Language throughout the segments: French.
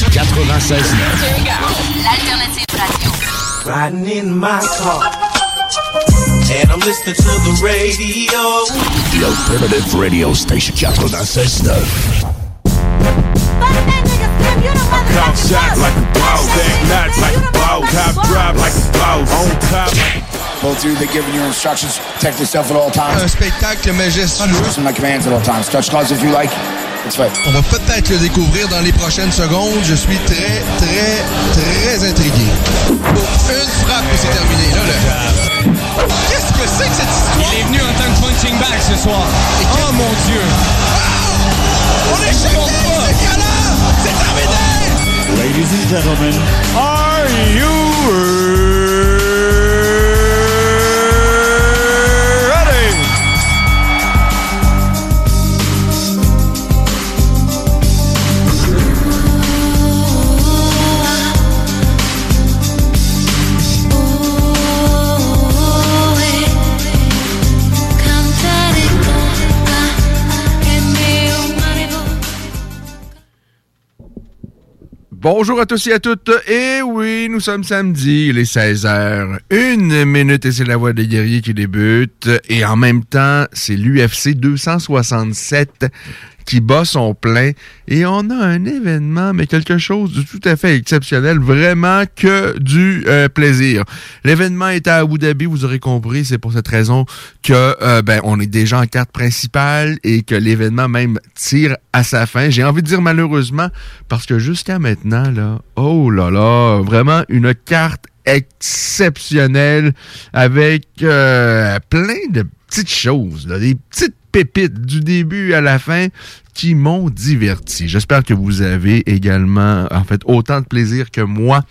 96 L'alternative radio. Riding in my car. And I'm listening to the radio. The alternative radio station 96.9 Cop shot like a boss, back knots like a boss, cop drive like a boss, on top. Both of you, they're giving you instructions. Protect yourself at all times. Un spectacle majestueux. Listen my commands at all times. Touch gloves if you like. On va peut-être le découvrir dans les prochaines secondes. Je suis très, très, très intrigué. Bon, une frappe et c'est terminé. Là, là. Qu'est-ce que c'est que cette histoire? Il est venu en tant que punching bag ce soir. Oh mon Dieu! On est choqués! C'est violent! C'est terminé! Ladies and gentlemen, are you Bonjour à tous et à toutes. Et oui, nous sommes samedi, il est 16h. Une minute et c'est la voix des guerriers qui débute. Et en même temps, c'est l'UFC 267 qui bat son plein. Et on a un événement, mais quelque chose de tout à fait exceptionnel. Vraiment que du euh, plaisir. L'événement est à Abu Dhabi, vous aurez compris. C'est pour cette raison que euh, ben, on est déjà en carte principale et que l'événement même tire à sa fin. J'ai envie de dire malheureusement, parce que jusqu'à maintenant, là, oh là là, vraiment une carte exceptionnelle avec euh, plein de petites choses, des petites pépites du début à la fin qui m'ont diverti. J'espère que vous avez également, en fait, autant de plaisir que moi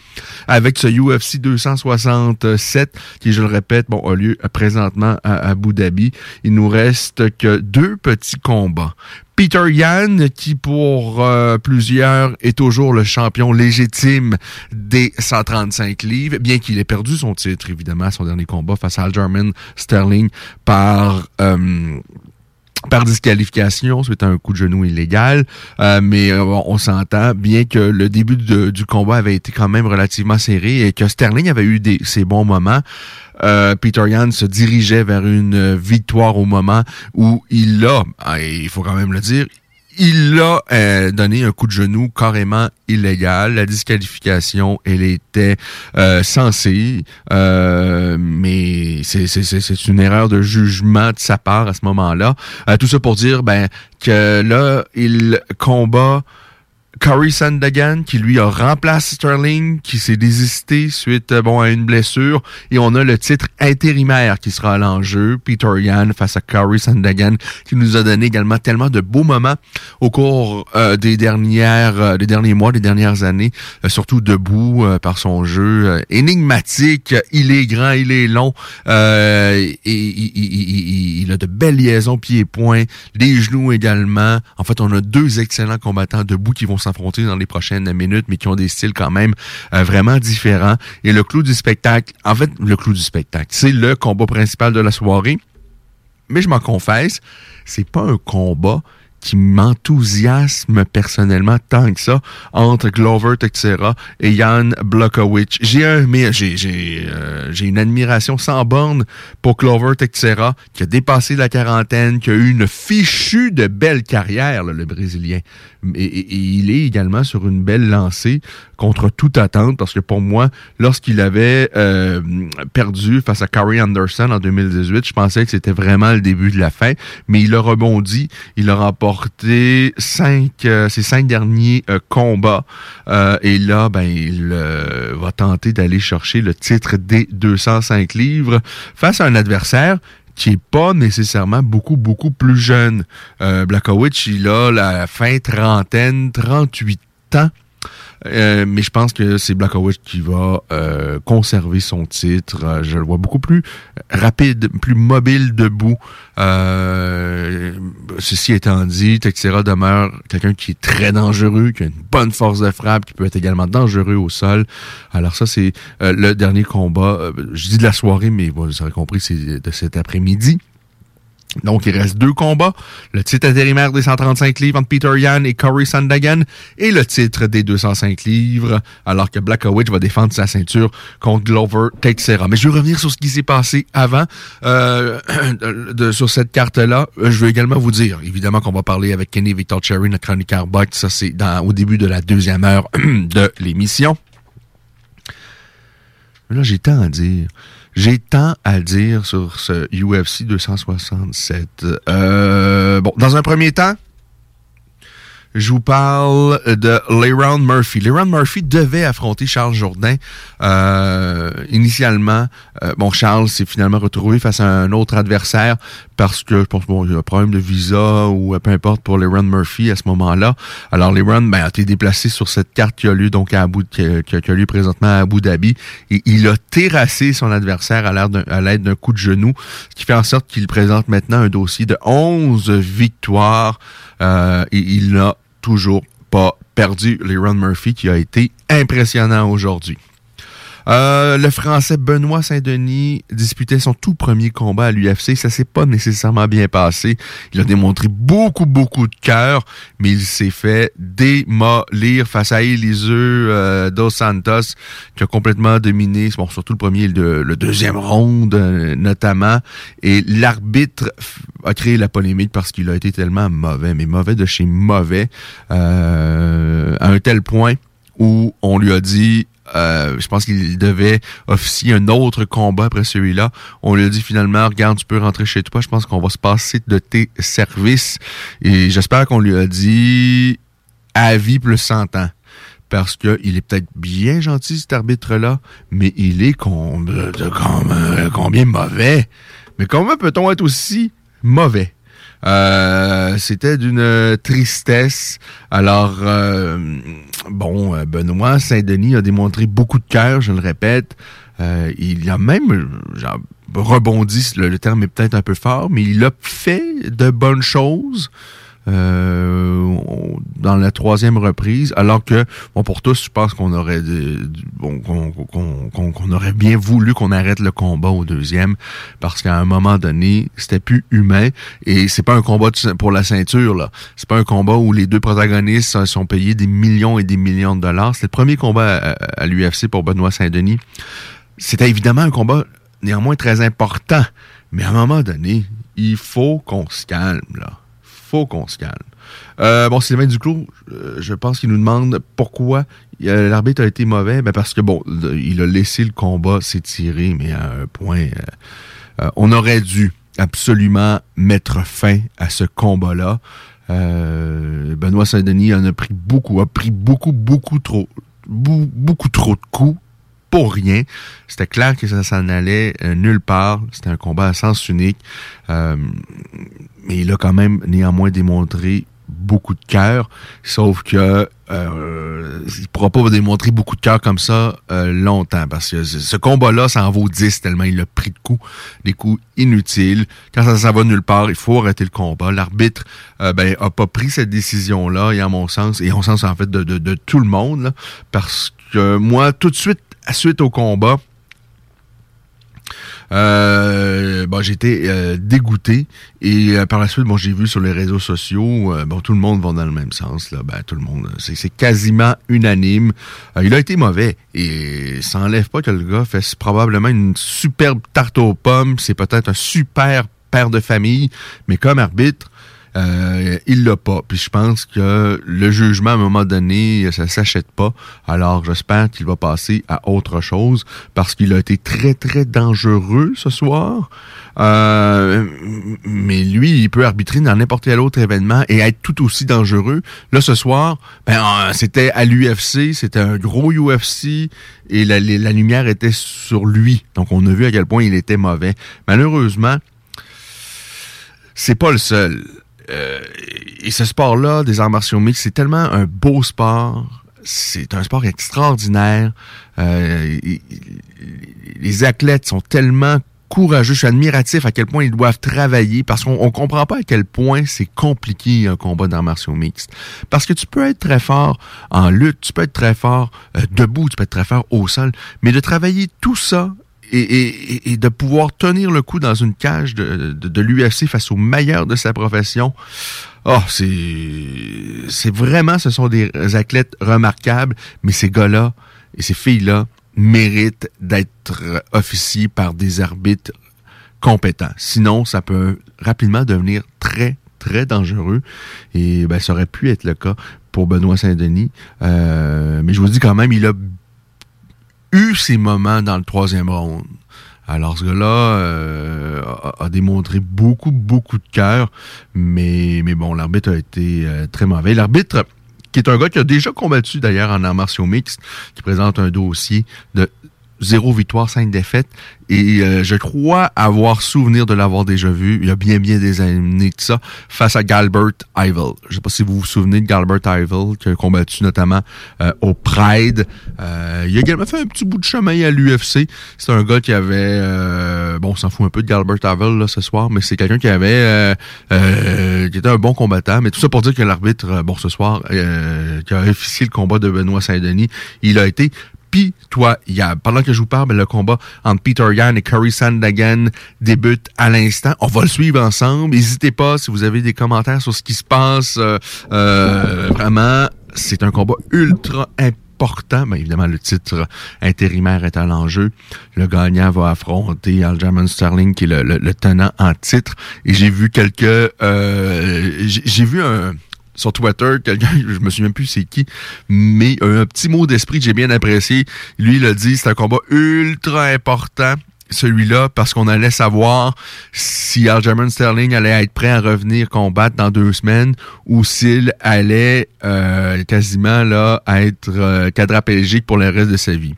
avec ce UFC 267 qui, je le répète, bon, a lieu présentement à Abu Dhabi. Il nous reste que deux petits combats. Peter Yan, qui pour euh, plusieurs est toujours le champion légitime des 135 livres, bien qu'il ait perdu son titre, évidemment, à son dernier combat face à Aljamain Sterling par... euh, par disqualification à un coup de genou illégal. Euh, mais euh, on s'entend, bien que le début du combat avait été quand même relativement serré et que Sterling avait eu ses bons moments, euh, Peter Yan se dirigeait vers une victoire au moment où il a, ah, il faut quand même le dire, il a euh, donné un coup de genou carrément illégal. La disqualification, elle était euh, censée, euh, mais c'est- une erreur de jugement de sa part à ce moment-là. Euh, tout ça pour dire ben que là, il combat Corey Sandagan qui lui a remplacé Sterling, qui s'est désisté suite euh, bon à une blessure, et on a le titre intérimaire qui sera à l'enjeu, Peter Yan face à Corey Sandagan, qui nous a donné également tellement de beaux moments au cours euh, des dernières, euh, des derniers mois, des dernières années, surtout debout par son jeu énigmatique. Il est grand, il est long, et il, a de belles liaisons pieds-points, les genoux également. En fait, on a deux excellents combattants debout qui vont s'affronter dans les prochaines minutes, mais qui ont des styles quand même euh, vraiment différents. Et le clou du spectacle, en fait, le clou du spectacle, c'est le combat principal de la soirée. Mais je m'en confesse, c'est pas un combat qui m'enthousiasme personnellement tant que ça entre Glover Teixeira et Jan Blokowicz. J'ai un j'ai j'ai euh, une admiration sans borne pour Glover Teixeira qui a dépassé la quarantaine, qui a eu une fichue de belle carrière le brésilien. Et, et, il est également sur une belle lancée contre toute attente parce que pour moi lorsqu'il avait euh, perdu face à Corey Anderson en 2018, je pensais que c'était vraiment le début de la fin, mais il a rebondi, il a remporté cinq, euh, ses cinq derniers euh, combats. Euh, et là, ben, il va tenter d'aller chercher le titre des 205 livres face à un adversaire qui est pas nécessairement beaucoup, beaucoup plus jeune. Euh, Blackowicz, il a la fin trentaine, 38 ans. Euh, mais je pense que c'est Blackowicz qui va euh, conserver son titre. Euh, je le vois beaucoup plus rapide, plus mobile debout. ceci étant dit, Texera demeure quelqu'un qui est très dangereux, qui a une bonne force de frappe, qui peut être également dangereux au sol. Alors ça, c'est le dernier combat. je dis de la soirée, mais vous aurez compris, c'est de cet après-midi. Donc, il reste deux combats. Le titre intérimaire des 135 livres entre Peter Yan et Corey Sandagan et le titre des 205 livres, alors que Blackowicz va défendre sa ceinture contre Glover Teixeira. Mais je vais revenir sur ce qui s'est passé avant euh, sur cette carte-là. Je veux également vous dire, évidemment qu'on va parler avec Kenny Victor Cherry, notre chroniqueur box. Ça, c'est au début de la deuxième heure de l'émission. Là, j'ai tant à dire. J'ai tant à dire sur ce UFC 267. Euh, bon, dans un premier temps, je vous parle de Leron Murphy. Leron Murphy devait affronter Charles Jourdain euh, initialement. Euh, bon, Charles s'est finalement retrouvé face à un autre adversaire parce que je pense bon, il y a un problème de visa ou peu importe pour Leron Murphy à ce moment-là. Alors Leron ben, a été déplacé sur cette carte qui a lieu donc à Abu, qui, qui, a lieu présentement à Abu Dhabi et il a terrassé son adversaire à l'aide d'un coup de genou, ce qui fait en sorte qu'il présente maintenant un dossier de 11 victoires euh, et il n'a toujours pas perdu Leron Murphy qui a été impressionnant aujourd'hui. Euh, le Français Benoît Saint-Denis disputait son tout premier combat à l'UFC. Ça s'est pas nécessairement bien passé. Il a démontré beaucoup, beaucoup de cœur, mais il s'est fait démolir face à Eliseu euh, Dos Santos, qui a complètement dominé, bon, surtout le premier et le, deuxième round, euh, notamment. Et l'arbitre a créé la polémique parce qu'il a été tellement mauvais, mais mauvais de chez mauvais, à un tel point où on lui a dit euh, je pense qu'il devait officier un autre combat après celui-là. On lui a dit finalement, regarde, tu peux rentrer chez toi. Je pense qu'on va se passer de tes services. Et j'espère qu'on lui a dit à vie plus 100 ans. Parce que il est peut-être bien gentil, cet arbitre-là, mais il est de, de, combien mauvais. Mais comment peut-on être aussi mauvais? Euh, c'était d'une tristesse. Alors, euh, bon, euh, Benoît Saint-Denis a démontré beaucoup de cœur, je le répète. il a même genre, rebondi, le terme est peut-être un peu fort, mais il a fait de bonnes choses. Euh, dans la troisième reprise, alors que, bon, pour tous, je pense qu'on aurait, bon, qu'on aurait bien voulu qu'on arrête le combat au deuxième, parce qu'à un moment donné, c'était plus humain, et c'est pas un combat pour la ceinture, là. C'est pas un combat où les deux protagonistes sont payés des millions et des millions de dollars. C'était le premier combat à, à l'UFC pour Benoît Saint-Denis. C'était évidemment un combat néanmoins très important, mais à un moment donné, il faut qu'on se calme, là faut qu'on se calme. Euh, bon, Sylvain Duclos, euh, je pense qu'il nous demande pourquoi l'arbitre a été mauvais. Ben parce que, bon, il a laissé le combat s'étirer, mais à un point... Euh, on aurait dû absolument mettre fin à ce combat-là. Benoît Saint-Denis en a pris beaucoup, a pris beaucoup, beaucoup trop, beaucoup trop de coups pour rien. C'était clair que ça s'en allait nulle part. C'était un combat à sens unique mais il a quand même néanmoins démontré beaucoup de cœur, sauf que euh, il pourra pas démontrer beaucoup de cœur comme ça euh, longtemps, parce que ce combat-là, ça en vaut 10 tellement il a pris de coups, des coups inutiles. Quand ça s'en va nulle part, il faut arrêter le combat. L'arbitre euh, ben, a pas pris cette décision-là, et à mon sens, et en sens en fait de, de, de tout le monde, parce que moi, tout de suite, suite au combat, Euh, j'étais euh, dégoûté et euh, par la suite, bon, j'ai vu sur les réseaux sociaux, euh, bon, tout le monde va dans le même sens là. Ben, tout le monde, c'est quasiment unanime. Il a été mauvais et ça enlève pas que le gars fait probablement une superbe tarte aux pommes. C'est peut-être un super père de famille, mais comme arbitre. Euh, il l'a pas. Puis je pense que le jugement, à un moment donné, ça s'achète pas. Alors j'espère qu'il va passer à autre chose parce qu'il a été très, très dangereux ce soir. Euh, mais lui, il peut arbitrer dans n'importe quel autre événement et être tout aussi dangereux. Là, ce soir, ben, euh, c'était à l'UFC, c'était un gros UFC et la, la lumière était sur lui. Donc on a vu à quel point il était mauvais. Malheureusement, c'est pas le seul. Euh, et ce sport-là, des arts martiaux mixtes, c'est tellement un beau sport. C'est un sport extraordinaire. Euh, les athlètes sont tellement courageux. Je suis admiratif à quel point ils doivent travailler parce qu'on on comprend pas à quel point c'est compliqué un combat d'arts martiaux mixtes. Parce que tu peux être très fort en lutte, tu peux être très fort euh, debout, tu peux être très fort au sol, mais de travailler tout ça et, et, et, de pouvoir tenir le coup dans une cage de, de, de l'UFC face aux meilleurs de sa profession. Oh, c'est c'est vraiment, ce sont des athlètes remarquables, mais ces gars-là et ces filles-là méritent d'être officiés par des arbitres compétents. Sinon, ça peut rapidement devenir très, très dangereux. Et ben, ça aurait pu être le cas pour Benoît Saint-Denis. Euh, mais je vous dis quand même, il a eu ses moments dans le troisième round. Alors ce gars-là euh, a, démontré beaucoup, beaucoup de cœur, mais, mais bon, l'arbitre a été euh, très mauvais. L'arbitre, qui est un gars qui a déjà combattu d'ailleurs en arts martiaux mixtes, qui présente un dossier de zéro victoire, cinq défaites. Et euh, je crois avoir souvenir de l'avoir déjà vu, il y a bien bien des années de ça, face à Galbert Ivel. Je sais pas si vous vous souvenez de Galbert Ivel, qui a combattu notamment euh, au Pride. Euh, il a également fait un petit bout de chemin à l'UFC. C'est un gars qui avait... Euh, bon, on s'en fout un peu de Galbert Ivel là, ce soir, mais c'est quelqu'un qui avait... qui était un bon combattant. Mais tout ça pour dire que l'arbitre, bon, ce soir, qui a officié le combat de Benoît Saint-Denis, il a été pitoyable. Pendant que je vous parle, ben, le combat entre Peter Yan et Curry Sandagan débute à l'instant. On va le suivre ensemble. N'hésitez pas si vous avez des commentaires sur ce qui se passe. Euh, euh, vraiment, c'est un combat ultra important. Bien évidemment, le titre intérimaire est à l'enjeu. Le gagnant va affronter Aljamain Sterling, qui est le, le, le, tenant en titre. Et j'ai vu quelques... Euh, j'ai vu un sur Twitter, quelqu'un, je me souviens plus c'est qui, mais un petit mot d'esprit que j'ai bien apprécié. Lui, il a dit, c'est un combat ultra important celui-là parce qu'on allait savoir si Aljamain Sterling allait être prêt à revenir combattre dans deux semaines ou s'il allait euh, quasiment là être euh, quadraplégique pour le reste de sa vie.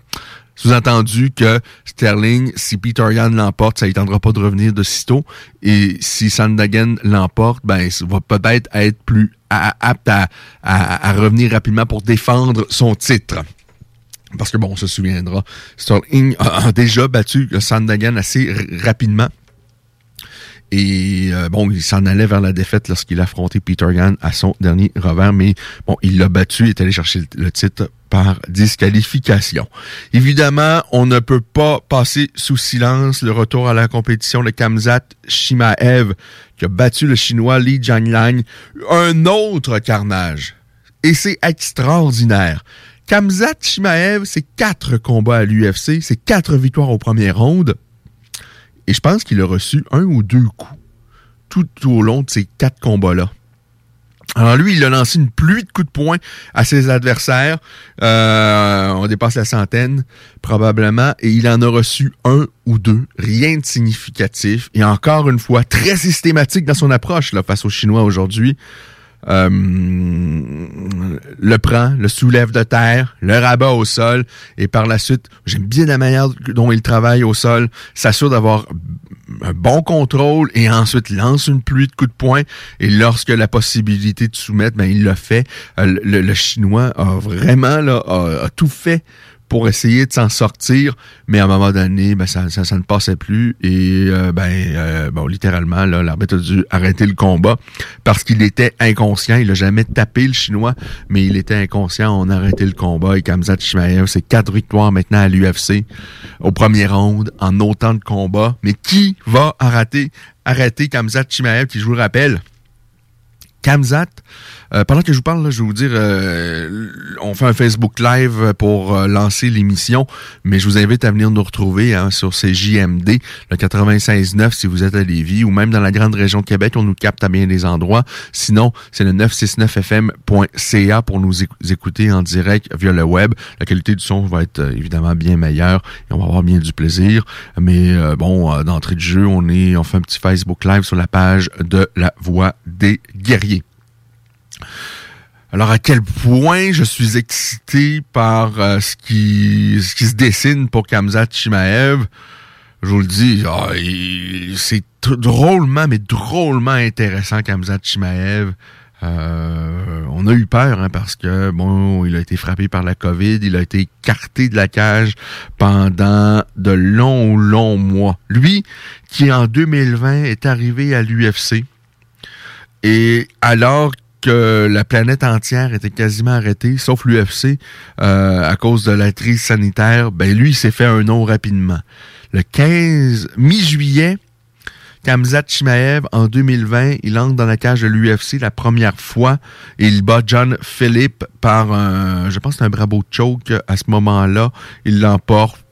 Sous-entendu que Sterling, si Peter Yan l'emporte, ça ne tendra pas de revenir de sitôt. Et si Sandagen l'emporte, ben, ça va peut-être être plus apte à, à, à, revenir rapidement pour défendre son titre. Parce que bon, on se souviendra, Sterling a déjà battu Sandagen assez rapidement. Et euh, bon, il s'en allait vers la défaite lorsqu'il a affronté Peter Yan à son dernier revers, mais bon, il l'a battu, il est allé chercher le titre par disqualification. Évidemment, on ne peut pas passer sous silence le retour à la compétition de Kamzat Shimaev, qui a battu le Chinois Li Jianlang. Un autre carnage. Et c'est extraordinaire. Kamzat Shimaev, c'est quatre combats à l'UFC, c'est quatre victoires au premier round. Et je pense qu'il a reçu un ou deux coups tout au long de ces quatre combats-là. Alors lui, il a lancé une pluie de coups de poing à ses adversaires. Euh, on dépasse la centaine, probablement. Et il en a reçu un ou deux. Rien de significatif. Et encore une fois, très systématique dans son approche là, face aux Chinois aujourd'hui. Euh, le prend, le soulève de terre, le rabat au sol, et par la suite, j'aime bien la manière dont il travaille au sol, s'assure d'avoir un bon contrôle et ensuite lance une pluie de coups de poing. Et lorsque la possibilité de soumettre, ben il fait. Euh, le, le, Chinois a vraiment là, a tout fait pour essayer de s'en sortir, mais à un moment donné, ben, ça, ça, ne passait plus. Et euh, ben euh, bon, littéralement, l'arbitre a dû arrêter le combat parce qu'il était inconscient. Il a jamais tapé le Chinois, mais il était inconscient. On a arrêté le combat et Kamzat Chimaev, c'est quatre victoires maintenant à l'UFC au premier round en autant de combats. Mais qui va arrêter, arrêter Kamzat Chimaev qui, je vous rappelle, Kamzat, euh, pendant que je vous parle, je vais vous dire, euh, on fait un Facebook Live pour euh, lancer l'émission, mais je vous invite à venir nous retrouver hein, sur CJMD, le 96.9 si vous êtes à Lévis, ou même dans la grande région de Québec, on nous capte à bien des endroits. Sinon, c'est le 969fm.ca pour nous écouter en direct via le web. La qualité du son va être évidemment bien meilleure et on va avoir bien du plaisir. Mais bon, d'entrée de jeu, on est, on fait un petit Facebook Live sur la page de La Voix des Guerriers. Alors à quel point je suis excité par euh, ce, qui, se dessine pour Kamzat Chimaev? Je vous le dis, ah, c'est drôlement, mais drôlement intéressant Kamzat Chimaev. Euh, on a eu peur hein, parce que bon, il a été frappé par la COVID, il a été écarté de la cage pendant de longs, longs mois. Lui, qui en 2020 est arrivé à l'UFC, et alors que la planète entière était quasiment arrêtée, sauf l'UFC, euh, à cause de la crise sanitaire, ben lui, il s'est fait un nom rapidement. Le 15, mi-juillet, Kamzat Chimaev, en 2020, il entre dans la cage de l'UFC la première fois et il bat John Philip par un, je pense, un bravo choke à ce moment-là. Il l'emporte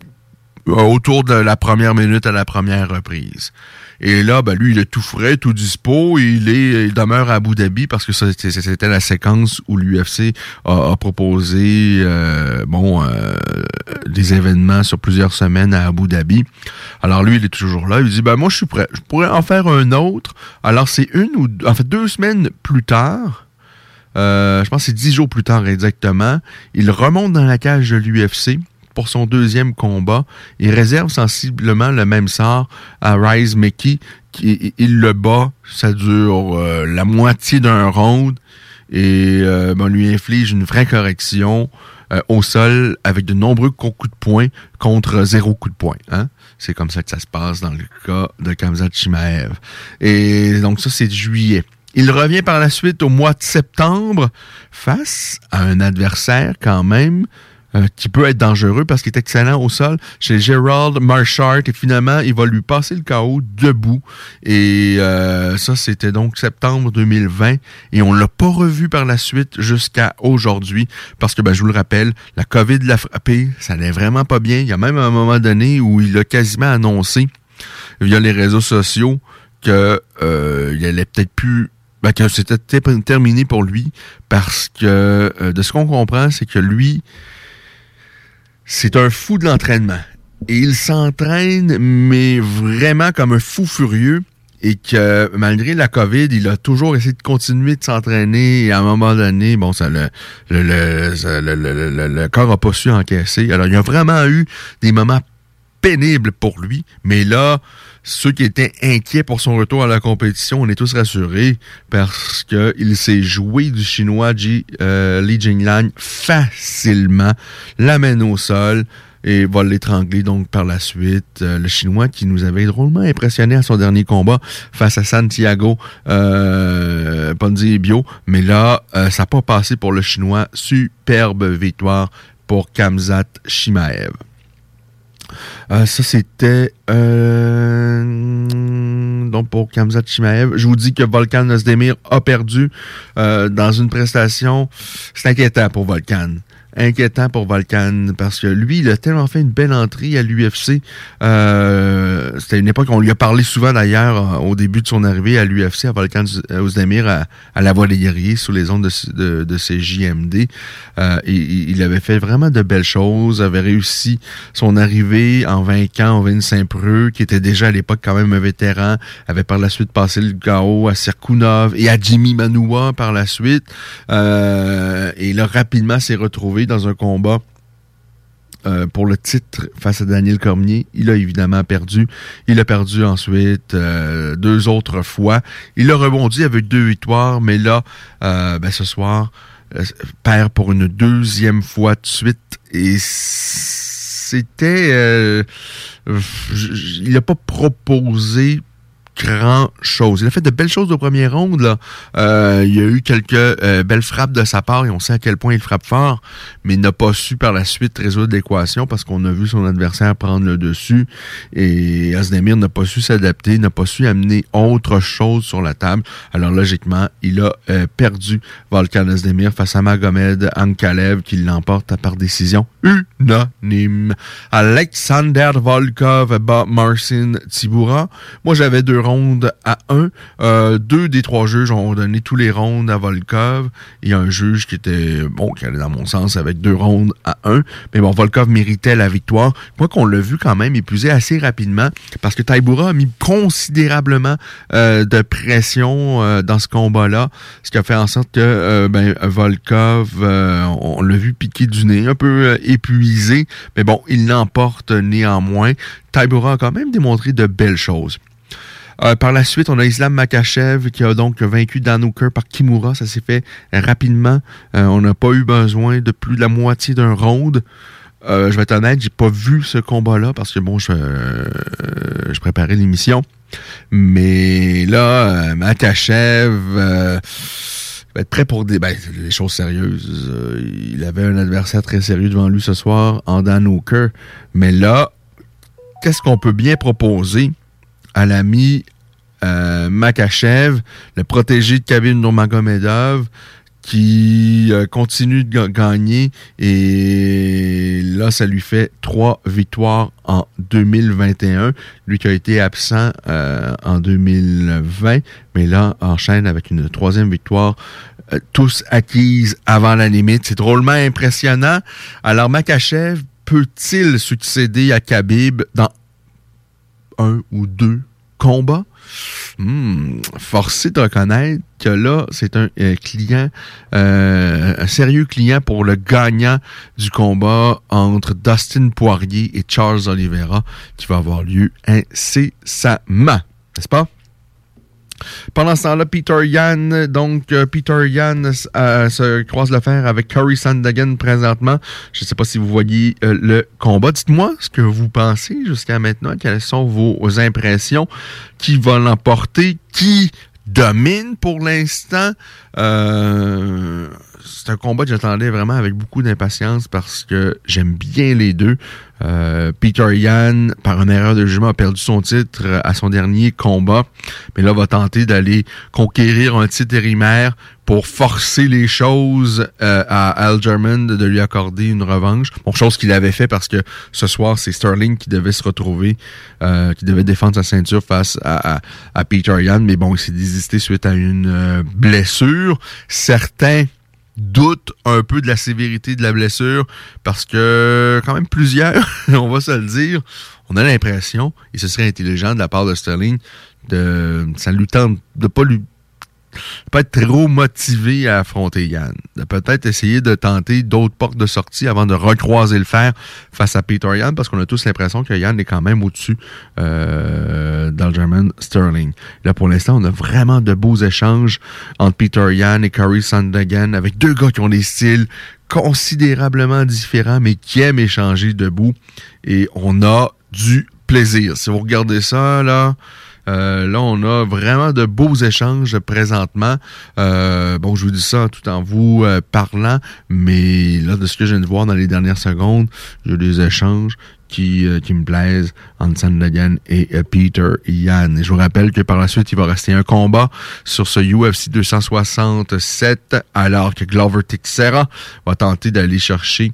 autour de la première minute à la première reprise. Et là, ben, lui, il est tout frais, tout dispo. Il, est, il demeure à Abu Dhabi parce que c'était la séquence où l'UFC a, proposé euh, bon euh, des événements sur plusieurs semaines à Abu Dhabi. Alors lui, il est toujours là. Il dit, ben moi, je suis prêt. Je pourrais en faire un autre. Alors c'est une ou en fait deux semaines plus tard. Euh, je pense que c'est dix jours plus tard exactement. Il remonte dans la cage de l'UFC pour son deuxième combat. Il réserve sensiblement le même sort à Rise Mickey. Il le bat, ça dure euh, la moitié d'un round et euh, on lui inflige une vraie correction euh, au sol avec de nombreux coups de poing contre zéro coup de poing. Hein? C'est comme ça que ça se passe dans le cas de Kamzat Chimaev. Et donc ça, c'est juillet. Il revient par la suite au mois de septembre face à un adversaire quand même euh, qui peut être dangereux parce qu'il est excellent au sol. Chez Gerald Marchart et finalement il va lui passer le chaos debout. Et euh, ça c'était donc septembre 2020 et on l'a pas revu par la suite jusqu'à aujourd'hui parce que ben, je vous le rappelle la COVID l'a frappé. Ça n'allait vraiment pas bien. Il y a même un moment donné où il a quasiment annoncé via les réseaux sociaux que euh, il allait peut-être plus ben, que c'était terminé pour lui parce que de ce qu'on comprend c'est que lui c'est un fou de l'entraînement. Et il s'entraîne, mais vraiment comme un fou furieux. Et que malgré la COVID, il a toujours essayé de continuer de s'entraîner. Et à un moment donné, bon, ça le, le, le, le, corps a pas su encaisser. Alors, il y a vraiment eu des moments pénibles pour lui. Mais là, ceux qui étaient inquiets pour son retour à la compétition, on est tous rassurés parce qu'il s'est joué du chinois Ji, euh, Li Jinglan facilement, l'amène au sol et va l'étrangler donc par la suite. Euh, le Chinois qui nous avait drôlement impressionné à son dernier combat face à Santiago euh, Ponzi Bio. Mais là, euh, ça n'a pas passé pour le Chinois. Superbe victoire pour Kamzat Shimaev. Euh, ça, c'était euh, donc pour Kamzat Chimaev. Je vous dis que Volkan Nozdemir a perdu euh, dans une prestation. C'est inquiétant pour Volkan inquiétant pour Volkan parce que lui, il a tellement fait une belle entrée à l'UFC. Euh, C'était une époque, on lui a parlé souvent d'ailleurs euh, au début de son arrivée à l'UFC, à Volkan Ozdemir, à, à, la Voix des Guerriers, sous les ondes de, de, de ses JMD. Euh, il avait fait vraiment de belles choses, avait réussi son arrivée en vainquant Ovin Saint-Preux, qui était déjà à l'époque quand même un vétéran, avait par la suite passé le chaos à Serkunov et à Jimmy Manoua par la suite. Euh, et là, rapidement s'est retrouvé dans un combat euh, pour le titre face à Daniel Cormier. Il a évidemment perdu. Il a perdu ensuite euh, deux autres fois. Il a rebondi avec deux victoires, mais là, euh, ben, ce soir, perd pour une deuxième fois de suite et c'était... Il n'a pas proposé grand chose. Il a fait de belles choses au premier round. Là. Euh, il y a eu quelques euh, belles frappes de sa part et on sait à quel point il frappe fort, mais il n'a pas su par la suite résoudre l'équation parce qu'on a vu son adversaire prendre le dessus et Asdemir n'a pas su s'adapter, n'a pas su amener autre chose sur la table. Alors logiquement, il a euh, perdu Volkan Asdemir face à Magomed Ankalev qui l'emporte par décision unanime. Alexander Volkov bat Marcin Tibura. Moi, j'avais deux à un. Euh, deux des trois juges ont donné tous les rondes à Volkov. Il y a un juge qui était, bon, qui allait dans mon sens avec deux rondes à un. Mais bon, Volkov méritait la victoire. Moi, qu'on l'a vu quand même épuisé assez rapidement parce que Taibura a mis considérablement euh, de pression euh, dans ce combat-là, ce qui a fait en sorte que ben, Volkov, on l'a vu piquer du nez, un peu épuisé, mais bon, il l'emporte néanmoins. Taibura a quand même démontré de belles choses. Euh, par la suite, on a Islam Makachev qui a donc vaincu Dan par Kimura. Ça s'est fait rapidement. Euh, on n'a pas eu besoin de plus de la moitié d'un round. Euh, je vais être honnête, j'ai pas vu ce combat-là parce que bon, je, préparais l'émission. Mais là, Makachev va être prêt pour des, ben, choses sérieuses. il avait un adversaire très sérieux devant lui ce soir en. Mais là, qu'est-ce qu'on peut bien proposer? À l'ami euh, Makachev, le protégé de Khabib Nurmagomedov, qui euh, continue de gagner et là, ça lui fait trois victoires en 2021. Lui qui a été absent euh, en 2020, mais là, enchaîne avec une troisième victoire tous acquises avant la limite. C'est drôlement impressionnant. Alors, Makachev peut-il succéder à Khabib dans un ou deux combats. Hmm, forcé de reconnaître que là, c'est un euh, client, euh, un sérieux client pour le gagnant du combat entre Dustin Poirier et Charles Oliveira qui va avoir lieu incessamment. N'est-ce pas? Pendant ce temps-là, Peter Yan, donc euh, Peter Yan euh, se croise le fer avec Curry Sandagan présentement. Je ne sais pas si vous voyez euh, le combat. Dites-moi ce que vous pensez jusqu'à maintenant. Quelles sont vos impressions? Qui va l'emporter? Qui domine pour l'instant? C'est un combat que j'attendais vraiment avec beaucoup d'impatience parce que j'aime bien les deux. Euh, Peter Yan, par une erreur de jugement, a perdu son titre à son dernier combat, mais là va tenter d'aller conquérir un titre érimaire pour forcer les choses euh, à Al German de, lui accorder une revanche. Bon, chose qu'il avait fait parce que ce soir, c'est Sterling qui devait se retrouver, euh, qui devait défendre sa ceinture face à, à, Peter Yan, mais bon, il s'est désisté suite à une blessure. Certains doute un peu de la sévérité de la blessure parce que quand même plusieurs, on va se le dire, on a l'impression, et ce serait intelligent de la part de Sterling, de ça lui tente de pas lui pas être trop motivé à affronter Yann. De peut-être essayer de tenter d'autres portes de sortie avant de recroiser le fer face à Peter Yann, parce qu'on a tous l'impression que Yann est quand même au-dessus euh, d'Algerman Sterling. Là, pour l'instant, on a vraiment de beaux échanges entre Peter Yann et Curry Sandagan, avec deux gars qui ont des styles considérablement différents, mais qui aiment échanger debout. Et on a du plaisir. Si vous regardez ça, là... Euh, là, on a vraiment de beaux échanges présentement. Euh, bon, je vous dis ça tout en vous euh, parlant, mais là, de ce que je viens de voir dans les dernières secondes, j'ai des échanges qui, qui me plaisent entre Sandagan et Peter Yann. Et je vous rappelle que par la suite, il va rester un combat sur ce UFC 267, alors que Glover Teixeira va tenter d'aller chercher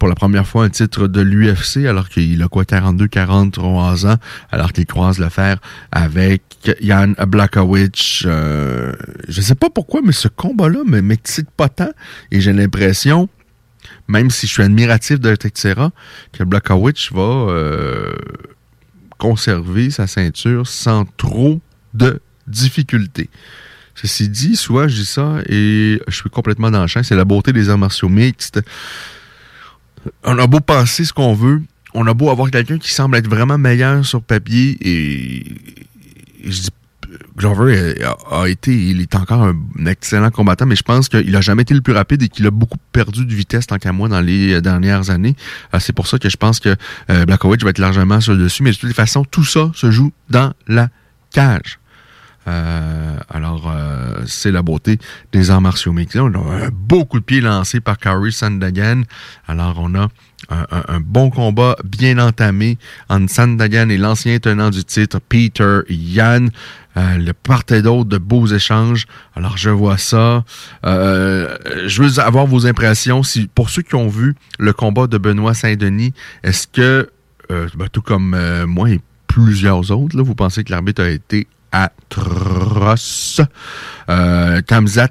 pour la première fois un titre de l'UFC alors qu'il a quoi 42 43 ans alors qu'il croise l'affaire avec Jan Blakowicz euh, je sais pas pourquoi mais ce combat là me m'excite pas tant et j'ai l'impression même si je suis admiratif de Teixeira que Blakowicz va euh, conserver sa ceinture sans trop de difficultés Ceci dit, soit je dis ça et je suis complètement dans le champ. C'est la beauté des arts martiaux mixtes on a beau penser ce qu'on veut, on a beau avoir quelqu'un qui semble être vraiment meilleur sur papier et, Glover a, été, il est encore un excellent combattant, mais je pense qu'il a jamais été le plus rapide et qu'il a beaucoup perdu de vitesse tant qu'à moi dans les dernières années. c'est pour ça que je pense que Blackowicz va être largement sur le dessus, mais de toute façon, tout ça se joue dans la cage. Euh, alors, euh, c'est la beauté des arts martiaux mixtes. On a un beau coup de pied lancé par Kari Sandagan. Alors, on a un, bon combat bien entamé entre Sandagan et l'ancien tenant du titre, Peter Yan. Euh, le part et de beaux échanges. Alors, je vois ça. je veux avoir vos impressions. Si, pour ceux qui ont vu le combat de Benoît Saint-Denis, est-ce que, ben, tout comme moi et plusieurs autres, vous pensez que l'arbitre a été atroce. Euh, Kamzat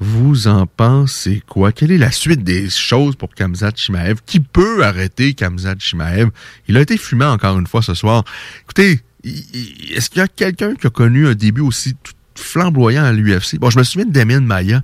vous en pensez quoi? Quelle est la suite des choses pour Kamzat Shmaev? Qui peut arrêter Kamzat Shmaev? Il a été fumé encore une fois ce soir. Écoutez, est-ce qu'il y a quelqu'un qui a connu un début aussi flamboyant à l'UFC? Bon, je me souviens de Damien Maya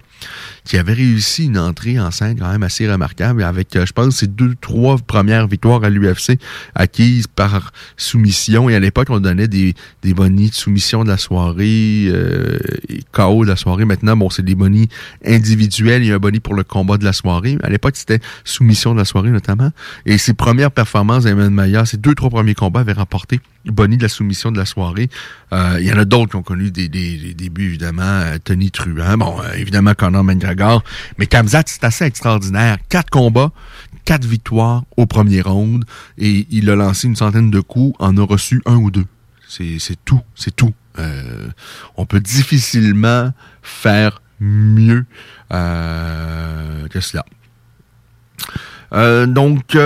qui avait réussi une entrée en scène quand même assez remarquable avec, euh, je pense, ses deux, trois premières victoires à l'UFC acquises par soumission. Et à l'époque, on donnait des, des bonnies de soumission de la soirée euh, et KO de la soirée. Maintenant, bon, c'est des bonnies individuels. Il y a un bonnie pour le combat de la soirée. À l'époque, c'était soumission de la soirée notamment. Et ses premières performances d'Eman Maya, ses deux, trois premiers combats avaient remporté bonnie de la soumission de la soirée. Euh, il y en a d'autres qui ont connu des, des, débuts, évidemment. Tony Truant, bon, évidemment, Conor McGregor mais Kamzat, c'est assez extraordinaire. Quatre combats, quatre victoires au premier round. Et il a lancé une centaine de coups, en a reçu un ou deux. C'est tout, c'est tout. Euh, on peut difficilement faire mieux euh, que cela. Euh, donc,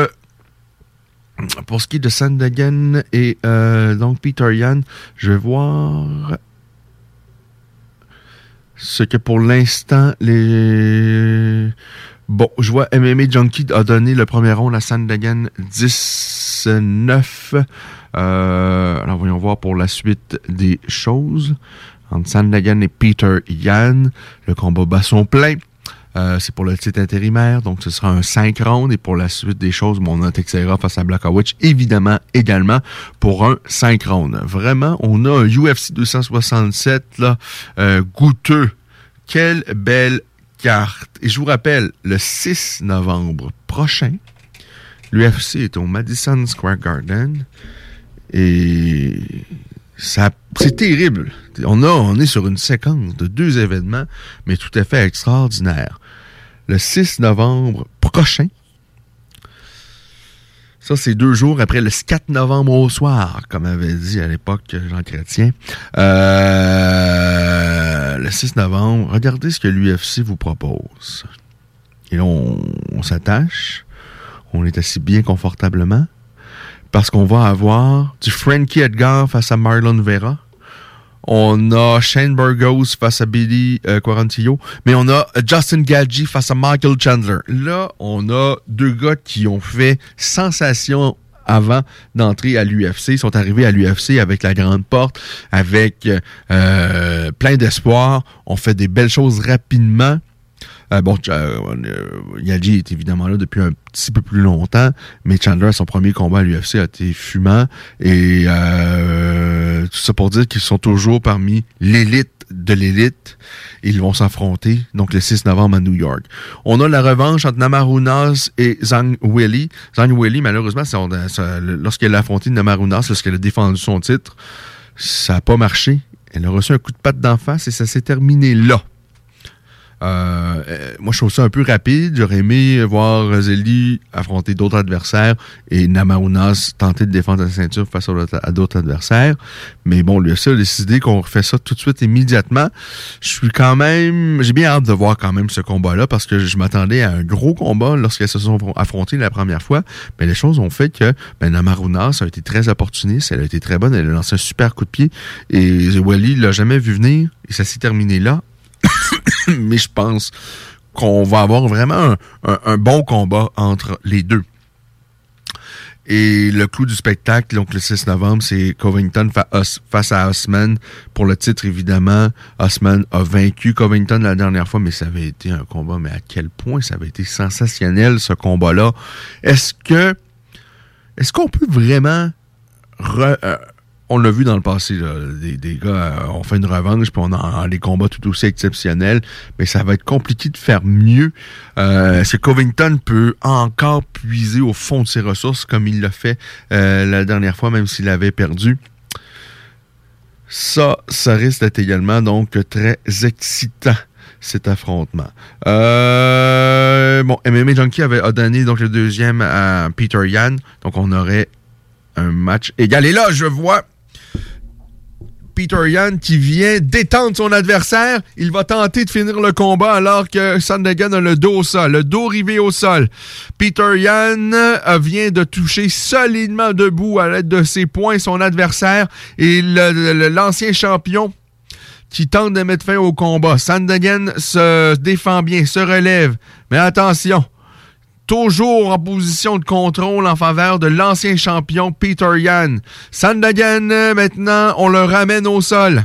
pour ce qui est de Sandagen et donc Peter Yan, je vais voir ce que pour l'instant, les. Bon, je vois MMA Junkie a donné le premier round à Sandagan 19. Euh, alors, voyons voir pour la suite des choses. Entre Sandagan et Peter Yan, le combat bat son plein. Euh, c'est pour le titre intérimaire, donc ce sera un 5 rounds. Et pour la suite des choses, mon Teixeira face à Blackowicz, évidemment, également pour un 5 rounds. Vraiment, on a un UFC 267 là, euh, goûteux. Quelle belle carte. Et je vous rappelle, le 6 novembre prochain, l'UFC est au Madison Square Garden. Et c'est terrible. On, a, on est sur une séquence de deux événements, mais tout à fait extraordinaire. Le 6 novembre prochain, ça, c'est deux jours après le 4 novembre au soir, comme avait dit à l'époque Jean Chrétien. Euh, le 6 novembre, regardez ce que l'UFC vous propose. Et là, on s'attache. On est assis bien confortablement parce qu'on va avoir du Frankie Edgar face à Marlon Vera. On a Shane Burgos face à Billy euh, Quarantillo. Mais on a Justin Gadji face à Michael Chandler. Là, on a deux gars qui ont fait sensation avant d'entrer à l'UFC. Ils sont arrivés à l'UFC avec la grande porte, avec euh, plein d'espoir. On fait des belles choses rapidement. Euh, bon, euh, Yaji est évidemment là depuis un petit peu plus longtemps, mais Chandler, son premier combat à l'UFC a été fumant. Et euh, tout ça pour dire qu'ils sont toujours parmi l'élite de l'élite. Ils vont s'affronter, donc le 6 novembre à New York. On a la revanche entre Namarunas et Zhang Weili. Zhang Weili, malheureusement, lorsqu'elle a affronté Namarunas, lorsqu'elle a défendu son titre, ça n'a pas marché. Elle a reçu un coup de patte d'en face et ça s'est terminé là. Euh, euh, moi, je trouve ça un peu rapide. J'aurais aimé voir Zeli affronter d'autres adversaires et Namaunas tenter de défendre sa ceinture face à d'autres adversaires. Mais bon, lui a décidé qu'on refait ça tout de suite immédiatement. Je suis quand même... J'ai bien hâte de voir quand même ce combat-là parce que je m'attendais à un gros combat lorsqu'elles se sont affrontées la première fois. Mais les choses ont fait que ben, a été très opportuniste. Elle a été très bonne. Elle a lancé un super coup de pied. Et Wally l'a jamais vu venir. Et ça s'est terminé là mais je pense qu'on va avoir vraiment un, bon combat entre les deux. Et le clou du spectacle, donc le 6 novembre, c'est Covington face à Osman. Pour le titre, évidemment, Osman a vaincu Covington la dernière fois, mais ça avait été un combat, mais à quel point ça avait été sensationnel, ce combat-là. Est-ce que, est-ce qu'on peut vraiment euh, on l'a vu dans le passé, des, gars, euh, on fait une revanche, puis on a, des combats tout aussi exceptionnels, mais ça va être compliqué de faire mieux. Euh, ce Covington peut encore puiser au fond de ses ressources, comme il l'a fait euh, la dernière fois, même s'il avait perdu? Ça, ça risque d'être également donc très excitant cet affrontement. Euh, bon, MMA Junkie avait a donné le deuxième à Peter Yan, donc on aurait un match égal. Et là, je vois Peter Yan qui vient détendre son adversaire. Il va tenter de finir le combat alors que Sandagan a le dos au sol, le dos rivé au sol. Peter Yan euh, vient de toucher solidement debout à l'aide de ses poings son adversaire et l'ancien champion qui tente de mettre fin au combat. Sandagan se défend bien, se relève, mais attention, toujours en position de contrôle en faveur de l'ancien champion Peter Yan. Sandagan, maintenant, on le ramène au sol.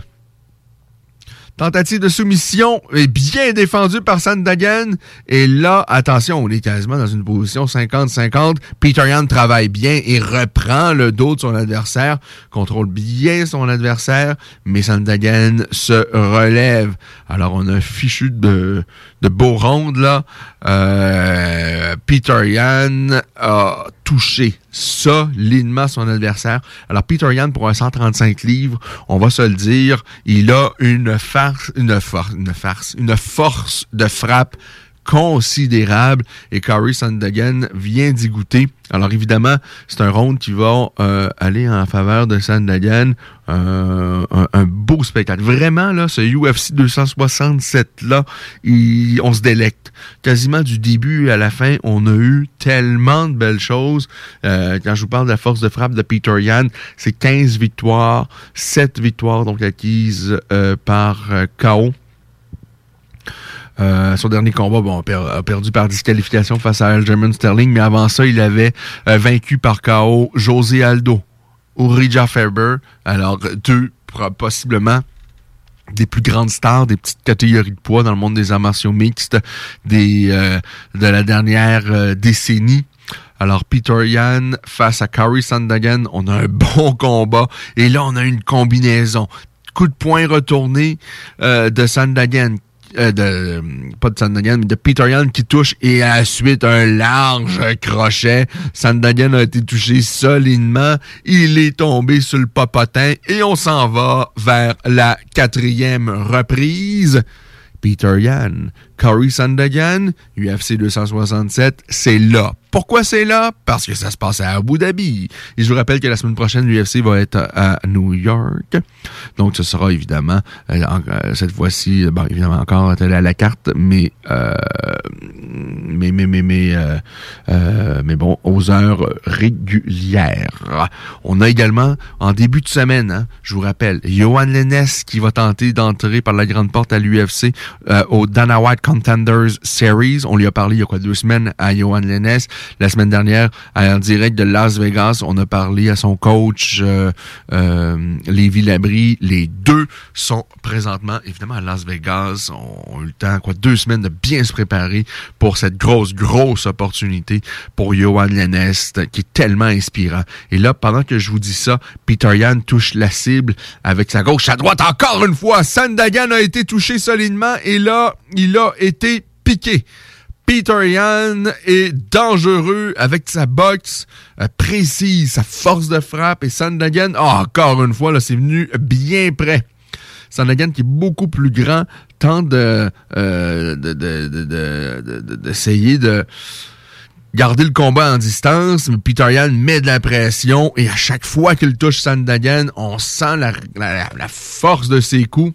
Tentative de soumission est bien défendue par Sandagan. Et là, attention, on est quasiment dans une position 50-50. Peter Yan travaille bien et reprend le dos de son adversaire, contrôle bien son adversaire, mais Sandagan se relève. Alors, on a un fichu de, de beau ronde, là. Euh, Peter Yan a touché solidement son adversaire. Alors, Peter Yan, pour un 135 livres, on va se le dire, il a une farce, une force, une farce, une force de frappe considérable et Corey Sandagan vient d'y goûter. Alors évidemment, c'est un round qui va euh, aller en faveur de Sandagan. Euh, un, beau spectacle. Vraiment, là, ce UFC 267-là, on se délecte. Quasiment du début à la fin, on a eu tellement de belles choses. Euh, quand je vous parle de la force de frappe de Peter Yan, c'est 15 victoires, 7 victoires donc acquises par KO. Euh, son dernier combat, bon, a perdu par disqualification face à Aljamain Sterling, mais avant ça, il avait euh, vaincu par KO José Aldo, Rija Faber. Alors, deux, possiblement, des plus grandes stars, des petites catégories de poids dans le monde des arts martiaux mixtes des, euh, de la dernière décennie. Alors, Peter Yan face à Kari Sandagan, on a un bon combat. Et là, on a une combinaison. Coup de poing retourné de Sandagan euh, de, pas de Sandagan, mais de Peter Yan qui touche et à la suite un large crochet. Sandagan a été touché solidement. Il est tombé sur le popotin et on s'en va vers la quatrième reprise. Peter Yan, Corey Sandagan, UFC 267, c'est là pourquoi c'est là? Parce que ça se passe à Abu Dhabi. Et je vous rappelle que la semaine prochaine, l'UFC va être à New York. Donc, ce sera évidemment, euh, euh, cette fois-ci, bon, évidemment encore à la carte, mais, euh, mais, mais, mais, mais, mais bon, aux heures régulières. On a également, en début de semaine, hein, je vous rappelle, Johan Lennes qui va tenter d'entrer par la grande porte à l'UFC au Dana White Contenders Series. On lui a parlé il y a quoi deux semaines à Johan Lennes. La semaine dernière, en direct de Las Vegas, on a parlé à son coach, euh, euh, Lévi Labrie. Les deux sont présentement, évidemment, à Las Vegas. On a eu le temps, quoi, deux semaines de bien se préparer pour cette grosse, grosse opportunité pour Johan Lenest, qui est tellement inspirant. Et là, pendant que je vous dis ça, Peter Yan touche la cible avec sa gauche à droite. Encore une fois, Sandagan a été touché solidement et là, il a été piqué. Peter Yan est dangereux avec sa boxe euh, précise, sa force de frappe et Sandagan, oh, encore une fois, là, c'est venu bien près. Sandagan qui est beaucoup plus grand tente de, euh, d'essayer de, garder le combat en distance, mais Peter Yan met de la pression et à chaque fois qu'il touche Sandagan, on sent la force de ses coups.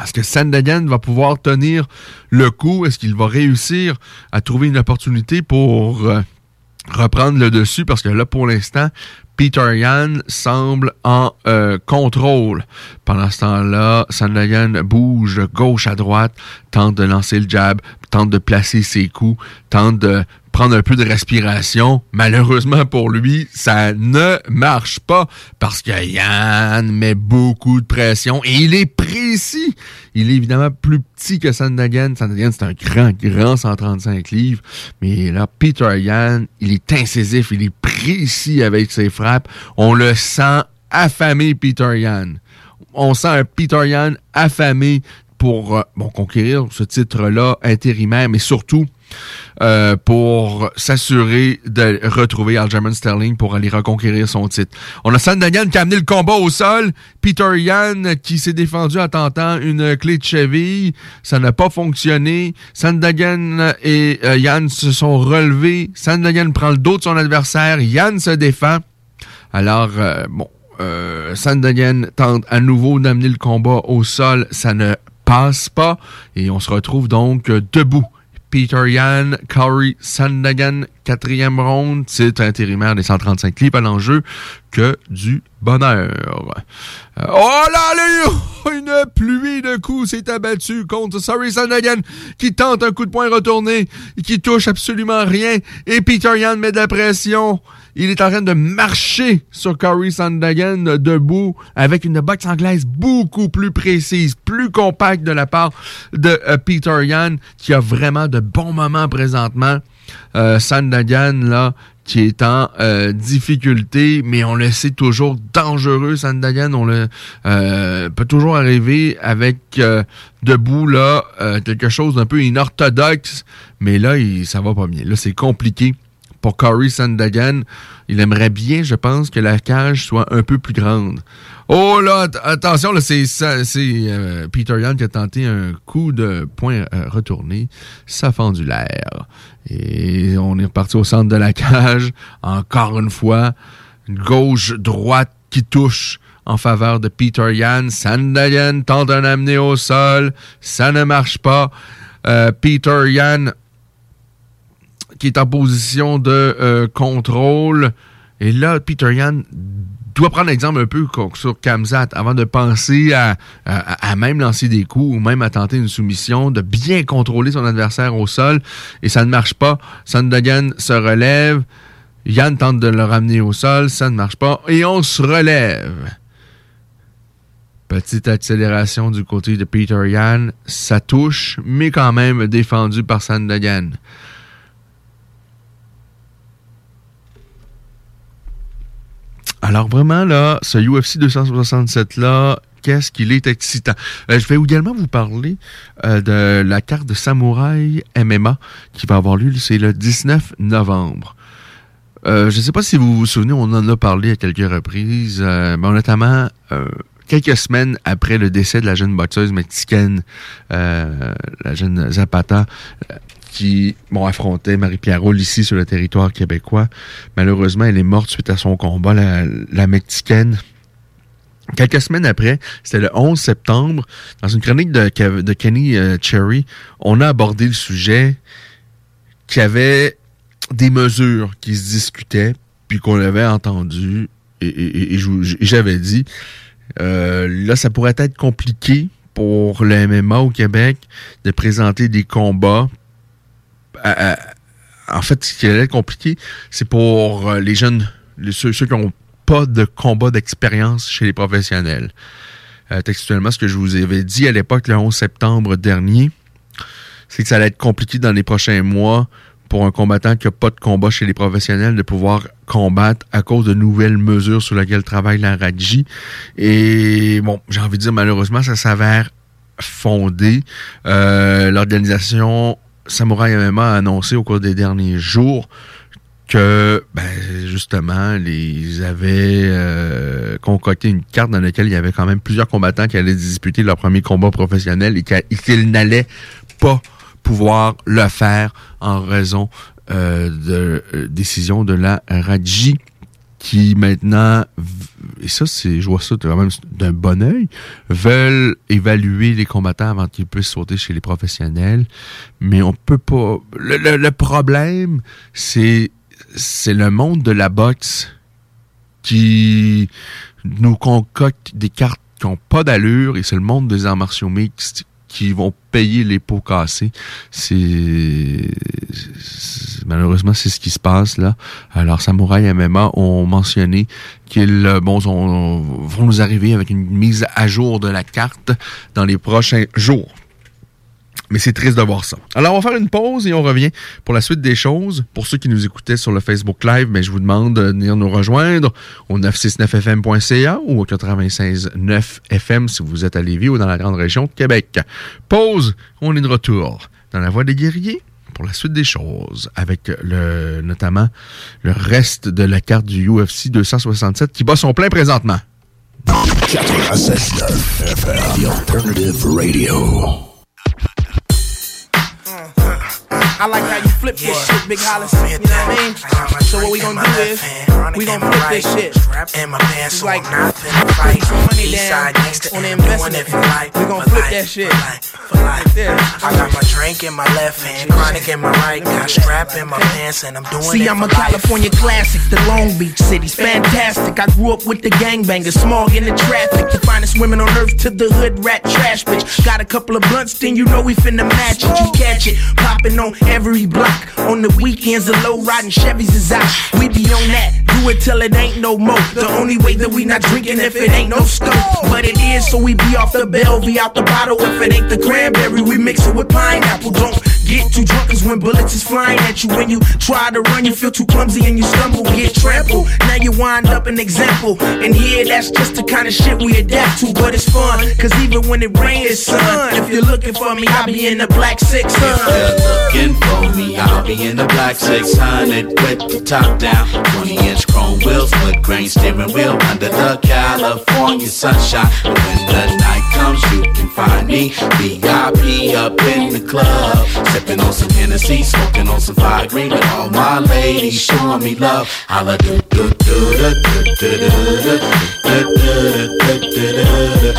Est-ce que Sandagan va pouvoir tenir le coup? Est-ce qu'il va réussir à trouver une opportunité pour euh, reprendre le dessus? Parce que là, pour l'instant, Peter Yan semble en euh, contrôle. Pendant ce temps-là, Sandagan bouge gauche à droite, tente de lancer le jab, tente de placer ses coups, tente de prendre un peu de respiration. Malheureusement pour lui, ça ne marche pas parce que Yann met beaucoup de pression et il est précis. Il est évidemment plus petit que Sandagan. Sandagan, c'est un grand, grand 135 livres. Mais là, Peter Yann, il est incisif, il est précis avec ses frappes. On le sent affamé Peter Yan. On sent un Peter Yan affamé pour euh, bon, conquérir ce titre-là intérimaire, mais surtout euh, pour s'assurer de retrouver Aljamain Sterling pour aller reconquérir son titre. On a Sandagan qui a amené le combat au sol. Peter Yan qui s'est défendu en tentant une clé de cheville. Ça n'a pas fonctionné. Sandagan et euh, Yan se sont relevés. Sandagan prend le dos de son adversaire. Yan se défend. Alors, euh, bon, euh, tente à nouveau d'amener le combat au sol. Ça ne passe pas. Et on se retrouve donc debout. Peter Yan, Corey Sandagan, quatrième ronde, titre intérimaire des 135 livres à l'enjeu, que du bonheur. Euh, oh là là, une pluie de coups s'est abattue contre Sorry Sandagan qui tente un coup de poing retourné et qui touche absolument rien. Et Peter Yan met de la pression. Il est en train de marcher sur Corey Sandagan debout avec une boxe anglaise beaucoup plus précise, plus compacte de la part de euh, Peter Yan qui a vraiment de bons moments présentement. Euh, là, qui est en euh, difficulté, mais on le sait toujours dangereux, Sandagan. On le euh, peut toujours arriver avec debout là quelque chose d'un peu inorthodoxe, mais là, il, ça va pas bien. Là, c'est compliqué pour Corey Sandagan. Il aimerait bien, je pense, que la cage soit un peu plus grande. Oh là, attention, là, c'est euh, Peter Young qui a tenté un coup de poing euh, retourné. Ça fendu l'air. Et on est reparti au centre de la cage. Encore une fois, gauche-droite qui touche en faveur de Peter Yan. Sandagan tente d'un amener au sol. Ça ne marche pas. Euh, Peter Yan qui est en position de contrôle. Et là, Peter Yan dois prendre l'exemple un peu sur Kamzat avant de penser à, même lancer des coups ou même à tenter une soumission, de bien contrôler son adversaire au sol. Et ça ne marche pas. Sandagan se relève. Yann tente de le ramener au sol. Ça ne marche pas. Et on se relève. Petite accélération du côté de Peter Yan. Ça touche, mais quand même défendu par Sandagan. Alors vraiment, là, ce UFC 267-là, qu'est-ce qu'il est excitant? Euh, je vais également vous parler euh, de la carte de Samouraï MMA qui va avoir lieu, c'est le 19 novembre. Euh, je ne sais pas si vous vous souvenez, on en a parlé à quelques reprises, notamment quelques semaines après le décès de la jeune boxeuse mexicaine, la jeune Zapata, qui bon, affrontait Marie-Pierre Roule ici sur le territoire québécois. Malheureusement, elle est morte suite à son combat, la, Mexicaine. Quelques semaines après, c'était le 11 septembre, dans une chronique de, de Kenny euh, Cherry, on a abordé le sujet qu'il y avait des mesures qui se discutaient, puis qu'on avait entendu, et, j'avais dit, euh, là, ça pourrait être compliqué pour le MMA au Québec de présenter des combats en fait, ce qui allait être compliqué, c'est pour euh, les jeunes, ceux, qui n'ont pas de combat d'expérience chez les professionnels. Euh, textuellement, ce que je vous avais dit à l'époque, le 11 septembre dernier, c'est que ça allait être compliqué dans les prochains mois pour un combattant qui n'a pas de combat chez les professionnels de pouvoir combattre à cause de nouvelles mesures sur lesquelles travaille la RADJ. Et bon, j'ai envie de dire malheureusement, ça s'avère fondé. Euh, L'organisation Samouraï MMA a annoncé au cours des derniers jours que ben, justement, ils avaient euh, concocté une carte dans laquelle il y avait quand même plusieurs combattants qui allaient disputer leur premier combat professionnel et qu'ils n'allaient pas pouvoir le faire en raison euh, de euh, décision de la Raji qui maintenant, et ça, c'est, je vois ça quand même d'un bon oeil, veulent évaluer les combattants avant qu'ils puissent sauter chez les professionnels. Mais on peut pas. Le, problème, c'est, c'est le monde de la boxe qui nous concocte des cartes qui n'ont pas d'allure et c'est le monde des arts martiaux mixtes qui vont payer les pots cassés. C'est malheureusement c'est ce qui se passe là. Alors Samouraï MMA ont mentionné qu'ils euh, bon vont nous arriver avec une mise à jour de la carte dans les prochains jours. Mais c'est triste de voir ça. Alors, on va faire une pause et on revient pour la suite des choses. Pour ceux qui nous écoutaient sur le Facebook Live, ben, je vous demande de venir nous rejoindre au 969fm.ca ou au 96.9 FM si vous êtes à Lévis ou dans la grande région de Québec. Pause, on est de retour dans la voie des guerriers pour la suite des choses, avec le, notamment le reste de la carte du UFC 267 qui bat son plein présentement. 96.9 FM, The Alternative Radio. I like how you flip this shit, Big Hollis. You know what I mean? So what we gonna do is we gonna flip this shit. It's like put some money down on the investment. We gonna flip that shit. Like this. I got my drink in my left hand, chronic in my right, got strap in my pants, and I'm doing See, it I'm a California classic, the Long Beach city's fantastic. I grew up with the gangbangers, smog in the traffic, the finest women on earth to the hood rat trash bitch. Got a couple of blunts, then you know we finna match it. You catch it, popping on every block. On the weekends, the low riding Chevys is out. We be on that, do it till it ain't no more. The only way that we not drinking if it ain't no stove. But it is, so we be off the Belvy, out the bottle. If it ain't the cranberry, we mix it with pineapple. Don't get too drunk, cause when bullets is flying at you, when you try to run, you feel too clumsy and you stumble, get trampled. Now you wind up an example. And here, that's just the kind of shit we adapt to, but it's fun. Cause even when it rains, it's sun. If you're looking for me, I'll be in the black six, If you're looking for me, I'll be in the black 600 with the top down. 20 inch chrome wheels, wood grain steering wheel under the California sunshine. And when the night comes, you can find me VIP up in the club. Sipping on some Hennessy, smoking on some fire green with all my ladies showing me love. Holla do do do do do do do do do do do do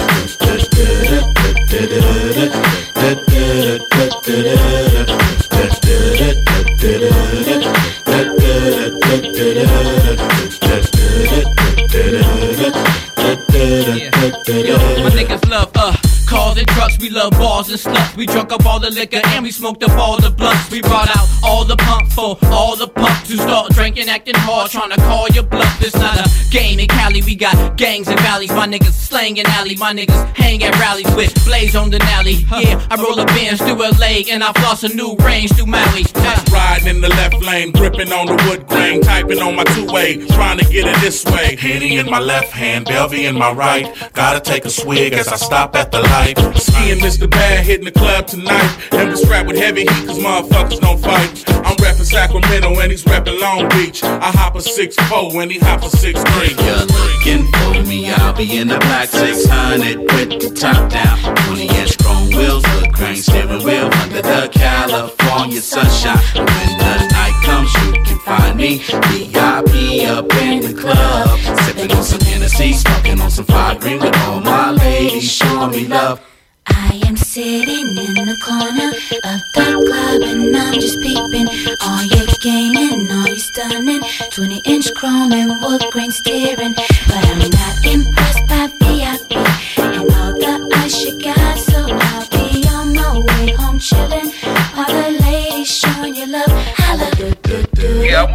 Yo, my niggas love uh cars and trucks. We love bars and sluts. We drunk up all the liquor and we smoked up all the blunts. We brought out all the pump for all the punks who start drinking, acting hard, trying to call your bluff. It's not a game in Cali. We got gangs and valleys. My niggas slang in alley. My niggas hang at rallies with blaze on the alley. Yeah, I roll a Benz through a lake and I floss a new range through Maui. Uh, Riding in the left lane, gripping on the wood grain, typing on my two-way, trying to get it this way. Henny in my left hand, Belvy in my right. Gotta take a swig as I stop at the light. Ski and Mr. Bad hitting the club tonight, and we strapped with heavy heat 'cause motherfuckers don't fight. I'm rapping Sacramento and he's rapping Long Beach. I hop a six four and he hop a six three. If you're looking for me, I'll be in the black 600 with the top down. 20 inch chrome wheels, wood grain steering wheel under the California sunshine. Me love. I am sitting in the corner of the club and I'm just peeping. All you gaming, all you stunning. 20 inch chrome and wood grain steering. But I'm not impressed by VIP and all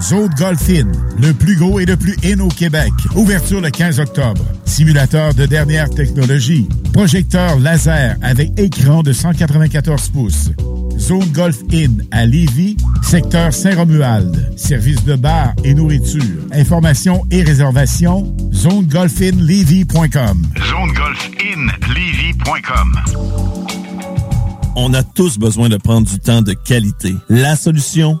Zone Golf In, le plus gros et le plus in au Québec. Ouverture le 15 octobre. Simulateur de dernière technologie. Projecteur laser avec écran de 194 pouces. Zone Golf Inn à Lévis, secteur Saint-Romuald. Service de bar et nourriture. Informations et réservations, zonegolfinlevy.com. ZoneGolfInLevy.com On a tous besoin de prendre du temps de qualité. La solution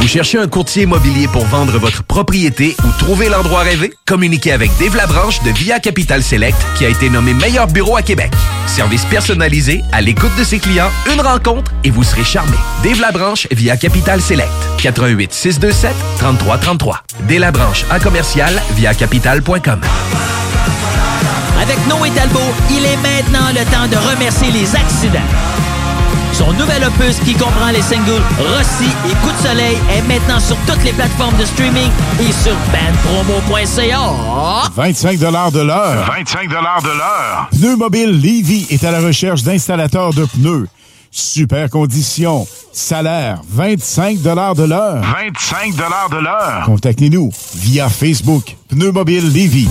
Vous cherchez un courtier immobilier pour vendre votre propriété ou trouver l'endroit rêvé? Communiquez avec Dave Labranche de Via Capital Select qui a été nommé meilleur bureau à Québec. Service personnalisé, à l'écoute de ses clients, une rencontre et vous serez charmé. Dave Labranche via Capital Select. 88 627 3333. Dave Labranche à commercial via capital.com. Avec Noé Talbot, il est maintenant le temps de remercier les accidents. Son nouvel opus qui comprend les singles Rossi et Coup de soleil est maintenant sur toutes les plateformes de streaming et sur bandpromo.ca. 25 de l'heure. 25 de l'heure. Pneu Mobile Levy est à la recherche d'installateurs de pneus. Super conditions. Salaire, 25 de l'heure. 25 de l'heure. Contactez-nous via Facebook. Pneu Mobile Levy.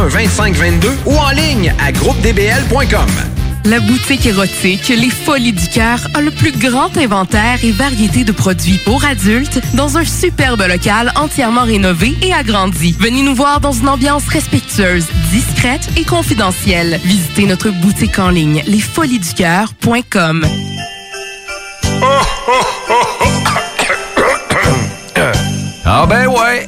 2522 ou en ligne à groupedbl.com. La boutique érotique Les Folies du Cœur a le plus grand inventaire et variété de produits pour adultes dans un superbe local entièrement rénové et agrandi. Venez nous voir dans une ambiance respectueuse, discrète et confidentielle. Visitez notre boutique en ligne lesfoliesducoeur.com. Ah ben ouais,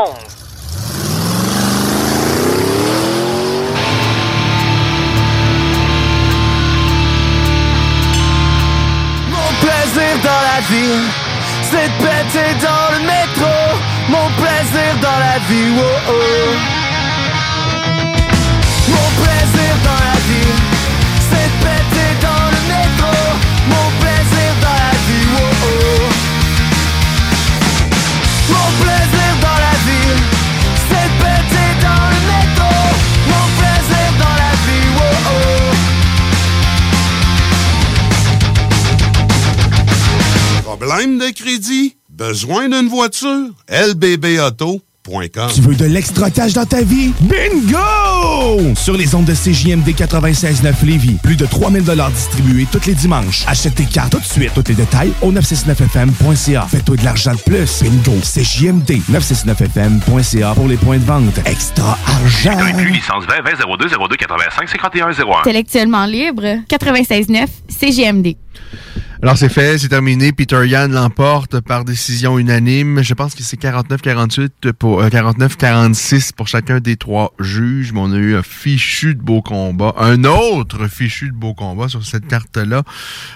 11. dans la vie, c'est de péter dans le métro, mon plaisir dans la vie, wow, oh. oh. Problème de crédit? Besoin d'une voiture? LBBauto.com Tu veux de l'extra cash dans ta vie? Bingo! Sur les ondes de CJMD 96.9 Lévis, plus de 3000 distribués tous les dimanches. Achète tes cartes tout de suite. Tous les détails au 969FM.ca. Fais-toi de l'argent de plus. Bingo! CJMD 969FM.ca pour les points de vente. Extra argent! Inclus licence 20 20 02 02 85 51 01. Intellectuellement libre, 96.9 CGMD. Alors c'est fait, c'est terminé. Peter Yan l'emporte par décision unanime. Je pense que c'est 49-48 pour 49-46 pour chacun des trois juges. Mais on a eu un fichu de beau combat, un autre fichu de beau combat sur cette carte-là.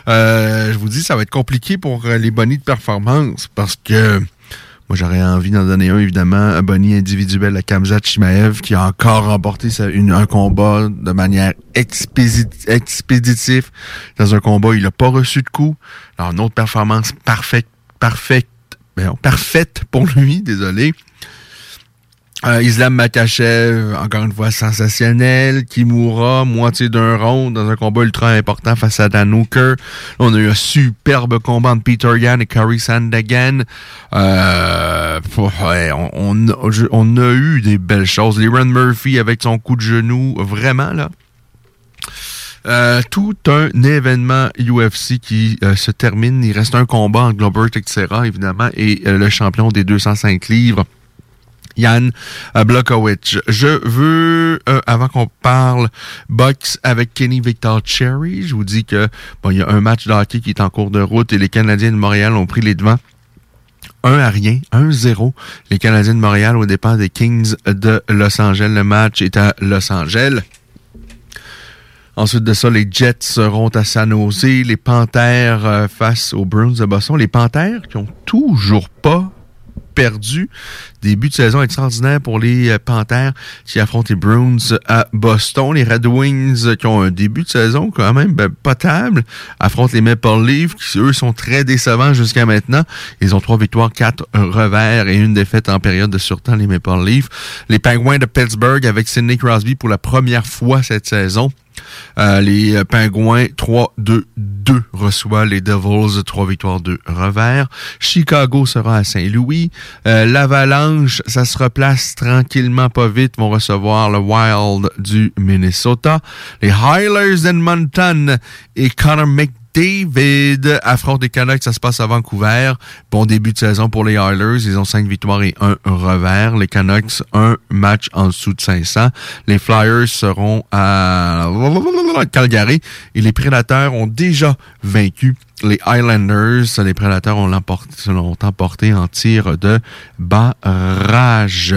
Euh, je vous dis, ça va être compliqué pour euh, les bonnies de performance parce que moi, j'aurais envie d'en donner un, évidemment, un boni individuel à Kamzat Chimaev, qui a encore remporté une- un combat de manière expédi- expéditive. Dans un combat, il n'a pas reçu de coup. Alors, une autre performance parfaite, parfaite, ben parfaite pour lui, désolé. Euh, Islam Makachev, encore une fois sensationnel. Kimura, moitié d'un round dans un combat ultra important face à Dan Hooker. On a eu un superbe combat entre Peter Yan et Curry Sandagan. Euh, on, a, eu des belles choses. Leron Murphy avec son coup de genou, vraiment là. Euh, tout un événement UFC qui euh, se termine. Il reste un combat entre Globert Teixeira, évidemment, et le champion des 205 livres. Yann euh, Blokowicz. Je veux, euh, avant qu'on parle boxe avec Kenny Victor Cherry, je vous dis que y a un match de hockey qui est en cours de route et les Canadiens de Montréal ont pris les devants. 1 à rien, 1-0. Les Canadiens de Montréal au départ des Kings de Los Angeles. Le match est à Los Angeles. Ensuite de ça, les Jets seront à San Jose. Les Panthers euh, face aux Bruins de Boston. Les Panthers qui ont toujours pas perdu. Début de saison extraordinaire pour les euh, Panthers qui affrontent les Bruins à Boston. Les Red Wings euh, qui ont un début de saison quand même ben, potable affrontent les Maple Leafs qui, eux, sont très décevants jusqu'à maintenant. Ils ont trois victoires, quatre revers et une défaite en période de surtemps, les Maple Leafs. Les Penguins de Pittsburgh avec Sidney Crosby pour la première fois cette saison. Euh, les Pingouins 3-2-2 reçoivent les Devils 3 victoires 2 revers. Chicago sera à Saint-Louis. Euh, L'Avalanche, ça se replace tranquillement pas vite, vont recevoir le Wild du Minnesota. Les Highlanders d'Edmonton et Connor McDavid affrontent les Canucks, ça se passe à Vancouver. Bon début de saison pour les Oilers, ils ont 5 victoires et 1 revers. Les Canucks, un match en dessous de 500. Les Flyers seront à Calgary et les Prédateurs ont déjà vaincu les Highlanders. Les Prédateurs ont l'ont emporté en tir de barrage.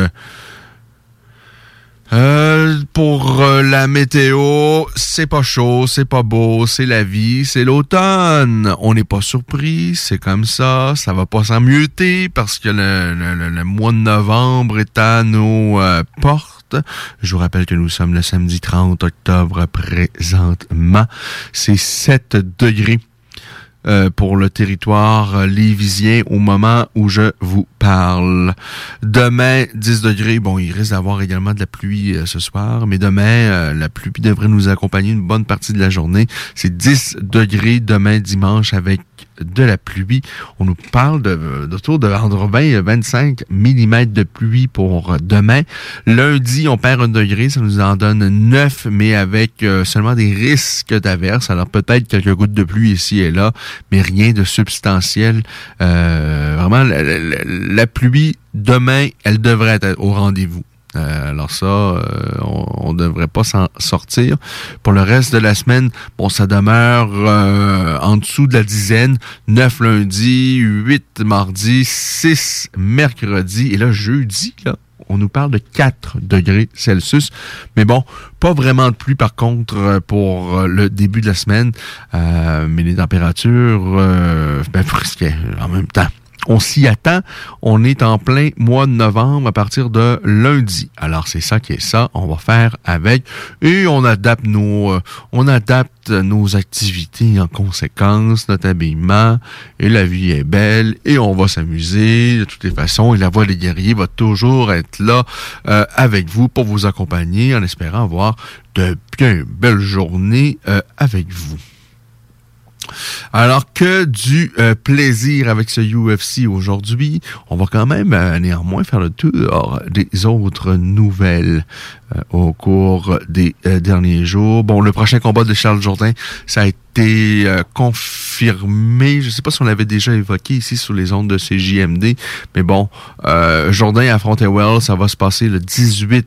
Euh, pour euh, la météo, c'est pas chaud, c'est pas beau, c'est la vie, c'est l'automne. On n'est pas surpris, c'est comme ça, ça va pas s'emmieuter parce que le, le- le- le mois de novembre est à nos euh, portes. Je vous rappelle que nous sommes le samedi 30 octobre présentement. C'est 7 degrés euh, pour le territoire euh, lévisien au moment où je vous parle. Demain, 10 degrés. Bon, il risque d'avoir également de la pluie euh, ce soir, mais demain, euh, la pluie devrait nous accompagner une bonne partie de la journée. C'est 10 degrés demain dimanche avec de la pluie. On nous parle d'autour de entre 20 et 25 mm de pluie pour demain. Lundi, on perd un degré, ça nous en donne 9, mais avec euh, seulement des risques d'averse. Alors peut-être quelques gouttes de pluie ici et là, mais rien de substantiel. Euh, vraiment, la pluie demain, elle devrait être au rendez-vous. Euh, alors ça, euh, on ne devrait pas s'en sortir. Pour le reste de la semaine, bon, ça demeure euh, en dessous de la dizaine. 9 lundi, 8 mardi, 6 mercredi. Et là, jeudi, là, on nous parle de 4 degrés Celsius. Mais bon, pas vraiment de pluie par contre pour le début de la semaine. Mais les températures, ben, presque en même temps. On s'y attend. On est en plein mois de novembre à partir de lundi. Alors c'est ça qui est ça. On va faire avec et on adapte nos, euh, on adapte nos activités en conséquence, notre habillement et la vie est belle et on va s'amuser de toutes les façons. Et la voix des guerriers va toujours être là euh, avec vous pour vous accompagner en espérant avoir de bien belles journées euh, avec vous. Alors que du euh, plaisir avec ce UFC aujourd'hui, on va quand même euh, néanmoins faire le tour des autres nouvelles euh, au cours des derniers jours. Bon, le prochain combat de Charles Jourdain, ça a été confirmé. Je sais pas si on l'avait déjà évoqué ici sur les ondes de CJMD, mais bon, Jourdain affronte Wells, ça va se passer le 18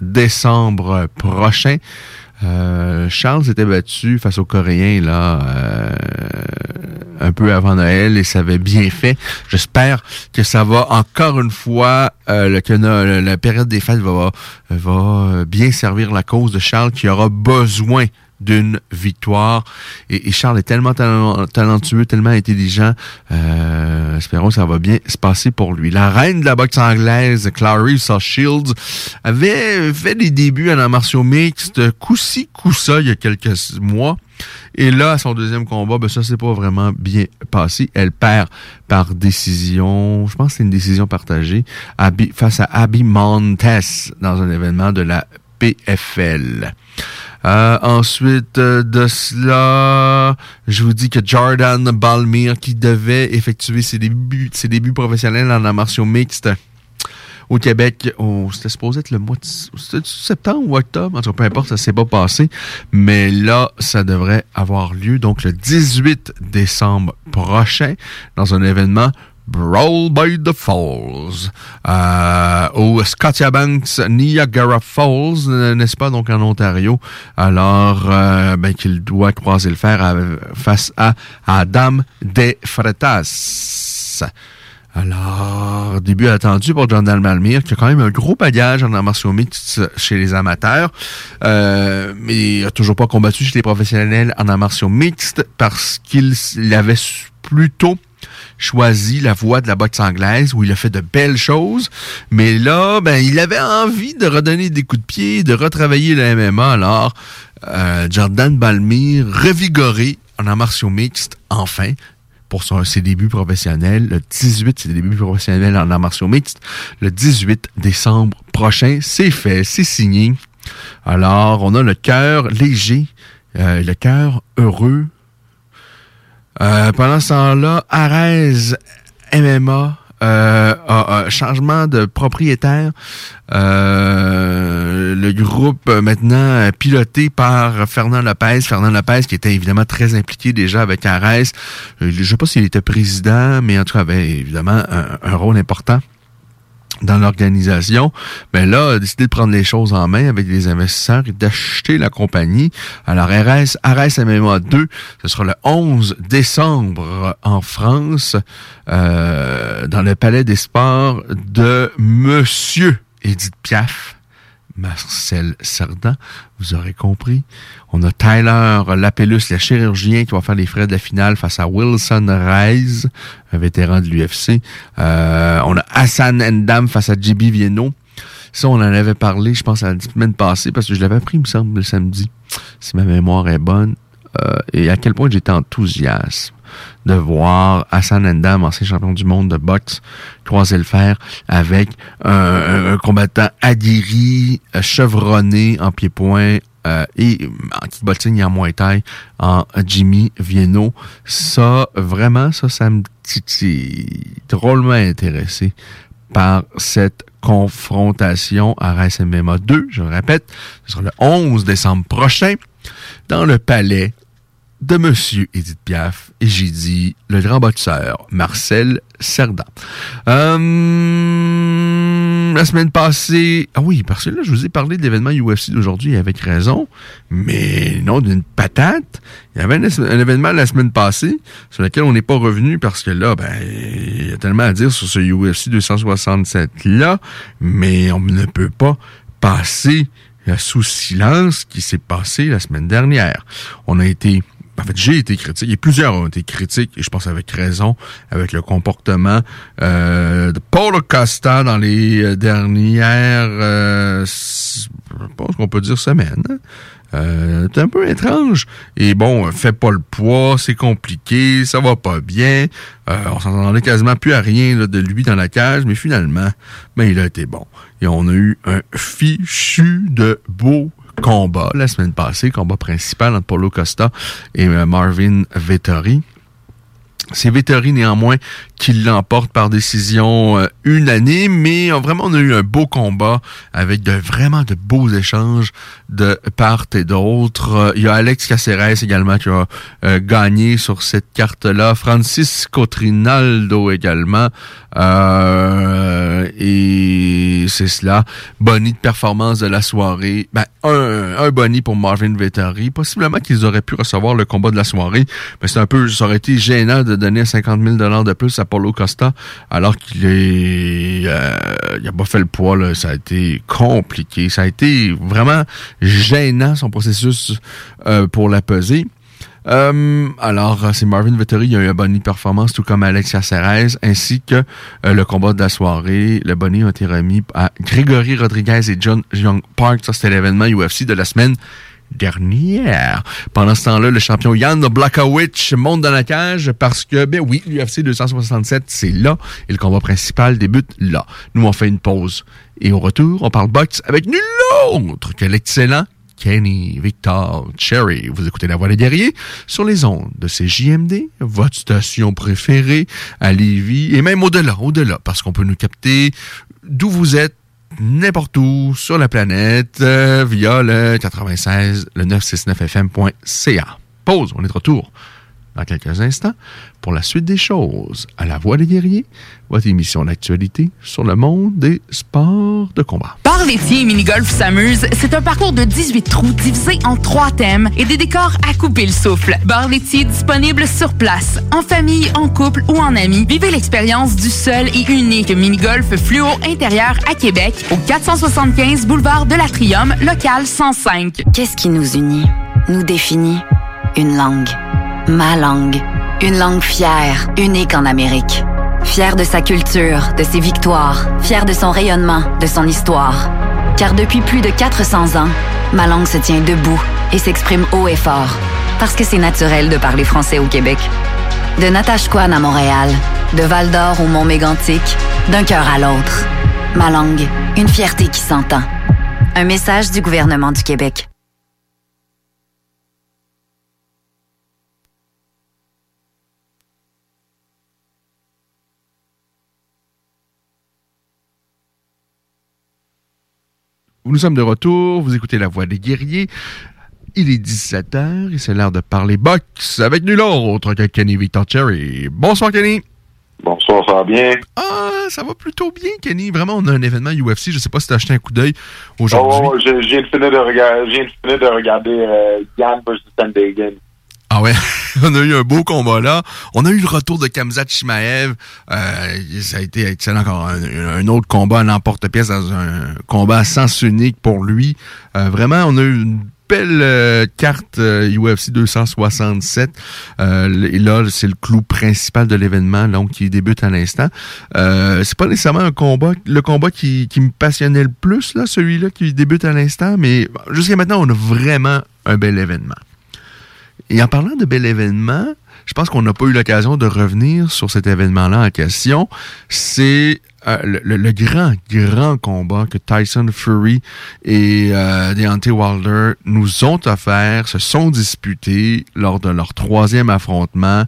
décembre prochain. Euh, Charles s'était battu face aux Coréens là euh, un peu avant Noël et ça avait bien fait. J'espère que ça va encore une fois euh, que la période des fêtes va, va bien servir la cause de Charles qui aura besoin d'une victoire. Et, Charles est tellement talent- talentueux, tellement intelligent. Euh, espérons que ça va bien se passer pour lui. La reine de la boxe anglaise, Clarissa Shields, avait fait des débuts en martiaux mixtes, coup-ci, coup-ça, il y a quelques mois. Et là, son deuxième combat, ben ça s'est pas vraiment bien passé. Elle perd par décision, je pense que c'est une décision partagée, face à Abby Montes dans un événement de la PFL. Euh, ensuite euh, de cela, je vous dis que Jordan Balmir, qui devait effectuer ses débuts, ses débuts professionnels en arts martiaux mixtes au Québec, on- c'était supposé être le mois de septembre ou octobre, en tout cas, peu importe, ça s'est pas passé, mais là, ça devrait avoir lieu, donc le 18 décembre prochain, dans un événement Brawl by the Falls, euh, au Scotiabanks Niagara Falls, n'est-ce pas, donc en Ontario. Alors, euh, ben, qu'il doit croiser le fer face à Adam De Freitas. Alors, début attendu pour Jordan Malmire, qui a quand même un gros bagage en martiaux mixtes chez les amateurs, euh, mais il a toujours pas combattu chez les professionnels en martiaux mixtes parce qu'il avait plutôt choisi la voie de la boxe anglaise où il a fait de belles choses, mais là, ben, il avait envie de redonner des coups de pied, de retravailler le MMA. Alors, euh, Jordan Balmire, revigoré en arts martiaux mixtes, enfin, pour son- ses débuts professionnels. Le 18, ses débuts professionnels en arts martiaux mixtes. Le 18 décembre prochain, c'est fait, c'est signé. Alors, on a le cœur léger, euh, le cœur heureux. Euh, pendant ce temps-là, Arez MMA euh, a, a changement de propriétaire. Euh, le groupe euh, maintenant piloté par Fernand Lopez. Fernand Lopez qui était évidemment très impliqué déjà avec Arez. Euh, je ne sais pas s'il était président, mais en tout cas avait évidemment un rôle important dans l'organisation, mais là, a décidé de prendre les choses en main avec les investisseurs et d'acheter la compagnie. Alors, RS, RS MMA 2, ce sera le 11 décembre en France, euh, dans le Palais des Sports de Monsieur Edith Piaf. Marcel Cerdan, vous aurez compris. On a Tyler Lapellus, le chirurgien, qui va faire les frais de la finale face à Wilson Reis, un vétéran de l'UFC. Euh, on a Hassan Endam face à JB Vienno. Ça, on en avait parlé, je pense, la semaine passée, parce que je l'avais appris, il me semble, le samedi, si ma mémoire est bonne. Euh, et à quel point j'étais enthousiaste de voir Hassan Endam, ancien champion du monde de boxe, croiser le fer avec un, combattant aguerri, euh, chevronné en pied-point euh, et en kickboxing et en muay en Jimmy Vienno. Ça, vraiment, ça, ça me titille drôlement intéressé par cette confrontation à RSMMA 2, je le répète, ce sera le 11 décembre prochain dans le palais de Monsieur Edith Piaf et j'ai dit le grand boxeur Marcel Cerdan. Euh, la semaine passée, ah oui, parce que là, je vous ai parlé de l'événement UFC d'aujourd'hui avec raison, mais non d'une patate. Il y avait un, événement la semaine passée sur lequel on n'est pas revenu parce que là, ben, il y a tellement à dire sur ce UFC 267-là, mais on ne peut pas passer sous silence ce qui s'est passé la semaine dernière. On a été en fait, j'ai été critique, et plusieurs ont été critiques, et je pense avec raison, avec le comportement euh, de Paul Costa dans les euh, dernières, euh, je pense qu'on peut dire semaines. hein. Euh, c'est un peu étrange. Et bon, euh, fait pas le poids, c'est compliqué, ça va pas bien. Euh, on s'entendait quasiment plus à rien là, de lui dans la cage, mais finalement, ben il a été bon. Et on a eu un fichu de beau combat la semaine passée, combat principal entre Paulo Costa et euh, Marvin Vettori. C'est Vettori néanmoins qui l'emporte par décision euh, unanime, mais euh, vraiment on a eu un beau combat avec de vraiment de beaux échanges de part et d'autre. Il y a Alex Caceres également qui a gagné sur cette carte-là. Francisco Trinaldo également. Euh, et c'est cela. Bonnie de performance de la soirée. Ben, un, un Bonnie pour Marvin Vettori. Possiblement qu'ils auraient pu recevoir le combat de la soirée. Mais c'est un peu, ça aurait été gênant de donner 50 000 de plus à Paulo Costa alors qu'il est, euh, il a pas fait le poids, là. Ça a été compliqué. Ça a été vraiment gênant, son processus euh, pour la peser. Euh, alors, euh, c'est Marvin Vettori, il a eu un Bonnie performance, tout comme Alexia Ceres, ainsi que euh, le combat de la soirée. Le Bonnie a été remis à Grégory Rodriguez et John Young Park. Ça, c'était l'événement UFC de la semaine dernière. Pendant ce temps-là, le champion Jan Blakowicz monte dans la cage parce que, ben oui, l'UFC 267, c'est là et le combat principal débute là. Nous, on fait une pause. Et au retour, on parle boxe avec nul autre que l'excellent Kenny Victor Cherry. Vous écoutez La Voix des Guerriers sur les ondes de CJMD, votre station préférée à Lévis et même au-delà, au-delà, parce qu'on peut nous capter d'où vous êtes n'importe où sur la planète euh, via le 96, le 969fm.ca. Pause, on est de retour dans quelques instants pour la suite des choses à la Voix des guerriers, votre émission d'actualité sur le monde des sports de combat. Bar laitier et mini-golf s'amuse, c'est un parcours de 18 trous divisé en trois thèmes et des décors à couper le souffle. Bar laitier disponible sur place, en famille, en couple ou en amis. Vivez l'expérience du seul et unique mini-golf fluo intérieur à Québec au 475 boulevard de l'Atrium, local 105. Qu'est-ce qui nous unit, nous définit? Une langue. Ma langue. Une langue fière, unique en Amérique. Fière de sa culture, de ses victoires, fière de son rayonnement, de son histoire. Car depuis plus de 400 ans, ma langue se tient debout et s'exprime haut et fort. Parce que c'est naturel de parler français au Québec. De Natashquan à Montréal, de Val d'Or au Mont Mégantic, d'un cœur à l'autre. Ma langue, une fierté qui s'entend. Un message du gouvernement du Québec. Nous sommes de retour, vous écoutez La Voix des guerriers. Il est 17h et c'est l'heure de parler boxe avec nul autre que Kenny Victor Cherry. Bonsoir Kenny. Bonsoir, ça va bien? Ah, ça va plutôt bien Kenny. Vraiment, on a un événement UFC. Je sais pas si tu as acheté un coup d'œil aujourd'hui. Oh, je je viens de regarder, euh, Yann versus Sandagan. Ah ouais, on a eu un beau combat là. On a eu le retour de Kamzat Chimaev. Euh, ça a été excellent encore. Un, autre combat à l'emporte-pièce dans un combat à sens unique pour lui. Euh, vraiment, on a eu une belle euh, carte UFC 267. Euh, et là, c'est le clou principal de l'événement, donc qui débute à l'instant. C'est pas nécessairement un combat, le combat qui, qui me passionnait le plus, là, celui-là qui débute à l'instant, mais jusqu'à maintenant, on a vraiment un bel événement. Et en parlant de bel événement, je pense qu'on n'a pas eu l'occasion de revenir sur cet événement-là en question. C'est euh, le, grand, grand combat que Tyson Fury et euh, Deontay Wilder nous ont offert, se sont disputés lors de leur troisième affrontement.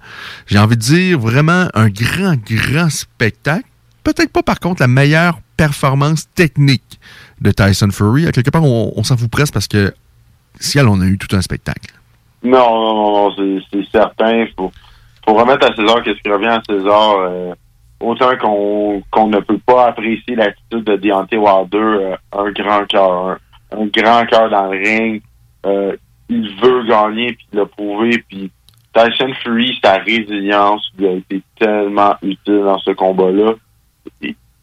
J'ai envie de dire vraiment un grand, grand spectacle. Peut-être pas par contre la meilleure performance technique de Tyson Fury. À quelque part, on, on s'en fout presque parce que ciel, on a eu tout un spectacle. Non, non, non, non, c'est- certain. Faut, faut remettre à César qu'est-ce qui revient à César. euh, autant qu'on ne peut pas apprécier l'attitude de Deontay Wilder, euh, un grand cœur, un, grand cœur dans le ring. Euh, il veut gagner puis il l'a prouvé. Puis Tyson Fury, sa résilience lui a été tellement utile dans ce combat-là.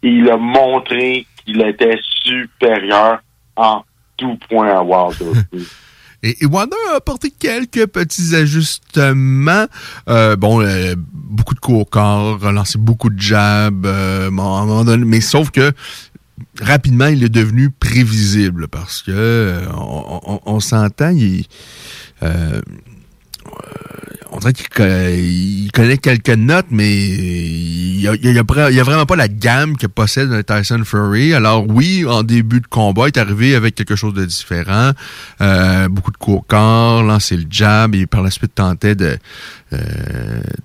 Il a montré qu'il était supérieur en tout point à Wilder. Et, Wilder a apporté quelques petits ajustements. Euh, bon, euh, beaucoup de coups au corps, relancé beaucoup de jabs, euh, mais sauf que rapidement, il est devenu prévisible parce que euh, on s'entend, il, euh, on dirait qu'il co- il connaît quelques notes, mais il y a, vraiment pas la gamme que possède un Tyson Fury. Alors oui, en début de combat, il est arrivé avec quelque chose de différent. Euh, beaucoup de au corps, lancer le jab, et par la suite tentait de, euh,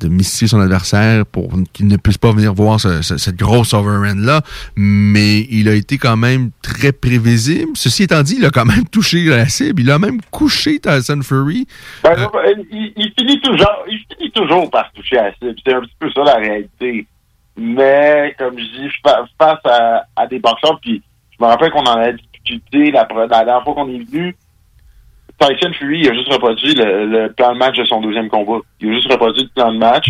de mystifier son adversaire pour qu'il ne puisse pas venir voir ce- ce- cette grosse overhand-là. Mais il a été quand même très prévisible. Ceci étant dit, il a quand même touché la cible. Il a même couché Tyson Fury. Ben, euh, il, il toujours, il finit toujours par toucher à cible. C'est un petit peu ça la réalité. Mais, comme je dis, fa- face à, à des boxeurs, puis je me rappelle qu'on en a discuté la, la dernière fois qu'on est venu. Tyson Fury, il a juste reproduit le, le plan de match de son deuxième combat. Il a juste reproduit le plan de match.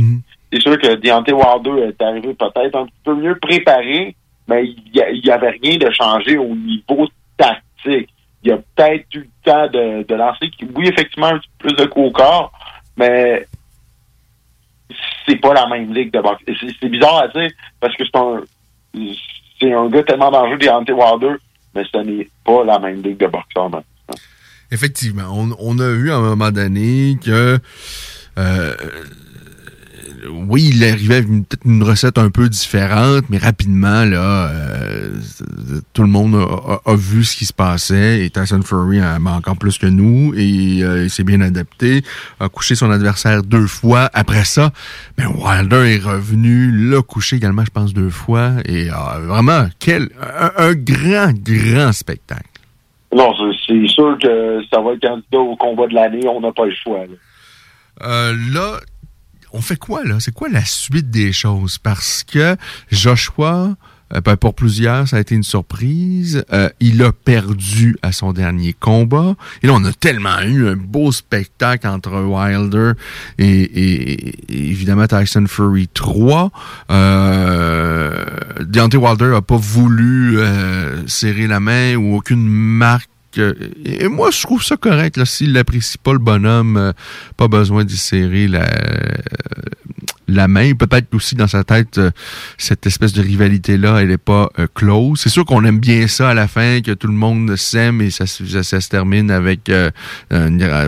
C'est sûr que Deontay Wilder est arrivé peut-être un petit peu mieux préparé, mais il y, a- il y avait rien de changé au niveau tactique. Il a peut-être eu le temps de, de lancer, oui, effectivement, un petit peu plus de coups au corps, mais c'est pas la même ligue de boxe. C'est bizarre à dire parce que c'est un c'est un gars tellement dangereux, Deontay Wilder, mais ce n'est pas la même ligue de boxeurs. non. Effectivement, on, on a vu à un moment donné que euh, oui, il arrivait peut-être une recette un peu différente, mais rapidement, là, euh, tout le monde a, a- a vu ce qui se passait et Tyson Fury en a encore plus que nous et euh, il s'est bien adapté, a couché son adversaire deux fois. Après ça, ben Wilder est revenu, l'a couché également, je pense, deux fois et euh, vraiment, quel un, un grand, grand spectacle. Non, c'est- c'est sûr que ça va être candidat au combat de l'année, on n'a pas le choix. là. Euh, là, on fait quoi là? C'est quoi la suite des choses? Parce que Joshua, euh, ben, pour plusieurs, ça a été une surprise. Euh, il a perdu à son dernier combat. Et là, on a tellement eu un beau spectacle entre Wilder et, et- et évidemment Tyson Fury 3. Euh, Deontay Wilder a pas voulu euh, serrer la main ou aucune marque et moi, je trouve ça correct. S'il n'apprécie pas le bonhomme, euh, pas besoin d'y serrer la, euh, la main. Peut-être aussi dans sa tête, euh, cette espèce de rivalité-là, elle n'est pas close. C'est sûr qu'on aime bien ça à la fin, que tout le monde s'aime et ça, se- termine avec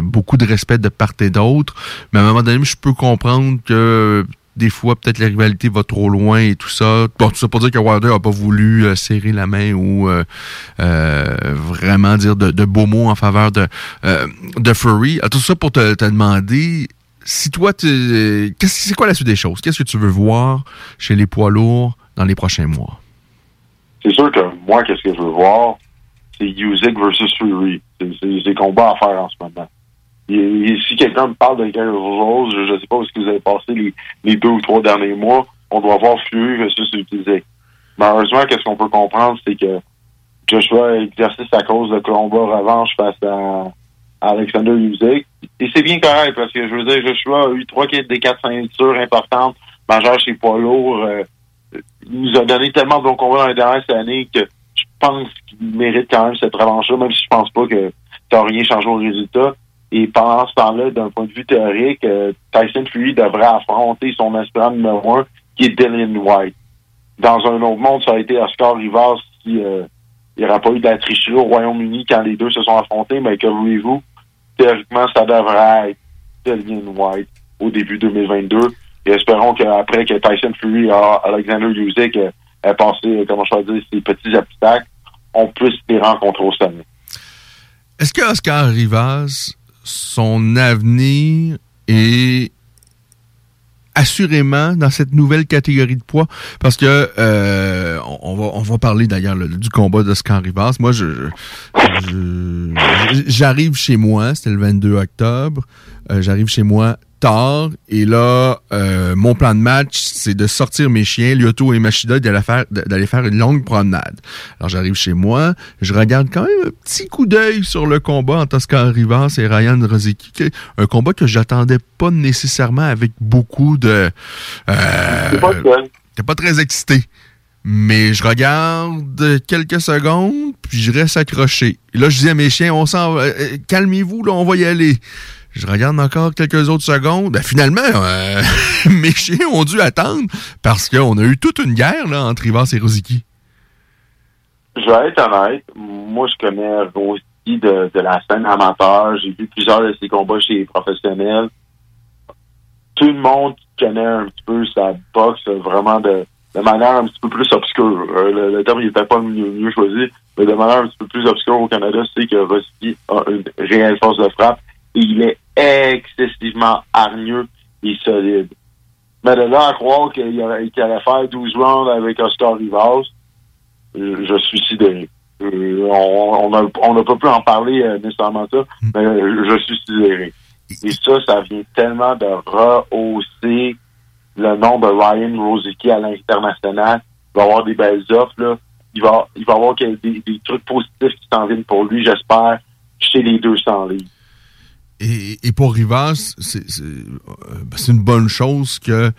beaucoup de respect de part et d'autre. Mais à un moment donné, je peux comprendre que des fois, peut-être la rivalité va trop loin et tout ça. Bon, tout ça pour dire que Wilder n'a pas voulu euh, serrer la main ou euh, euh, vraiment dire de, beaux mots en faveur de, de Fury. Ah, Tout ça pour te, demander si toi, tu- c'est quoi la suite des choses? Qu'est-ce que tu veux voir chez les poids lourds dans les prochains mois? C'est sûr que moi, qu'est-ce que je veux voir, c'est Usyk versus Fury. C'est c'est- c'est combat à faire en ce moment. Et, si quelqu'un me parle de quelque chose, je ne sais pas où est-ce que vous avez passé les, deux ou trois derniers mois, on doit voir Fury versus Usyk. Malheureusement, qu'est-ce qu'on peut comprendre, c'est que Joshua a exercé sa cause de combat revanche face à, Alexander Usyk. Et c'est bien correct parce que je veux dire, Joshua a eu trois des quatre ceintures importantes majeures chez poids lourds. euh, il nous a donné tellement de bons combats dans les dernières années que je pense qu'il mérite quand même cette revanche-là, même si je pense pas que ça n'a rien changé au résultat. Et pendant ce temps-là, d'un point de vue théorique, euh, Tyson Fury devrait affronter son aspirant numéro un, qui est Dylan White. Dans un autre monde, ça aurait été Oscar Rivas si euh, il n'y aurait pas eu de la tricherie au Royaume-Uni quand les deux se sont affrontés, mais que voulez-vous, théoriquement, ça devrait être Dylan White au début 2022. Et espérons qu'après que Tyson Fury et Alexander Usyk euh, aient passé, euh, comment je dire, ces petits obstacles, on puisse les rencontrer au sommet. Est-ce que Oscar Rivas, son avenir est assurément dans cette nouvelle catégorie de poids parce que euh, on, va on va parler d'ailleurs du combat d'Oscar Rivas. Moi je j'arrive chez moi, c'était le 22 octobre. Euh, j'arrive chez moi tard et là euh, mon plan de match c'est de sortir mes chiens Lyoto et Machida d'aller faire d'aller faire une longue promenade. Alors j'arrive chez moi, je regarde quand même un petit coup d'œil sur le combat entre Oscar Rivas et Ryan est un combat que j'attendais pas nécessairement avec beaucoup de euh, T'es pas très excité. Mais je regarde quelques secondes, puis je reste accroché. Et là, je dis à mes chiens, on s'en va, euh, calmez-vous, là, on va y aller. Je regarde encore quelques autres secondes. Ben, finalement, euh, mes chiens ont dû attendre parce qu'on a eu toute une guerre là, entre Rivas et Rozicki. Je vais être honnête. Moi, je connais Rossi de, la scène amateur. J'ai vu plusieurs de ses combats chez les professionnels. tout le monde connaît un petit peu sa boxe vraiment de, de manière un petit peu plus obscure. Euh, le, terme n'était pas mieux, mieux choisi, mais de manière un petit peu plus obscure au Canada, c'est que Rossi a une réelle force de frappe il est excessivement hargneux et solide. Mais de là à croire qu'il allait faire 12 rounds avec Oscar Rivas, euh, je suis sidéré. Euh, on on a- on n'a pas pu en parler euh, nécessairement ça, mais euh, je suis sidéré. Et ça, ça vient tellement de rehausser le nom de Ryan Rosicky à l'international. Il va avoir des belles offres, là. Il va, il va avoir des, des trucs positifs qui s'en viennent pour lui, j'espère, chez les 200 livres. Et, et pour Rivas, c'est euh, ben, une bonne chose que.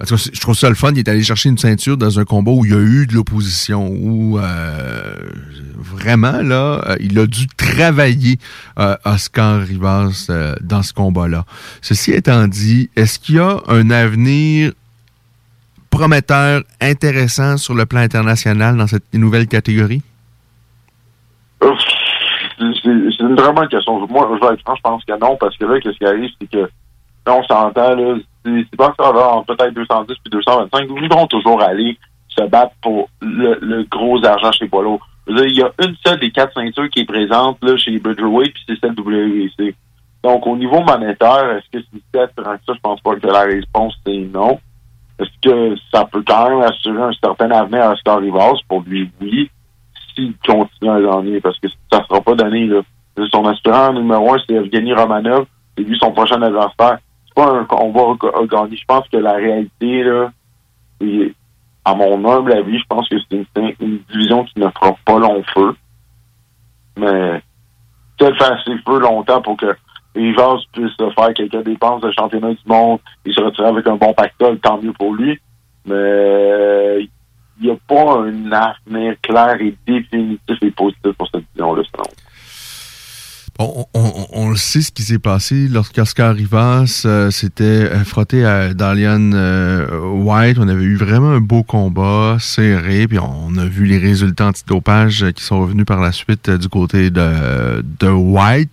je trouve ça le fun. Il est allé chercher une ceinture dans un combat où il y a eu de l'opposition, où euh, vraiment, là, euh, il a dû travailler euh, Oscar Rivas euh, dans ce combat-là. Ceci étant dit, est-ce qu'il y a un avenir prometteur, intéressant sur le plan international dans cette nouvelle catégorie? C'est une bonne question. Moi, je vais être franc, je pense que non, parce que là, qu'est-ce qui arrive, c'est que là, on s'entend, là, c'est pas ça, là, entre peut-être 210 puis 225, nous voudrons toujours aller se battre pour le, gros argent chez dire, Il y a une seule des quatre ceintures qui est présente là, chez Bridgerweight, puis c'est celle WEC. Donc, au niveau monétaire, est-ce que c'est si que ça? Je pense pas que la réponse, c'est non. Est-ce que ça peut quand même assurer un certain avenir à Oscar Rivas? Pour lui, oui s'il continue à gagner, parce que ça sera pas donné. Là. Son aspirant numéro un, c'est Evgeny Romanov, et lui, son prochain adversaire. C'est pas un combat à gagner. Je pense que la réalité, là, à mon humble avis, je pense que c'est une, division qui ne fera pas long feu. Mais peut-être faire assez feu longtemps pour que Rivas puisse faire quelques dépenses de championnat du monde et se retirer avec un bon pactole, tant mieux pour lui. Mais il n'y a pas un avenir clair et définitif et positif pour cette division-là, selon. On, le sait ce qui s'est passé lorsqu'Oscar Rivas euh, s'était euh, frotté à Dalian euh, White. On avait eu vraiment un beau combat serré, puis on a vu les résultats antidopage qui sont revenus par la suite euh, du côté de, White.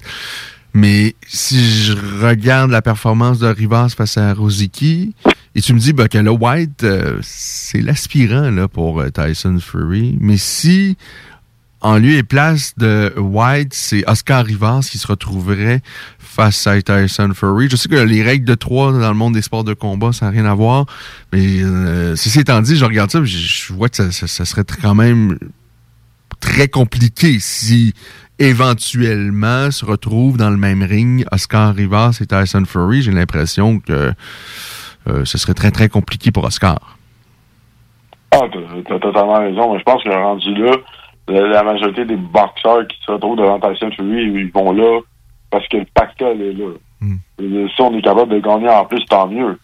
Mais si je regarde la performance de Rivas face à Rosicky, et tu me dis ben, que là, White, c'est l'aspirant là, pour Tyson Fury. Mais si en lieu et place de White, c'est Oscar Rivas qui se retrouverait face à Tyson Fury. Je sais que les règles de 3 dans le monde des sports de combat, ça n'a rien à voir. Mais euh, ceci étant dit, je regarde ça, je, je vois que ça, serait quand même très compliqué si éventuellement se retrouvent dans le même ring Oscar Rivas et Tyson Fury. J'ai l'impression que euh, ce serait très très compliqué pour Oscar. Ah, t'as totalement raison. Je pense que rendu là, la, la majorité des boxeurs qui se retrouvent devant Tyson Fury, ils vont là parce que le pactole est là. Et Si on est capable de gagner en plus, tant mieux.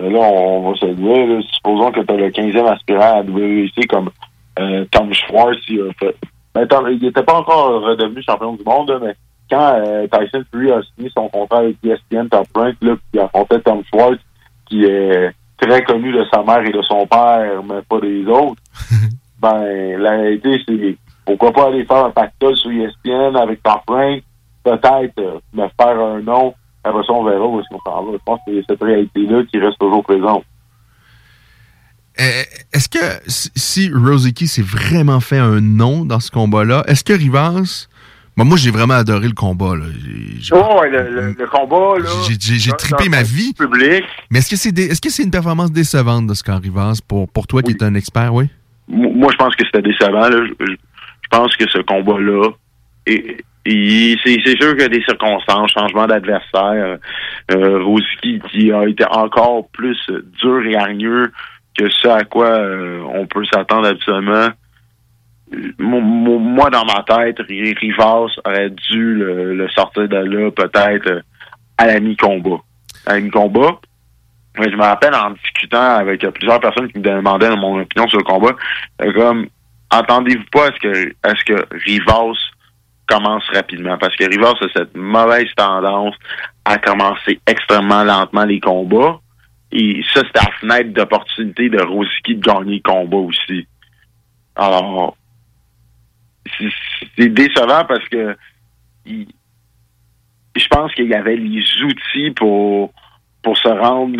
Mais là, on, va se dire, là, supposons que tu as le 15e aspirant à WEC comme euh, Tom Schwartz. Il, a fait- Ben, Tom- il était pas encore redevenu champion du monde, là, mais quand euh, Tyson Fury a signé son contrat avec ESPN Top Rank, là, puis il affrontait Tom Schwartz, qui est très connu de sa mère et de son père, mais pas des autres, ben, la réalité, c'est pourquoi pas aller faire un pactole sur ESPN avec Top Rank, peut-être euh, me faire un nom, après ça, on verra où est-ce qu'on s'en va. Je pense que c'est cette réalité-là qui reste toujours présente. Euh, Est-ce que si- si Rosicky s'est vraiment fait un nom dans ce combat-là, est-ce que Rivas. Bon, moi, j'ai vraiment adoré le combat. Là. Oh, ouais, le, le- le combat. J'ai- dans ma vie. Public. Mais est-ce que c'est des- est-ce que c'est une performance décevante de Oscar Rivas pour, pour toi qui es un expert, oui? Moi, je pense que c'était décevant. Là. Je, je- je pense que ce combat-là, c'est sûr qu'il y a des circonstances, changement d'adversaire, euh, Rosicky qui a été encore plus euh, dur et hargneux que ce à quoi euh, on peut s'attendre habituellement. Euh, mo- mo- Moi, dans ma tête, Ri- Rivas aurait dû le, le sortir de là peut-être euh, à la mi-combat. À la mi-combat, je me rappelle en discutant avec euh, plusieurs personnes qui me demandaient mon opinion sur le combat, euh, comme entendez-vous pas à ce que à que Rivas commence rapidement? Parce que Rivas a cette mauvaise tendance à commencer extrêmement lentement les combats. Et ça, c'était la fenêtre d'opportunité de Rosicky de gagner le combat aussi. Alors, c'est c'est décevant parce que je pense qu'il y avait les outils pour pour se rendre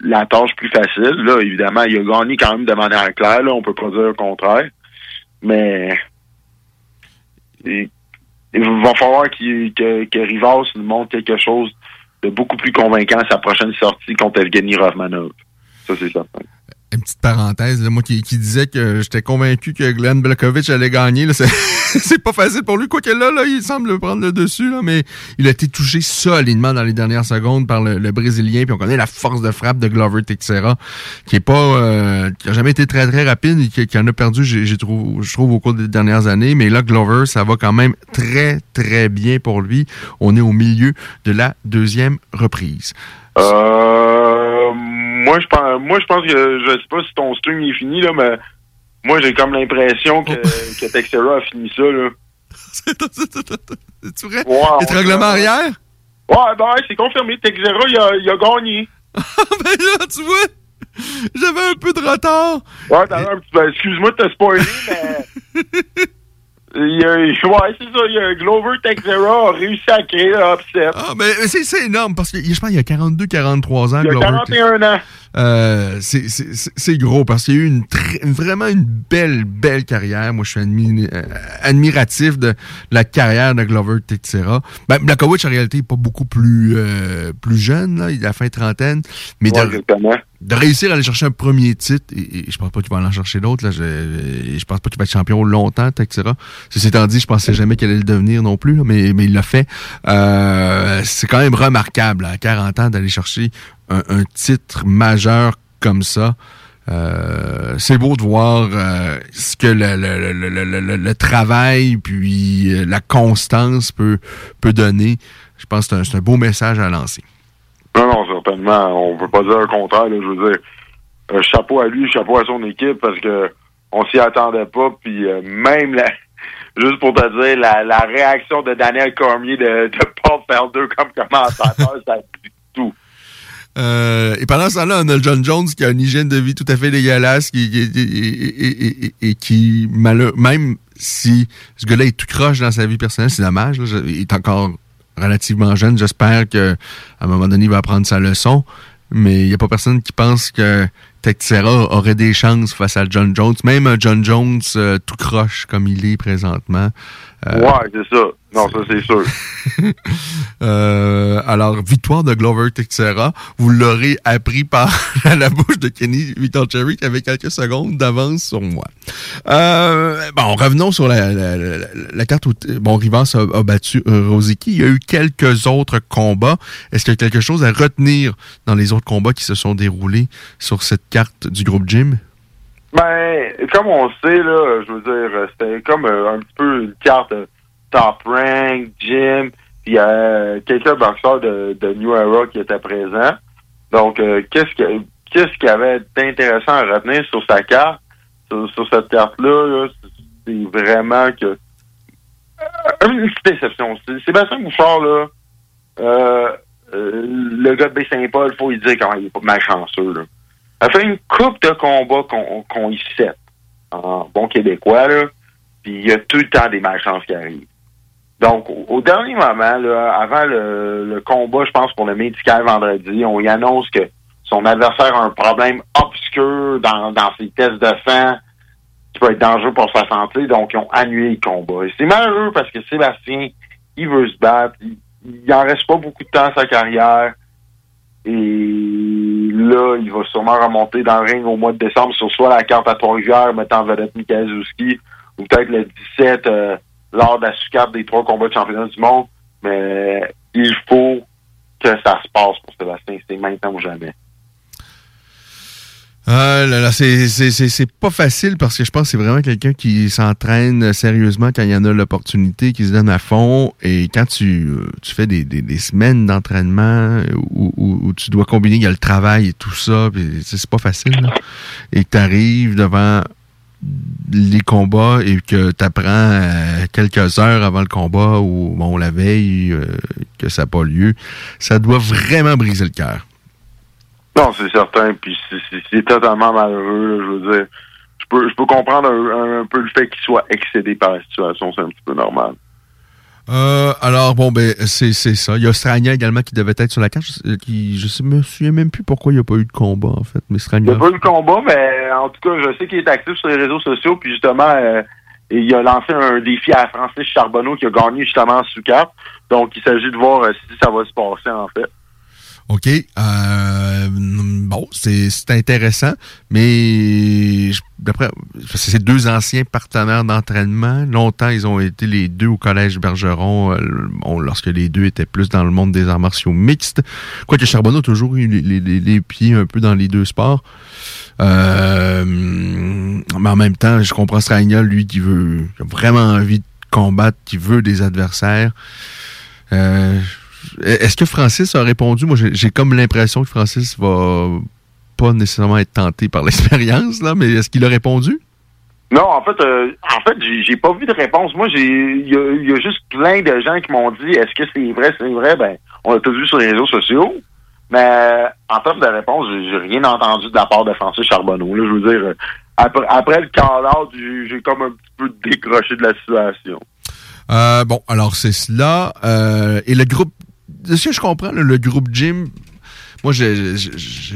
la tâche plus facile. Là, évidemment, il a gagné quand même de manière claire. Là, on peut pas dire le contraire. Mais il, va falloir que, que Rivas nous montre quelque chose de beaucoup plus convaincant à sa prochaine sortie contre Evgeny Rovmanov. Ça, c'est certain. Une petite parenthèse, moi qui, disais que j'étais convaincu que Glenn Blakovic allait gagner. C'est pas facile pour lui. Quoi que là, là, il semble prendre le dessus, mais il a été touché solidement dans les dernières secondes par le, Brésilien. Puis on connaît la force de frappe de Glover Teixeira, qui est pas euh, qui jamais été très très rapide et qui, en a perdu, je trouve, au cours des dernières années. Mais là, Glover, ça va quand même très très bien pour lui. On est au milieu de la deuxième reprise. Euh, moi, je pense, moi, je pense que je sais pas si ton stream est fini là, mais moi, j'ai comme l'impression que, que Texera a fini ça là. C'est vrai? Ouais, Étranglement arrière? Ouais, ben c'est confirmé. Texera, il a, il a gagné. ben là, tu vois, j'avais un peu de retard. Ouais, t'as un petit ben, excuse-moi de te spoiler, mais. Il y a, ouais, c'est ça. Il y a Glover Texera a réussi à créer l'upset. Ah, mais mais c'est c'est énorme parce que je pense qu'il y a 42-43 ans. Il y a Glover 41 ans. Euh, c'est- gros parce qu'il y a eu une vraiment une belle, belle carrière. Moi, je suis admi- euh, admiratif de la carrière de Glover Teixeira. Ben, Blakovic, en réalité, n'est pas beaucoup plus, euh, plus jeune. Là. Il a fin trentaine. Mais Ouais, de, de réussir à aller chercher un premier titre, et, et je pense pas qu'il va aller en chercher d'autres. là. Je, je pense pas qu'il va être champion longtemps, Teixeira. Ceci étant dit, je pensais jamais qu'elle allait le devenir non plus, là, mais, mais il l'a fait. Euh, c'est quand même remarquable, à 40 ans, d'aller chercher un, titre majeur comme ça. Euh, c'est beau de voir euh, ce que le, le, le, le, travail puis euh, la constance peut, peut donner. Je pense que c'est un, un beau message à lancer. Non, non, certainement. On peut pas dire le contraire. je veux dire, chapeau à lui, chapeau à son équipe parce que on s'y attendait pas. Puis même juste pour te dire, la, la réaction de Daniel Cormier de, de pas faire deux comme commentateur, ça dit tout. Euh, et pendant ce temps-là, on a John Jones qui a une hygiène de vie tout à fait dégueulasse qui, qui- et, et- et- qui, malheur- même si ce gars-là est tout croche dans sa vie personnelle, c'est dommage, là, il est encore relativement jeune. J'espère que à un moment donné, il va apprendre sa leçon. Mais il n'y a pas personne qui pense que Teixeira aurait des chances face à John Jones. Même John Jones euh, tout croche comme il est présentement. Euh, ouais, c'est ça. Non, ça c'est sûr. euh, alors, victoire de Glover Teixeira. Vous l'aurez appris par la bouche de Kenny Victor Cherry qui avait quelques secondes d'avance sur moi. Euh, bon, revenons sur la, la, la- la carte où bon, Rivas a, a battu euh, Rosicky. Il y a eu quelques autres combats. Est-ce qu'il y a quelque chose à retenir dans les autres combats qui se sont déroulés sur cette carte du groupe Jim? Ben, comme on sait, là, je veux dire, euh, c'était comme euh, un petit peu une carte euh, top rank, gym, puis euh, quelques boxeurs de, de New Era qui étaient présents. Donc, qu'est-ce que qu'est-ce qu'il y avait d'intéressant à retenir sur sa carte, sur, cette carte-là, là, c'est vraiment que une petite déception. Sébastien Bouchard, là, le gars de Baie-Saint-Paul, faut lui dire comment il est pas malchanceux, là. Ça fait une coupe de combats qu'on y set en bon québécois, là. Puis il y a tout le temps des malchances qui arrivent. Donc, au, dernier moment, là, avant le, combat, je pense, pour le médical vendredi, on y annonce que son adversaire a un problème obscur dans, dans ses tests de sang qui peut être dangereux pour sa santé, donc ils ont annulé le combat. Et c'est malheureux parce que Sébastien, il veut se battre, il, il en reste pas beaucoup de temps à sa carrière. Et là, il va sûrement remonter dans le ring au mois de décembre sur soit la carte à Trois-Rivières, mettant vedette Mikael ou peut-être le 17 euh, lors de la sous-carte des trois combats de championnat du monde. Mais il faut que ça se passe pour Sébastien. C'est maintenant ou jamais. Ah là là, c'est, pas facile parce que je pense que c'est vraiment quelqu'un qui s'entraîne sérieusement quand il y en a l'opportunité, qui se donne à fond. Et quand tu, euh, tu fais des, des, des semaines d'entraînement où, où, tu dois combiner, il y a le travail et tout ça, c'est, pas facile. là. Et que tu arrives devant les combats et que tu apprends quelques heures avant le combat ou bon la veille euh, que ça n'a pas lieu, ça doit vraiment briser le cœur. Non, c'est certain. Puis c'est- totalement malheureux. là, je veux dire, je peux, je peux comprendre un, un- un peu le fait qu'il soit excédé par la situation. C'est un petit peu normal. Euh, alors, bon, ben, c'est ça. Il y a Strania également qui devait être sur la carte. Je, qui, je sais- me souviens même plus pourquoi il n'y a pas eu de combat, en fait. Mais Il n'y a pas eu de combat, mais en tout cas, je sais qu'il est actif sur les réseaux sociaux. Puis justement, euh, il a lancé un défi à Francis Charbonneau qui a gagné justement sous carte. Donc, il s'agit de voir euh, si ça va se passer, en fait. OK? Euh, bon, c'est intéressant, mais d'après, c'est deux anciens partenaires d'entraînement. Longtemps, ils ont été les deux au Collège Bergeron, euh, bon, lorsque les deux étaient plus dans le monde des arts martiaux mixtes. Quoique Charbonneau a toujours eu les, les- les- pieds un peu dans les deux sports. Euh, mais en même temps, je comprends Stragna, lui, qui veut qui a vraiment envie de combattre, qui veut des adversaires. Euh, est-ce que Francis a répondu? Moi, j'ai comme l'impression que Francis va pas nécessairement être tenté par l'expérience, là, mais est-ce qu'il a répondu? Non, en fait, euh, en fait, j'ai pas vu de réponse. Moi, j'ai, il y, a- il y a juste plein de gens qui m'ont dit, est-ce que c'est vrai, c'est vrai? Ben, on l'a tout vu sur les réseaux sociaux. Mais en termes de réponse, j'ai rien entendu de la part de Francis Charbonneau. Là, je veux dire, après, après le call-out, j'ai j'ai comme un petit peu décroché de la situation. Euh, bon, alors c'est cela. Euh, et le groupe, de ce que je comprends, le groupe Jim, moi j'ai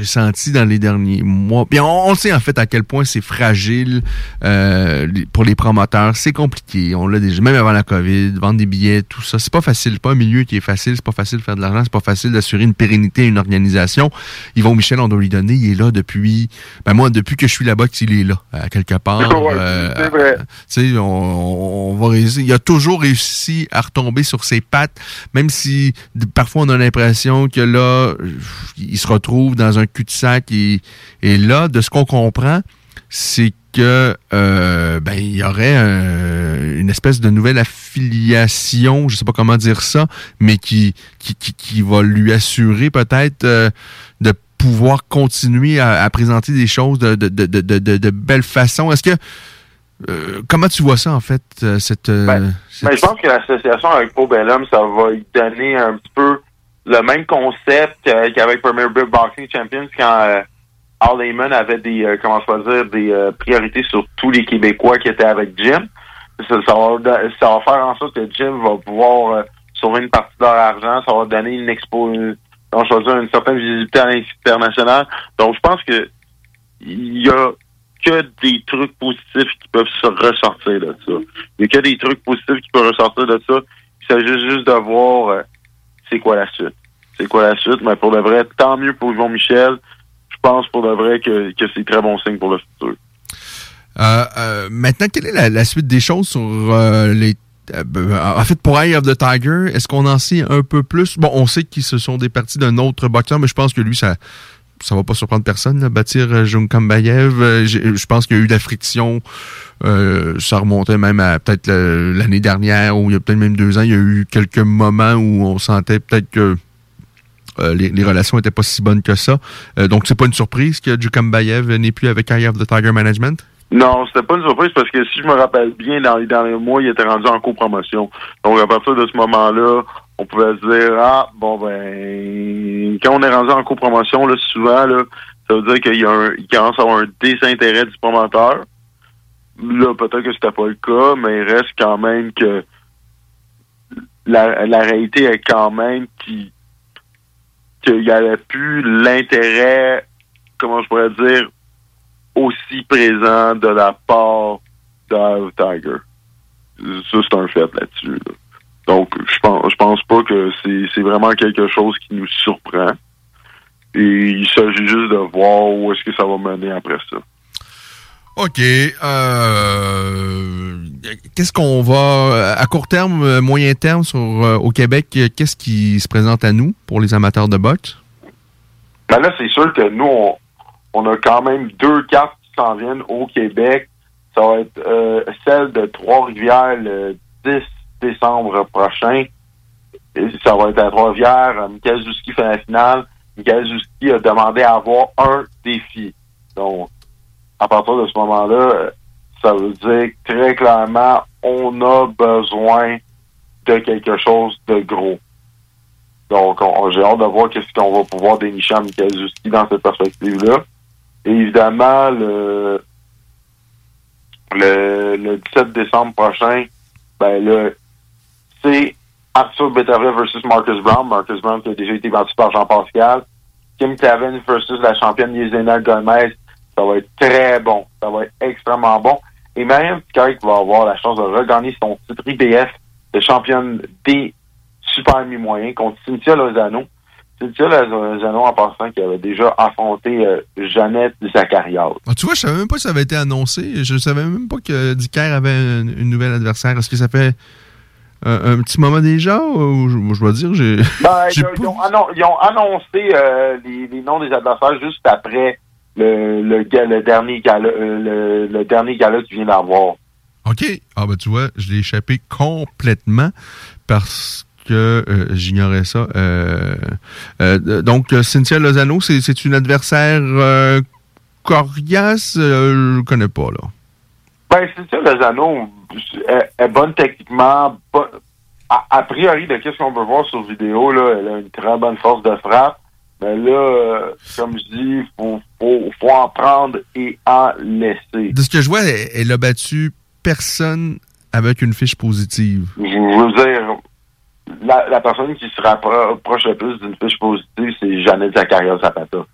senti dans les derniers mois, puis on, on sait en fait à quel point c'est fragile euh, pour les promoteurs, c'est compliqué. On l'a déjà, même avant la COVID, vendre des billets, tout ça, c'est pas facile, c'est pas un milieu qui est facile, c'est pas facile de faire de l'argent, c'est pas facile d'assurer une pérennité à une organisation. Yvon Michel, on doit lui donner, il est là depuis, ben moi depuis que je suis là-bas, qu'il est là, à quelque part. Ouais, Euh, c'est vrai. tu sais, on, on va réussir. Il a toujours réussi à retomber sur ses pattes, même si parfois on a l'impression que là, il se retrouve dans un cul-de-sac. Et, et là, de ce qu'on comprend, c'est que euh, ben il y aurait un- une espèce de nouvelle affiliation, je sais pas comment dire ça, mais qui qui, qui, qui va lui assurer peut-être euh, de pouvoir continuer à, à présenter des choses de, de, de, de, de, de belle façon. Est-ce que euh, comment tu vois ça en fait euh, cette, euh, cette- Mais je pense que l'association avec Pro Bellum, ça va y donner un petit peu le même concept euh, qu'avec Premier Boxing Champions quand euh, Al avait des, euh, comment je peux dire, des euh, priorités sur tous les Québécois qui étaient avec Jim. Ça, va, ça va faire en sorte que Jim va pouvoir euh, sauver une partie de leur argent, ça va donner une expo, une, une certaine visibilité à l'international. Donc, je pense que il y a que des trucs positifs qui peuvent se ressortir de ça. Il y a que des trucs positifs qui peuvent ressortir de ça. Il s'agit juste de voir c'est quoi la suite? C'est quoi la suite, mais pour de vrai, tant mieux pour Yvon Michel. Je pense pour de vrai que, que c'est très bon signe pour le futur. Euh, euh, maintenant, quelle est la, suite des choses sur euh, les. en fait, pour Eye of the Tiger, est-ce qu'on en sait un peu plus? Bon, on sait qu'ils se sont départis d'un autre boxeur, mais je pense que lui, ça ça va pas surprendre personne, là, bâtir euh, Junkambayev. Euh, Je pense qu'il y a eu de la friction. Euh, ça remontait même à peut-être l'année dernière, ou il y a peut-être même deux ans. Il y a eu quelques moments où on sentait peut-être que les, relations n'étaient pas si bonnes que ça. Euh, donc, c'est pas une surprise que Jukambayev n'est plus avec Eye of the Tiger Management? Non, c'était pas une surprise parce que si je me rappelle bien, dans les derniers mois, il était rendu en copromotion. Donc à partir de ce moment-là, on pouvait se dire Ah, bon ben quand on est rendu en copromotion, là, souvent, là, ça veut dire qu'il y a un il commence à avoir un désintérêt du promoteur. Là, peut-être que c'était pas le cas, mais il reste quand même que la, la réalité est quand même qu'il qu'il n'y avait plus l'intérêt, comment je pourrais dire, aussi présent de la part d'Ave Tiger. Ça, c'est un fait là-dessus. là. Donc, je pense, je pense pas que c'est vraiment quelque chose qui nous surprend. Et il s'agit juste de voir où est-ce que ça va mener après ça. OK. Euh, qu'est-ce qu'on va à court terme, moyen terme sur euh, au Québec, qu'est-ce qui se présente à nous pour les amateurs de boxe? Ben là, c'est sûr que nous, on, on a quand même deux cartes qui s'en viennent au Québec. Ça va être euh, celle de Trois-Rivières le 10 décembre prochain. Ça va être à Trois-Rivières. Euh, Michael Zuski fait la finale. Michael Zuski a demandé à avoir un défi. Donc, à partir de ce moment-là, ça veut dire très clairement, on a besoin de quelque chose de gros. Donc, on- on- j'ai hâte de voir qu'est-ce qu'on va pouvoir dénicher à Michael Zuski dans cette perspective-là. Et évidemment, le, le, le 17 décembre prochain, ben là, c'est Arthur Beterbiev versus Marcus Brown. Marcus Brown qui a déjà été battu par Jean-Pascal. Kim Clavin versus la championne Yesenia Gomez. Ça va être très bon. Ça va être extrêmement bon. Et Marianne Picard qui va avoir la chance de regagner son titre IBF de championne des super mi-moyens contre Cynthia Lozano. Cynthia Lozano, en passant, qui avait déjà affronté euh, Jeannette Zacharias. Ah, tu vois, je savais même pas que ça avait été annoncé. Je savais même pas que Dicker avait une nouvelle adversaire. Est-ce que ça fait un, un petit moment déjà ou je, je dois dire, j'ai. Ben, ils, pas- ils ont, annoncé euh, les, les noms des adversaires juste après le, le, ga- le dernier gala, euh, le, le dernier gala qui vient d'avoir. OK. Ah, ben, tu vois, je l'ai échappé complètement parce que euh, j'ignorais ça. Donc, Cynthia Lozano, c'est une adversaire coriace? Je le connais pas, là. Ben, c'est ça, Lozano est, est bonne techniquement. A, a priori, de qu'est-ce qu'on peut voir sur vidéo, là, elle a une très bonne force de frappe. Mais là, euh, comme je dis, faut, faut, faut en prendre et en laisser. De ce que je vois, elle, elle a battu personne avec une fiche positive. Je veux dire, la, la personne qui se rapproche le plus d'une fiche positive, c'est Jeannette Zacharias Zapata.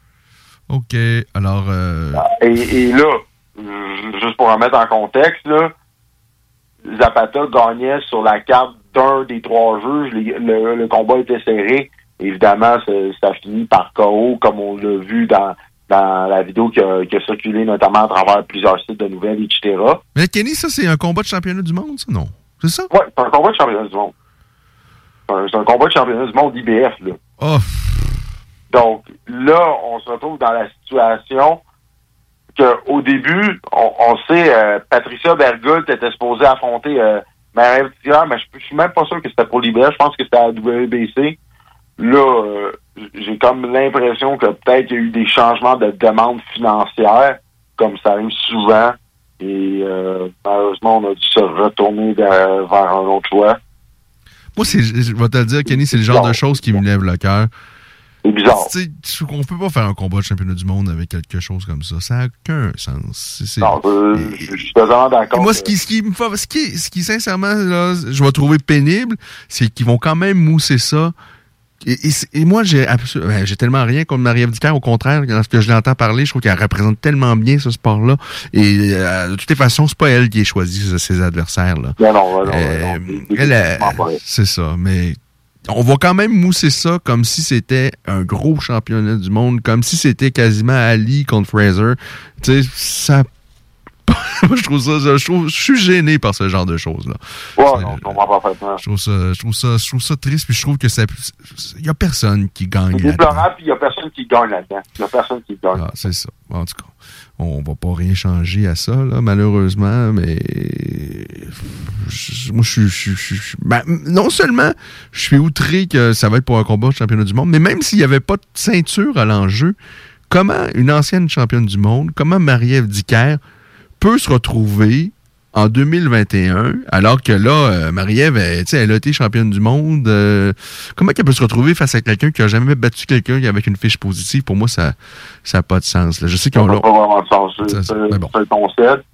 OK. Alors, euh, Et, et là, juste pour remettre en contexte, là, Zapata gagnait sur la carte d'un des trois juges. Les- le, le combat était serré. Évidemment, ça, finit par KO, comme on l'a vu dans, dans la vidéo qui a, qui a circulé notamment à travers plusieurs sites de nouvelles, etc. mais Kenny, ça, c'est un combat de championnat du monde, ça? Non? C'est ça? Ouais, c'est un combat de championnat du monde. C'est un- C'est un combat de championnat du monde IBF, là. Oh. Donc, là, on se retrouve dans la situation que au début, on, on sait, euh, Patricia Bergult était supposée affronter euh, Marie mais je, je suis même pas sûr que c'était pour l'IBF. Je pense que c'était à la WBC. Là, euh, j'ai comme l'impression que peut-être il y a eu des changements de demande financière, comme ça arrive souvent. Et euh, malheureusement, on a dû se retourner vers, vers un autre choix. Moi, c'est, je vais te le dire, Kenny, c'est le genre de choses qui me lève le cœur. C'est bizarre. Tu sais, on peut pas faire un combat de championnat du monde avec quelque chose comme ça. Ça n'a aucun sens. Non, euh, je suis totalement d'accord. Moi, que- ce qui, ce qui me fait, ce qui, ce qui sincèrement, là, je vais trouver pénible, c'est qu'ils vont quand même mousser ça. Et, et c'est- et moi, j'ai ben, j'ai tellement rien contre Marie-Ève. Au contraire, lorsque je l'entends parler, je trouve qu'elle représente tellement bien ce sport-là. Et euh, de toutes les façons, c'est pas elle qui a choisi ses- adversaires. Là. Non, non, non, Euh, non, elle, elle- c'est ça. Mais on va quand même mousser ça comme si c'était un gros championnat du monde, comme si c'était quasiment Ali contre Fraser. Tu sais, ça. Moi, je trouve ça, je trouve, je suis gêné par ce genre de choses-là. Ouais, non, je comprends parfaitement. Je trouve ça, je trouve ça, je trouve ça triste, puis je trouve que ça, il y a personne qui gagne. C'est là-dedans. déplorable, puis il n'y a personne qui gagne là-dedans. Il n'y a personne qui gagne. Ah, c'est ça. En tout cas, on va pas rien changer à ça, là, malheureusement, mais moi, je suis- ben, non seulement je suis outré que ça va être pour un combat de championnat du monde, mais même s'il n'y avait pas de ceinture à l'enjeu, comment une ancienne championne du monde, comment Marie-Ève Dicker peut se retrouver en 2021, alors que là, euh, Marie-Ève, elle, sais, elle a été championne du monde. euh, comment elle peut se retrouver face à quelqu'un qui a jamais battu quelqu'un avec une fiche positive? Pour moi, ça n'a pas de sens. là. Je sais n'a là. pas vraiment de sens. C'est c'est un concept.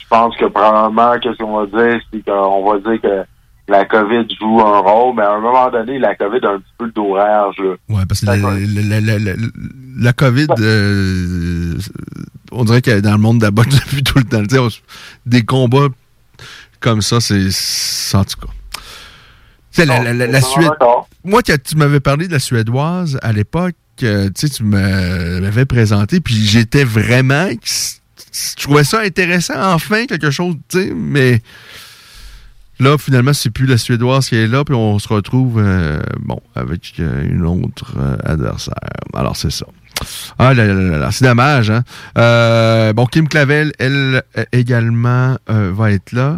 Je pense que probablement, qu'est-ce qu'on va dire, c'est qu'on va dire que la COVID joue un rôle, mais à un moment donné, la COVID a un petit peu d'orage. là. Ouais, parce que la, la- la- la- la COVID, euh, on dirait qu'elle est dans le monde de la boxe depuis tout le temps. On des combats comme ça, c'est. En tout cas. La, la- la- la Non, Suède. Moi, quand tu m'avais parlé de la Suédoise à l'époque, euh, tu m'avais présenté, puis j'étais vraiment. Je trouvais ça intéressant, enfin, quelque chose, tu sais, mais. Là, finalement, c'est plus la Suédoise qui est là, puis on se retrouve, euh, bon, avec euh, une autre euh, adversaire. Alors, c'est ça. Ah là là là là, c'est dommage, hein. Euh, bon, Kim Clavel, elle euh, également euh, va être là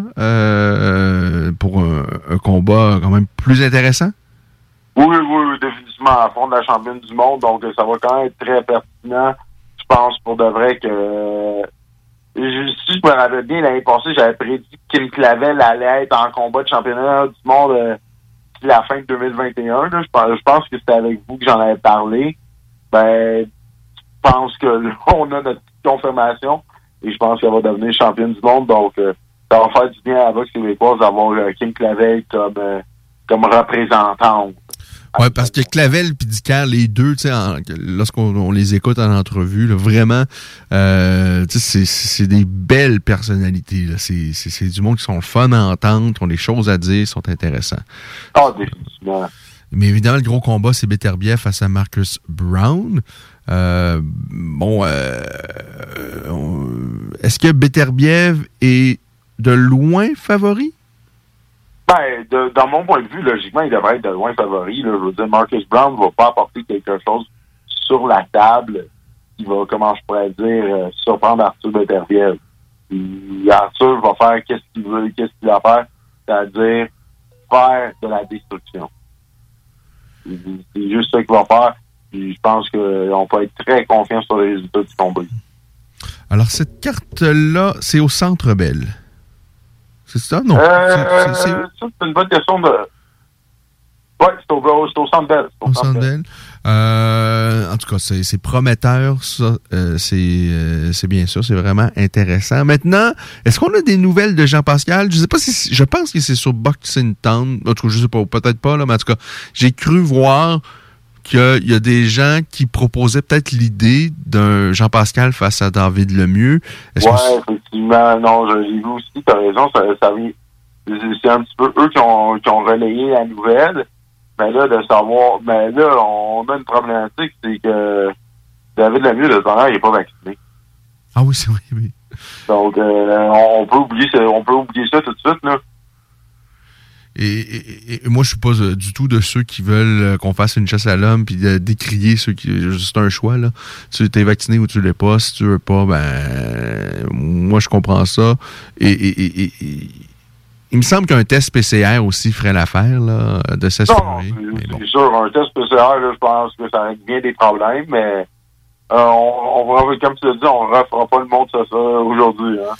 pour un, combat quand même plus intéressant. Oui, oui, oui, définitivement à fond de la championne du monde, donc ça va quand même être très pertinent. Je pense pour de vrai que si je me rappelle bien l'année passée, j'avais prédit que Kim Clavel allait être en combat de championnat du monde la fin de 2021. là. Je, pense, je pense que c'était avec vous que j'en avais parlé. Ben, pense que là, on a notre confirmation et je pense qu'elle va devenir championne du monde. Donc, euh, ça va faire du bien à la boxe québécoise d'avoir euh, Kim Clavel comme, euh, comme représentante. Ouais, parce que Clavel et Dicker, les deux, tu sais, en- lorsqu'on on les écoute en entrevue, là, vraiment, euh, c'est- des belles personnalités. c'est du monde qui sont fun à entendre, qui ont des choses à dire, sont intéressants. Ah, définitivement. Mais évidemment, le gros combat, c'est Beterbiev face à Marcus Brown. Euh, bon, euh, on- est-ce que Beterbiev est de loin favori? Ben, de- dans mon point de vue, logiquement, il devrait être de loin favori. Je veux dire, Marcus Brown va pas apporter quelque chose sur la table qui va, comment je pourrais dire, euh, surprendre Arthur Beterbiev. Arthur va faire qu'est-ce qu'il veut, qu'est-ce qu'il va faire, c'est-à-dire faire de la destruction. C'est juste ça qu'il va faire. Puis je pense qu'on peut être très confiant sur les résultats du combat. Alors, cette carte-là, c'est au Centre Bell. C'est ça? Non? Euh, C'est- une bonne question de... Ouais, c'est au, au centre Bell. C'est au Au Centre Centre Bell. Bell. Euh, en tout cas, c'est prometteur, ça. Euh, c'est euh, c'est bien sûr, c'est vraiment intéressant. Maintenant, est-ce qu'on a des nouvelles de Jean-Pascal? Je sais pas si... Je pense que c'est sur Boxing Town. En tout cas, je sais pas, peut-être pas, là, mais en tout cas, j'ai cru voir qu'il y a des gens qui proposaient peut-être l'idée d'un Jean-Pascal face à David Lemieux. Ouais, effectivement, non, je l'ai vu aussi, t'as raison, ça, c'est un petit peu eux qui ont, qui ont relayé la nouvelle, mais là, de savoir, mais là, on a une problématique, c'est que David Lemieux, de temps il n'est pas vacciné. Ah oui, c'est vrai, oui. Donc, euh, on, on peut oublier ça, on peut oublier ça tout de suite, là. Et, et- et moi, je suis pas euh, du tout de ceux qui veulent euh, qu'on fasse une chasse à l'homme puis de décrier ceux qui. C'est un choix, là. Tu es vacciné ou tu l'es pas. Si tu veux pas, ben. Moi, je comprends ça. Et, et- il me semble qu'un test PCR aussi ferait l'affaire, là, de Non, s'assurer. c'est c'est sûr, un test PCR, là, je pense que ça règle bien des problèmes, mais euh, on, on va, comme tu l'as dit, on ne refera pas le monde ça, ça aujourd'hui, hein.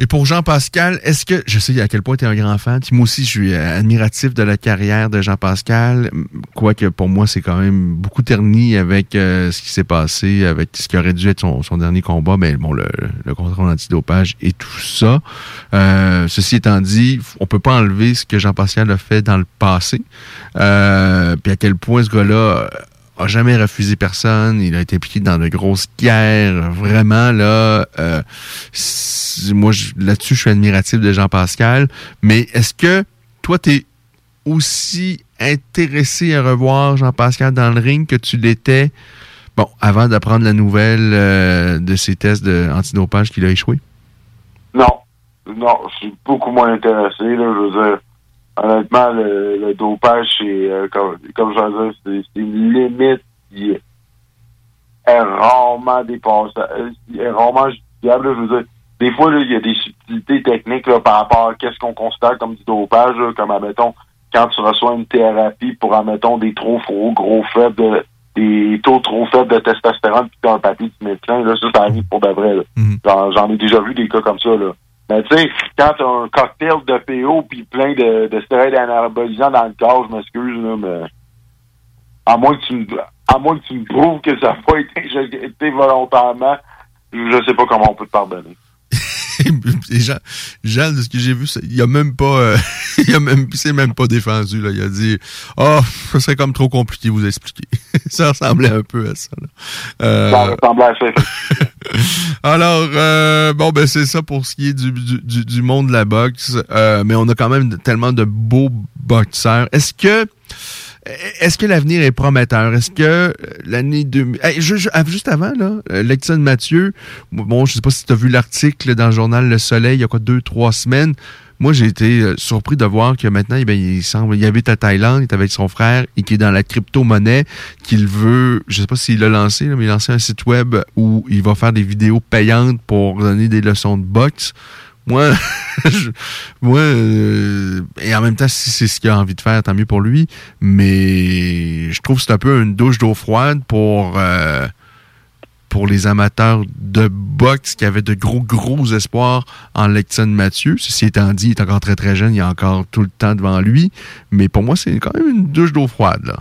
Et pour Jean-Pascal, est-ce que, je sais à quel point tu es un grand fan, moi aussi je suis admiratif de la carrière de Jean-Pascal, quoique pour moi c'est quand même beaucoup terni avec euh, ce qui s'est passé, avec ce qui aurait dû être son, dernier combat, mais bon, le, le contrôle antidopage et tout ça. Euh, ceci étant dit, on peut pas enlever ce que Jean-Pascal a fait dans le passé, euh, puis à quel point ce gars-là a jamais refusé personne. Il a été impliqué dans de grosses guerres. Vraiment, là, euh, moi, là-dessus, je suis admiratif de Jean-Pascal. Mais est-ce que toi, tu es aussi intéressé à revoir Jean-Pascal dans le ring que tu l'étais, bon, avant d'apprendre la nouvelle euh, de ses tests de antidopage qu'il a échoué? Non. Non, je suis beaucoup moins intéressé, là, je veux dire. Honnêtement, le, le dopage, c'est, euh, comme, comme je dire, c'est une limite qui est rarement dépassée, euh, est rarement justifiable, là, je veux dire. Des fois, il y a des subtilités techniques, là, par rapport à qu'est-ce qu'on considère comme du dopage, là, comme, admettons, quand tu reçois une thérapie pour, admettons, des trop gros, gros faibles de, des taux trop faibles de testostérone puis t'as un papier du médecin, là, ça, ça arrive pour de vrai, là. J'en- J'en ai déjà vu des cas comme ça, là. Mais tu sais, quand t'as un cocktail de PO puis plein de, de stéroïdes anabolisants dans le corps, je m'excuse, là, mais à moins que tu me à moins que tu me prouves que ça n'a pas été injecté volontairement, je sais pas comment on peut te pardonner. Et Jean, Jean, de ce que j'ai vu, il a même pas, euh, il a même, s'est même pas défendu, là. Il a dit, oh, ça serait comme trop compliqué vous expliquer. ça ressemblait un peu à ça, là. Euh, Ça ressemblait à ça. alors, euh, bon, ben c'est ça pour ce qui est du, du, du- du monde de la boxe. Euh, mais on a quand même tellement de beaux boxeurs. Est-ce que est-ce que l'avenir est prometteur? Est-ce que euh, l'année 2000... Hey, je- je- ah, juste avant, là, euh, Lexon Mathieu, bon, je sais pas si tu vu l'article dans le journal Le Soleil il y a quoi, deux, trois semaines. Moi, j'ai été euh, surpris de voir que maintenant, eh il semble, il habite à Thaïlande, il est avec son frère et qui est dans la crypto-monnaie, qu'il veut, je sais pas s'il l'a lancé, mais il a lancé un site web où il va faire des vidéos payantes pour donner des leçons de boxe. Moi, moi, euh, et en même temps, si c'est ce qu'il a envie de faire, tant mieux pour lui. Mais je trouve que c'est un peu une douche d'eau froide pour euh, pour les amateurs de boxe qui avaient de gros, gros espoirs en Lexon Mathieu. Ceci étant dit, il est encore très, très jeune, il a encore tout le temps devant lui. Mais pour moi, c'est quand même une douche d'eau froide, là.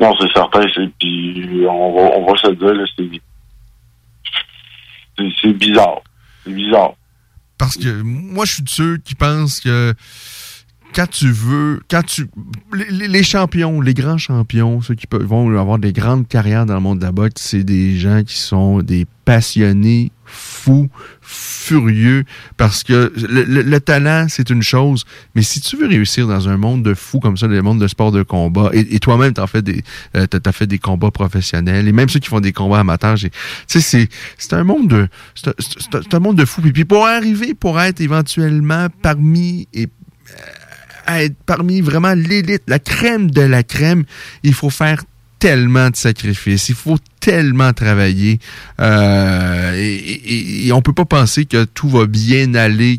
Non, c'est certain, puis on va on va se dire, c'est bizarre. C'est bizarre. Parce que moi, je suis de ceux qui pensent que quand tu veux, quand tu. Les, champions, les grands champions, ceux qui peuvent, vont avoir des grandes carrières dans le monde de la boxe, c'est des gens qui sont des passionnés, fous, furieux, parce que le, le- le talent, c'est une chose, mais si tu veux réussir dans un monde de fous comme ça, le monde de sport de combat, et, toi-même, t'as fait des, euh, fait des combats professionnels, et même ceux qui font des combats amateurs, tu sais, c'est, un monde de, c'est un, monde de fous. Puis, puis pour arriver, pour être éventuellement parmi et à être parmi vraiment l'élite, la crème de la crème, il faut faire tellement de sacrifices, il faut tellement travailler euh, et, et- et on peut pas penser que tout va bien aller.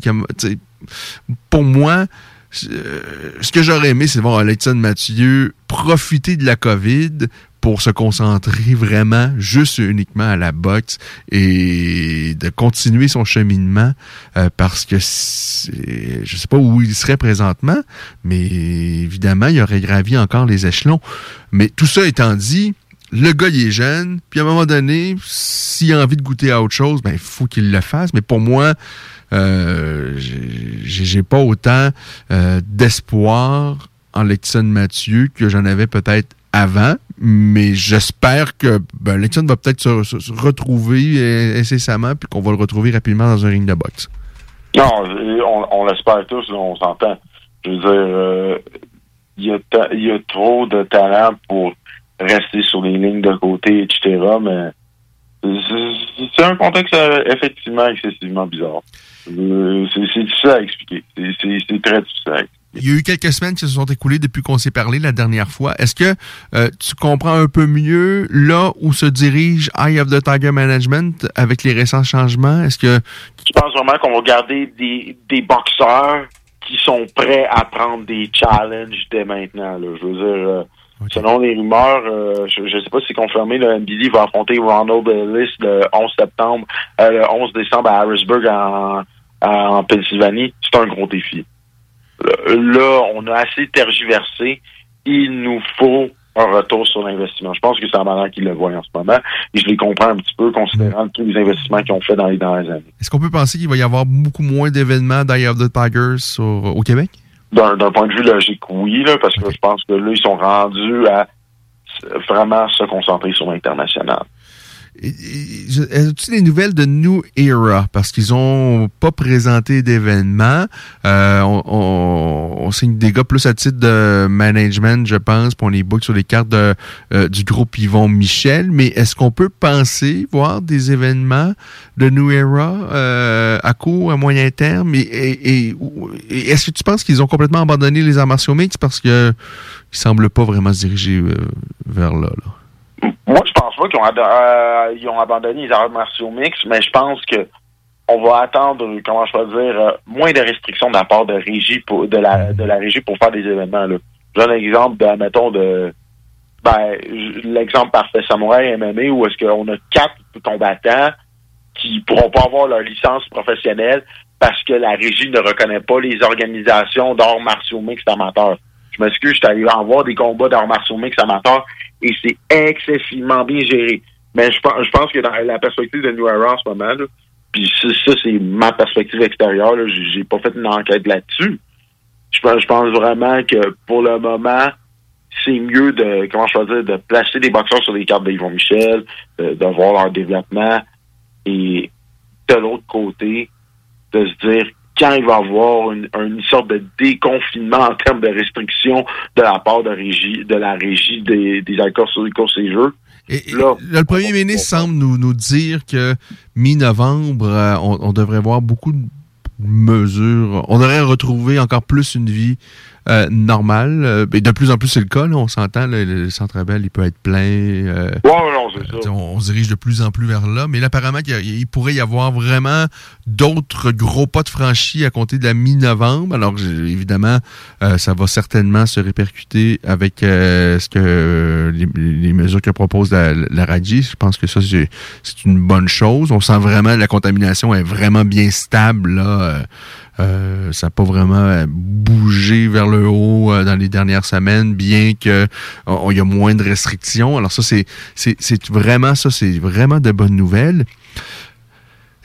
Pour moi, ce que j'aurais aimé, c'est voir Alexandre Mathieu profiter de la COVID pour se concentrer vraiment juste uniquement à la boxe et de continuer son cheminement euh, parce que je sais pas où il serait présentement, mais évidemment, il aurait gravi encore les échelons. Mais tout ça étant dit, le gars, il est jeune, puis à un moment donné, s'il a envie de goûter à autre chose, ben, il faut qu'il le fasse. Mais pour moi, euh, j'ai pas autant euh, d'espoir en Lexon Mathieu que j'en avais peut-être avant, mais j'espère que ben, Lexon va peut-être se, retrouver euh, incessamment, puis qu'on va le retrouver rapidement dans un ring de boxe. Non, on, l'espère tous, on s'entend. Je veux dire, euh, il y, a trop de talent pour rester sur les lignes de côté, etc. Mais c'est- un contexte euh, effectivement excessivement bizarre. C'est difficile à expliquer. C'est très difficile à expliquer. Il y a eu quelques semaines qui se sont écoulées depuis qu'on s'est parlé la dernière fois. Est-ce que euh, tu comprends un peu mieux là où se dirige Eye of the Tiger Management avec les récents changements? Est-ce que Je pense vraiment qu'on va garder des, des boxeurs qui sont prêts à prendre des challenges dès maintenant. Là? Je veux dire, euh, selon les rumeurs, euh, je ne sais pas si c'est confirmé, le NBD va affronter Ronald Ellis le 11 septembre, euh, le 11 décembre à Harrisburg en, en Pennsylvanie. C'est un gros défi. Là, on a assez tergiversé. Il nous faut un retour sur l'investissement. Je pense que c'est la manière qu'ils le voient en ce moment. Et je les comprends un petit peu, considérant tous les investissements qu'ils ont fait dans les dernières années. est-ce qu'on peut penser qu'il va y avoir beaucoup moins d'événements d'Eye of the Tigers sur- au Québec? D'un d'un point de vue logique, oui, là, parce que je pense que là, ils sont rendus à vraiment se concentrer sur l'international. As-tu des nouvelles de New Era? Parce qu'ils ont pas présenté d'événements. Euh, on, on, on signe des gars plus à titre de management, je pense, pour les book sur les cartes de, euh, du groupe Yvon Michel. Mais est-ce qu'on peut penser voir des événements de New Era euh, à court, à moyen terme? Et, et- et est-ce que tu penses qu'ils ont complètement abandonné les arts martiaux mixtes? Parce que ils semblent pas vraiment se diriger euh, vers là, là? Moi, je pense pas qu'ils euh, ont abandonné les arts martiaux mixtes, mais je pense que on va attendre, comment je peux dire, euh, moins de restrictions de la part de la régie pour faire des événements. Je donne un exemple de, mettons, de ben l'exemple parfait Samouraï MMA où est-ce qu'on a quatre combattants qui pourront pas avoir leur licence professionnelle parce que la régie ne reconnaît pas les organisations d'arts martiaux mixtes amateurs. Je m'excuse, je suis allé en voir des combats d'arts martiaux mixtes amateurs et c'est excessivement bien géré. Mais je pense, je pense que dans la perspective de New Era en ce moment, là, puis ça, c'est ma perspective extérieure, j'ai pas fait une enquête là-dessus. Je pense, vraiment que pour le moment, c'est mieux de, comment je dire, de placer des boxeurs sur les cartes d'Yvon Michel, de, de voir leur développement et de l'autre côté, de se dire quand il va y avoir une, une sorte de déconfinement en termes de restrictions de la part de régie, de la régie des, des accords sur les courses et jeux. Là, le premier ministre semble nous, nous dire que mi-novembre, euh, on, on devrait voir beaucoup de mesures. On devrait retrouver encore plus une vie euh, normale. Euh, de plus en plus, c'est le cas. là, on s'entend. Le, centre Bell, il peut être plein. euh, non, c'est ça. on, on se dirige de plus en plus vers là. Mais là, apparemment, y a- il pourrait y avoir vraiment d'autres gros pas de franchis à compter de la mi-novembre. Alors, évidemment, euh, ça va certainement se répercuter avec euh, ce que euh, les, les mesures que propose la, la. Je pense que ça, c'est c'est une bonne chose. On sent vraiment la contamination est vraiment bien stable. Là. Euh, euh, ça n'a pas vraiment euh, bougé vers le haut euh, dans les dernières semaines, bien que on- il y a moins de restrictions. Alors ça, c'est vraiment ça, c'est vraiment de bonnes nouvelles.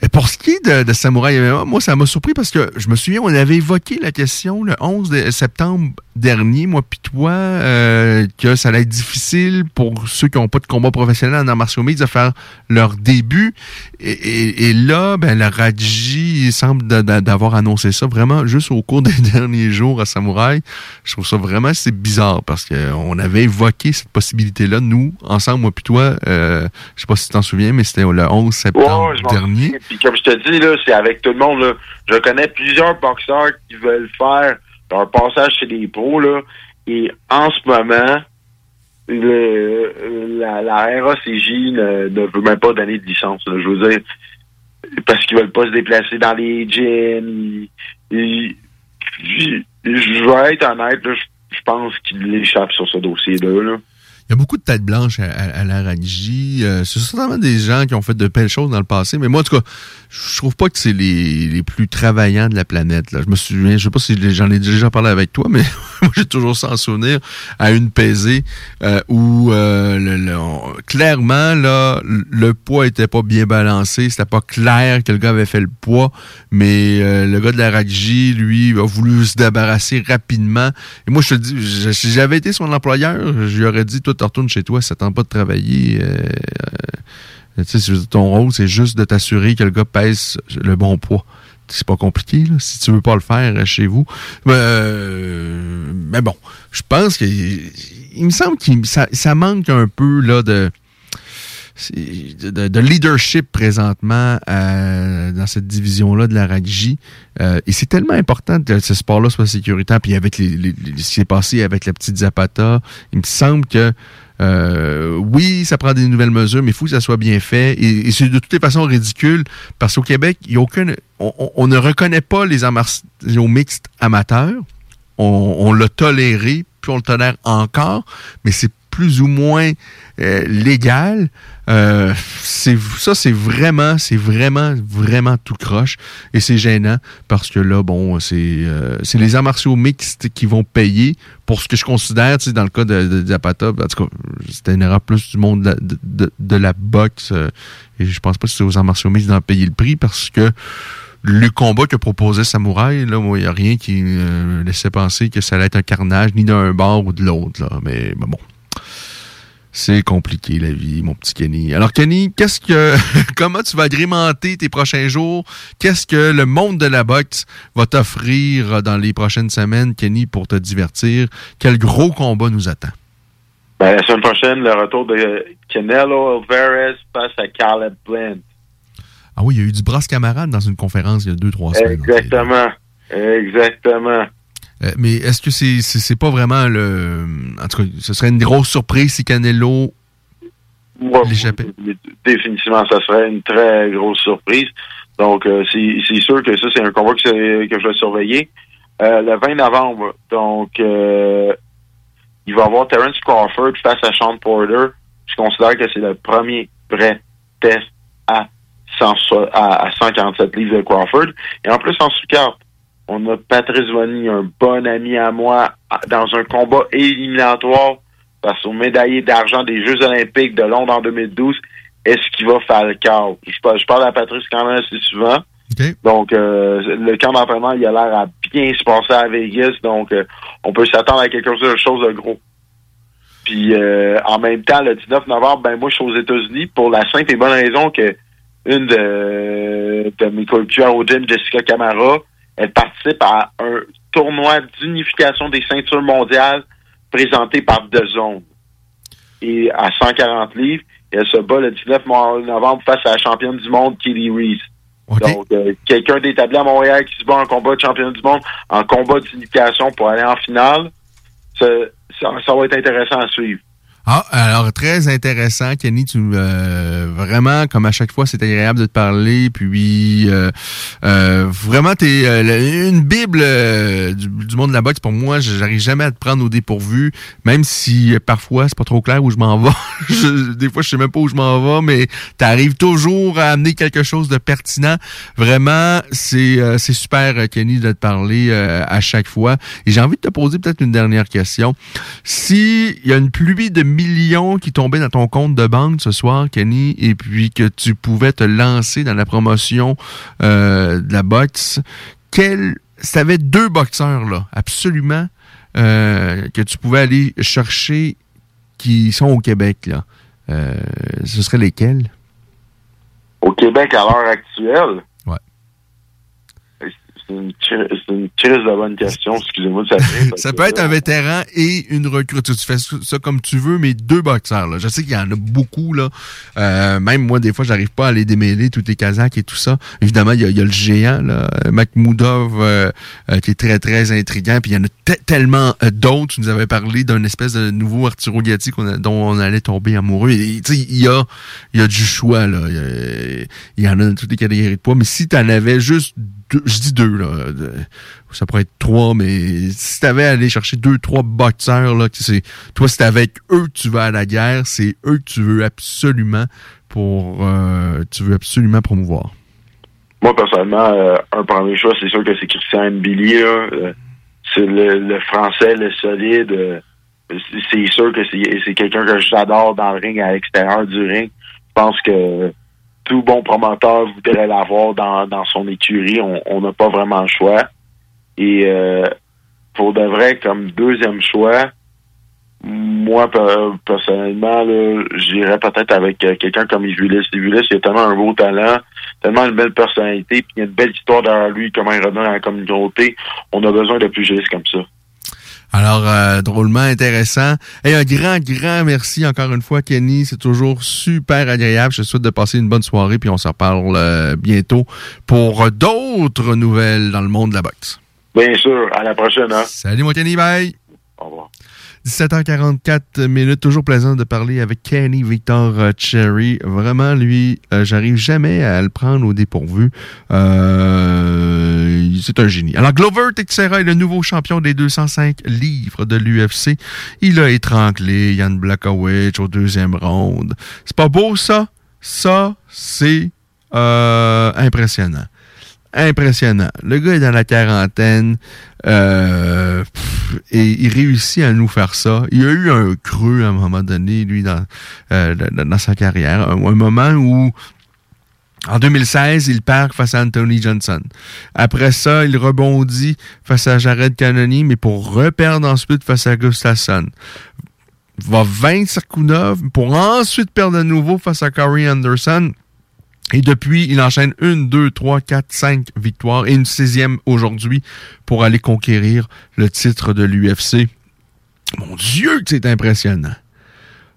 Et pour ce qui est de, de Samouraï MMA, moi, ça m'a surpris parce que je me souviens, on avait évoqué la question le 11 de- septembre dernier, moi puis toi, euh, que ça allait être difficile pour ceux qui n'ont pas de combat professionnel en arts martiaux mixtes de faire leur début. Et, et- et là, ben, la Raji semble d'a- d'a- d'avoir annoncé ça vraiment juste au cours des derniers jours à Samouraï. Je trouve ça vraiment c'est bizarre parce qu'on avait évoqué cette possibilité-là, nous, ensemble, moi puis toi. Euh, je sais pas si tu t'en souviens, mais c'était le 11 septembre dernier. Puis comme je te dis, là, c'est avec tout le monde. Là. Je connais plusieurs boxeurs qui veulent faire leur passage chez les pros. Là, et en ce moment, le, la, RACJ ne, veut même pas donner de licence. je veux dire, parce qu'ils veulent pas se déplacer dans les gyms. Je vais être honnête, je, pense qu'il échappe sur ce dossier-là. Là. Y a beaucoup de têtes blanches à, la Raji. Euh, c'est certainement des gens qui ont fait de belles choses dans le passé, mais moi, en tout cas, je trouve pas que c'est les, les plus travaillants de la planète. Là. Je me souviens, je sais pas si j'en ai déjà parlé avec toi, mais moi, j'ai toujours ça en souvenir à une pesée euh, où euh, le- le- clairement, là, le poids était pas bien balancé. C'était pas clair que le gars avait fait le poids, mais euh, le gars de la Raji, lui, a voulu se débarrasser rapidement. Et moi, je te dis, j'avais été son employeur, je lui aurais dit, toi, tu retournes chez toi, ça tente pas de travailler. euh, euh, ton rôle, c'est juste de t'assurer que le gars pèse le bon poids. C'est pas compliqué. Si tu veux pas le faire euh, chez vous. Mais, bon, je pense que il me semble que ça, ça manque un peu là de de, de leadership présentement euh, dans cette division-là de la rugby. Euh, et c'est tellement important que ce sport-là soit sécuritaire. Puis avec ce qui s'est passé avec la petite Zapata, il me semble que euh, oui, ça prend des nouvelles mesures, mais il faut que ça soit bien fait. Et, c'est de toutes les façons ridicule parce qu'au Québec, il y a aucun, on, ne reconnaît pas les arts mixtes amateurs. On, on l'a toléré, puis on le tolère encore, mais c'est plus ou moins légal. Euh, c'est ça, c'est vraiment, c'est vraiment, vraiment tout croche et c'est gênant parce que là, bon, c'est euh, les arts martiaux mixtes qui vont payer pour ce que je considère, tu sais, dans le cas de, Zapata, en tout cas, c'était une erreur plus du monde de la, boxe euh, et je pense pas que c'est aux arts martiaux mixtes d'en payer le prix parce que le combat que proposait Samouraï, là, il n'y a rien qui euh, laissait penser que ça allait être un carnage ni d'un bord ou de l'autre. Mais, mais bon. C'est compliqué la vie, mon petit Kenny. Alors Kenny, qu'est-ce que comment tu vas agrémenter tes prochains jours? Qu'est-ce que le monde de la boxe va t'offrir dans les prochaines semaines, Kenny, pour te divertir? Quel gros combat nous attend? Ben, la semaine prochaine, le retour de Canelo Alvarez face à Caleb Plant. Ah oui, il y a eu du brasse camarade dans une conférence il y a deux trois semaines. Exactement. Exactement. Euh, mais est-ce que c'est c'est pas vraiment le en tout cas, ce serait une grosse surprise si Canelo Ouais, Définitivement, ça serait une très grosse surprise. Donc, euh, c'est sûr que ça, c'est un combat que, que je vais surveiller. Euh, le 20 novembre, donc, euh, il va y avoir Terence Crawford face à Sean Porter. Je considère que c'est le premier vrai test à, 100 so- à, à 147 livres de Crawford. Et en plus, en sous-carte, on a Patrice Vonny, un bon ami à moi, dans un combat éliminatoire face au médaillé d'argent des Jeux olympiques de Londres en 2012, est-ce qu'il va faire le? Je, parle- je parle à Patrice quand même assez souvent. Donc, euh, le camp d'entraînement, il a l'air à bien se passer à Vegas. Donc, euh, on peut s'attendre à quelque chose de gros. Puis, euh, en même temps, le 19 novembre, ben moi, je suis aux États-Unis pour la simple et bonne raison que une de, de mes coéquipières au gym, Jessica Camara, elle participe à un tournoi d'unification des ceintures mondiales présenté par The Zone. Et à 140 livres, elle se bat le 19 novembre face à la championne du monde, Kelly Reese. Donc, euh, quelqu'un d'établi à Montréal qui se bat en combat de champion du monde, en combat d'unification pour aller en finale, ça, ça, ça va être intéressant à suivre. Ah, alors très intéressant, Kenny. Tu euh, vraiment, comme à chaque fois, c'est agréable de te parler. Puis euh, euh, vraiment, t'es euh, le- une bible euh, du, monde de la boxe. Pour moi, j'arrive jamais à te prendre au dépourvu, même si euh, parfois c'est pas trop clair où je m'en vais. Des fois, je sais même pas où je m'en vais, mais t'arrives toujours à amener quelque chose de pertinent. Vraiment, c'est euh, c'est super, euh, Kenny, de te parler euh, à chaque fois. Et j'ai envie de te poser peut-être une dernière question. Si il y a une pluie de millions qui tombaient dans ton compte de banque ce soir, Kenny, et puis que tu pouvais te lancer dans la promotion euh, de la boxe, quel... T'avais deux boxeurs, là, absolument, euh, que tu pouvais aller chercher qui sont au Québec, là, euh, ce seraient lesquels? Au Québec, à l'heure actuelle? C'est une, une crise de bonne question. Excusez-moi de ça. Ça peut être un vétéran et une recrue. Tu, fais ça comme tu veux, mais deux boxeurs. Là. Je sais qu'il y en a beaucoup. Là. Euh, même moi, des fois, j'arrive pas à les démêler, tous les Kazakhs et tout ça. Évidemment, il y a, il y a le géant, là, Makhmoudov, euh, euh, qui est très, très intriguant. Puis il y en a te- tellement d'autres. Tu nous avais parlé d'un espèce de nouveau Arturo Gatti dont on allait tomber amoureux. Il y a, il y a du choix. Là. Il, y a- il y en a dans toutes les catégories de poids. Mais si tu en avais juste deux, je dis deux, là. ça pourrait être trois, mais si t'avais à aller chercher deux, trois boxeurs, là, c'est, toi, c'est avec eux que tu vas à la guerre, c'est eux que tu veux absolument pour, euh, tu veux absolument promouvoir. Moi, personnellement, euh, un premier choix, c'est sûr que c'est Christian Mbili. là. Euh, c'est le, le français, le solide. c'est- sûr que c'est quelqu'un que j'adore dans le ring, à l'extérieur du ring. Je pense que tout bon promoteur voudrait l'avoir dans, dans son écurie. On- n'a pas vraiment le choix. Et euh, pour de vrai, comme deuxième choix, moi, pe- personnellement, j'irais peut-être avec euh, quelqu'un comme Ivulis. Ivulis, il a tellement un beau talent, tellement une belle personnalité, puis il y a une belle histoire derrière lui, comment il redonne à la communauté. On a besoin de pugilistes comme ça. Alors, euh, drôlement intéressant. Et un grand, grand merci encore une fois, Kenny. C'est toujours super agréable. Je te souhaite de passer une bonne soirée, puis on s'en reparle euh, bientôt pour d'autres nouvelles dans le monde de la boxe. Bien sûr, à la prochaine. Hein? Salut, mon Kenny, bye! Au revoir. 17h44 minutes, toujours plaisant de parler avec Kenny Victor euh, Cherry. Vraiment, lui, euh, j'arrive jamais à le prendre au dépourvu. Euh, c'est un génie. Alors, Glover Teixeira est le nouveau champion des 205 livres de l'UFC. Il a étranglé Yann Blakowicz au deuxième round. C'est pas beau, ça? Ça, c'est euh, impressionnant impressionnant. Le gars est dans la quarantaine euh, et il réussit à nous faire ça. Il a eu un creux à un moment donné, lui, dans, euh, sa carrière. Un, moment où en 2016, il perd face à Anthony Johnson. Après ça, il rebondit face à Jared Cannonier, mais pour reperdre ensuite face à Gustafsson. Va vaincre Sarkounov pour ensuite perdre de nouveau face à Corey Anderson. Et depuis, il enchaîne une, deux, trois, quatre, cinq victoires et une sixième aujourd'hui pour aller conquérir le titre de l'UFC. Mon Dieu, c'est impressionnant.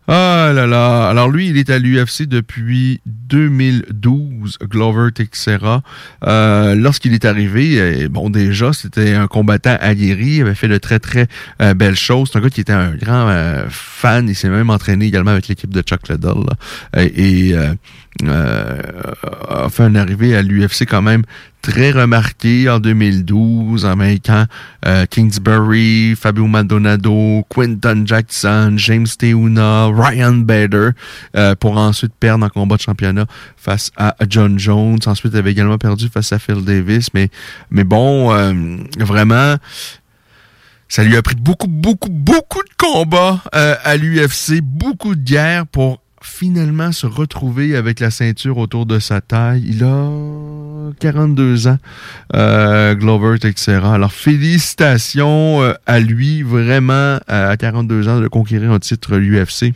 Ah là là. Alors lui, il est à l'UFC depuis 2012, Glover Teixeira. Euh, Lorsqu'il est arrivé, euh, bon déjà, c'était un combattant aguerri. Il avait fait de très très euh, belles choses. C'est un gars qui était un grand euh, fan. Il s'est même entraîné également avec l'équipe de Chuck Liddell. Et, et, euh, a fait une arrivée à l'UFC quand même très remarqué en 2012 en vainquant euh, Kingsbury, Fabio Maldonado, Quinton Jackson, James Teuna, Ryan Bader euh, pour ensuite perdre en combat de championnat face à John Jones. Ensuite, il avait également perdu face à Phil Davis. Mais, mais bon, euh, vraiment, ça lui a pris beaucoup, beaucoup, beaucoup de combats euh, à l'UFC, beaucoup de guerres pour finalement se retrouver avec la ceinture autour de sa taille. Il a 42 ans, euh, Glover Teixeira. Alors, félicitations euh, à lui, vraiment, à 42 ans, de conquérir un titre l'UFC.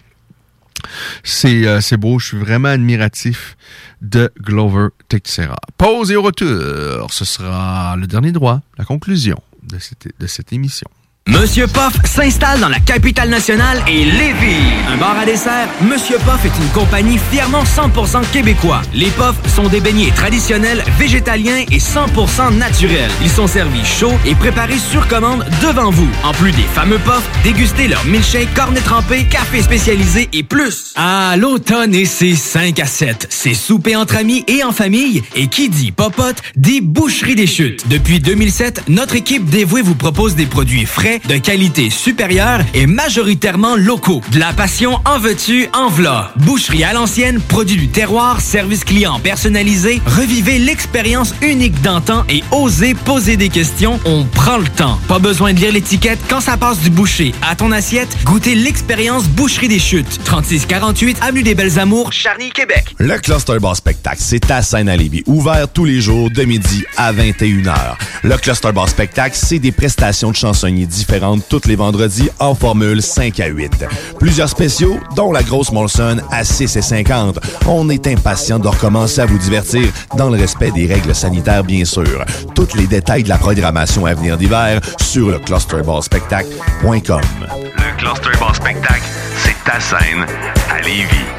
C'est euh, beau, je suis vraiment admiratif de Glover Teixeira. Pause et retour, ce sera le dernier droit, la conclusion de cette, de cette émission. Monsieur Poff s'installe dans la capitale nationale et Lévis. Un bar à dessert, Monsieur Poff est une compagnie fièrement 100% québécois. Les Poffs sont des beignets traditionnels, végétaliens et 100% naturels. Ils sont servis chauds et préparés sur commande devant vous. En plus des fameux Poffs, dégustez leur milkshake, cornet trempé, café spécialisé et plus. Ah, l'automne et ses 5 à 7. C'est souper entre amis et en famille. Et qui dit popote, dit boucherie des chutes. Depuis 2007, notre équipe dévouée vous propose des produits frais de qualité supérieure et majoritairement locaux. De la passion en veux-tu, en v'là. Boucherie à l'ancienne, produit du terroir, service client personnalisé. Revivez l'expérience unique d'antan et osez poser des questions. On prend le temps. Pas besoin de lire l'étiquette quand ça passe du boucher à ton assiette. Goûtez l'expérience Boucherie des Chutes. 3648 Avenue des Belles Amours, Charny, Québec. Le Cluster Bar Spectacle, c'est à Seine-à-Lévis, ouvert tous les jours de midi à 21h. Le Cluster Bar Spectacle, c'est des prestations de chansonniers différentes tous les vendredis en formule 5 à 8. Plusieurs spéciaux, dont la grosse Molson à 6 et 50. On est impatient de recommencer à vous divertir dans le respect des règles sanitaires, bien sûr. Tous les détails de la programmation à venir d'hiver sur le clusterbarspectacle.com. Le Cluster Bar Spectacle, c'est ta scène à Lévis.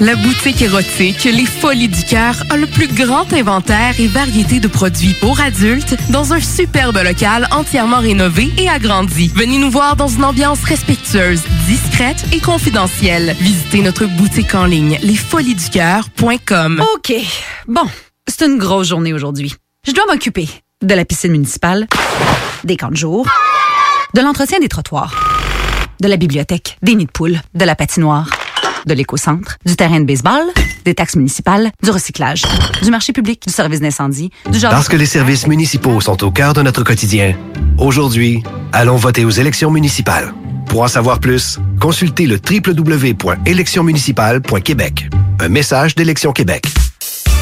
La boutique érotique Les Folies du Cœur a le plus grand inventaire et variété de produits pour adultes dans un superbe local entièrement rénové et agrandi. Venez nous voir dans une ambiance respectueuse, discrète et confidentielle. Visitez notre boutique en ligne lesfoliesducoeur.com. OK. Bon, c'est une grosse journée aujourd'hui. Je dois m'occuper de la piscine municipale, des camps de jour, de l'entretien des trottoirs, de la bibliothèque, des nids de poules, de la patinoire, de l'éco-centre, du terrain de baseball, des taxes municipales, du recyclage, du marché public, du service d'incendie, du genre... Parce que les services municipaux sont au cœur de notre quotidien, aujourd'hui, allons voter aux élections municipales. Pour en savoir plus, consultez le www.électionsmunicipales.québec. Un message d'Élection Québec.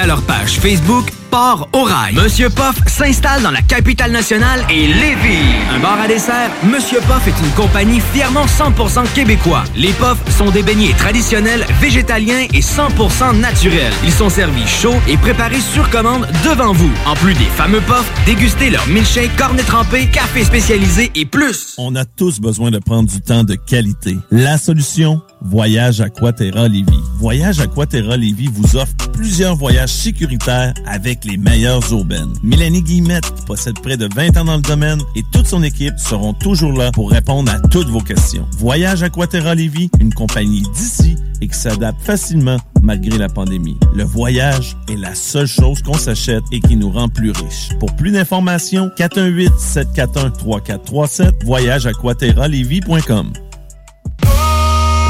leur page Facebook Au Rail. Monsieur Poff s'installe dans la capitale nationale et Lévis. Un bar à dessert, Monsieur Poff est une compagnie fièrement 100% québécois. Les Poffs sont des beignets traditionnels, végétaliens et 100% naturels. Ils sont servis chauds et préparés sur commande devant vous. En plus des fameux Poffs, dégustez leur milkshake, cornet trempé, café spécialisé et plus. On a tous besoin de prendre du temps de qualité. La solution Voyage Aquaterra Lévis. Voyage Aquaterra Lévis vous offre plusieurs voyages sécuritaires avec les meilleures urbaines. Mélanie Guillemette possède près de 20 ans dans le domaine et toute son équipe seront toujours là pour répondre à toutes vos questions. Voyage Aquaterra Lévis, une compagnie d'ici et qui s'adapte facilement malgré la pandémie. Le voyage est la seule chose qu'on s'achète et qui nous rend plus riches. Pour plus d'informations, 418-741-3437, voyageaquaterralévis.com.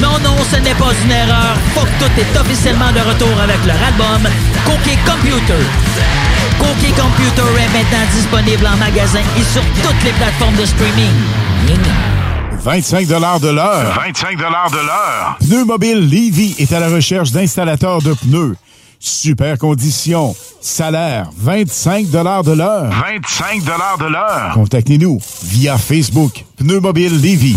Non, non, ce n'est pas une erreur. Faut que tout est officiellement de retour avec leur album Cookie Computer. Cookie Computer est maintenant disponible en magasin et sur toutes les plateformes de streaming. 25 de l'heure. 25 de l'heure. Pneu Mobile Levy est à la recherche d'installateurs de pneus. Super conditions. Salaire 25 de l'heure. 25 de l'heure. Contactez-nous via Facebook. Pneu Mobile Levy.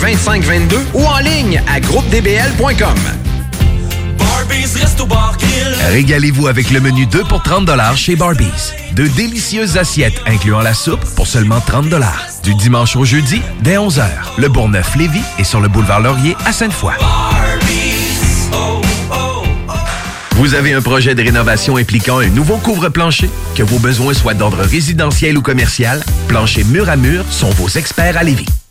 2522 ou en ligne à groupedbl.com. Régalez-vous avec le menu 2 pour 30 chez Barbies. De délicieuses assiettes incluant la soupe pour seulement 30 Du dimanche au jeudi, dès 11h. Le Bourgneuf-Lévis est sur le boulevard Laurier à Sainte-Foy. Vous avez un projet de rénovation impliquant un nouveau couvre-plancher? Que vos besoins soient d'ordre résidentiel ou commercial, Plancher Mur à Mur sont vos experts à Lévis.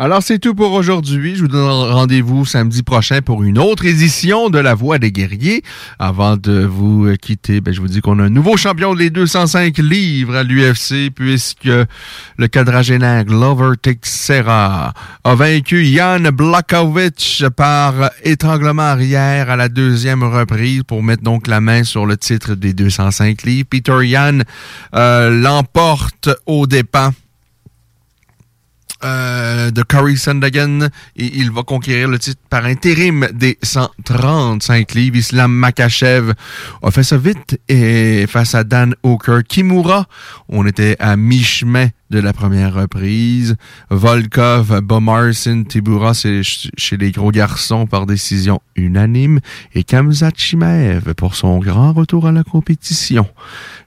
Alors, c'est tout pour aujourd'hui. Je vous donne rendez-vous samedi prochain pour une autre édition de La Voix des guerriers. Avant de vous euh, quitter, ben, je vous dis qu'on a un nouveau champion des 205 livres à l'UFC puisque le quadragénaire Glover Teixeira a vaincu Jan Blakovic par étranglement arrière à la deuxième reprise pour mettre donc la main sur le titre des 205 livres. Peter Yan euh, l'emporte au dépens euh, de Curry Sandagan et il va conquérir le titre par intérim des 135 livres. Islam Makachev a fait ça vite et face à Dan Hooker Kimura, on était à mi-chemin de la première reprise. Volkov, Bomarsin, Tibura, c'est chez les gros garçons par décision unanime. Et Kamzat Chimaev pour son grand retour à la compétition.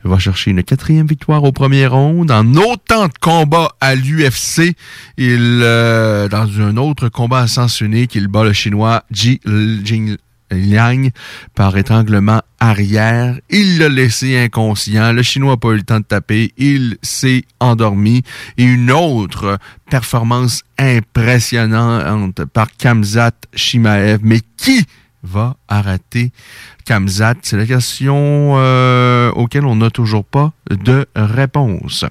Va chercher une quatrième victoire au premier round. En autant de combats à l'UFC, il, euh, dans un autre combat à sens unique, il bat le chinois Ji Jing Liang par étranglement arrière. Il l'a laissé inconscient. Le Chinois n'a pas eu le temps de taper. Il s'est endormi. Et une autre performance impressionnante par Kamzat Shimaev. Mais qui va arrêter Kamzat? C'est la question euh, auquel on n'a toujours pas de réponse.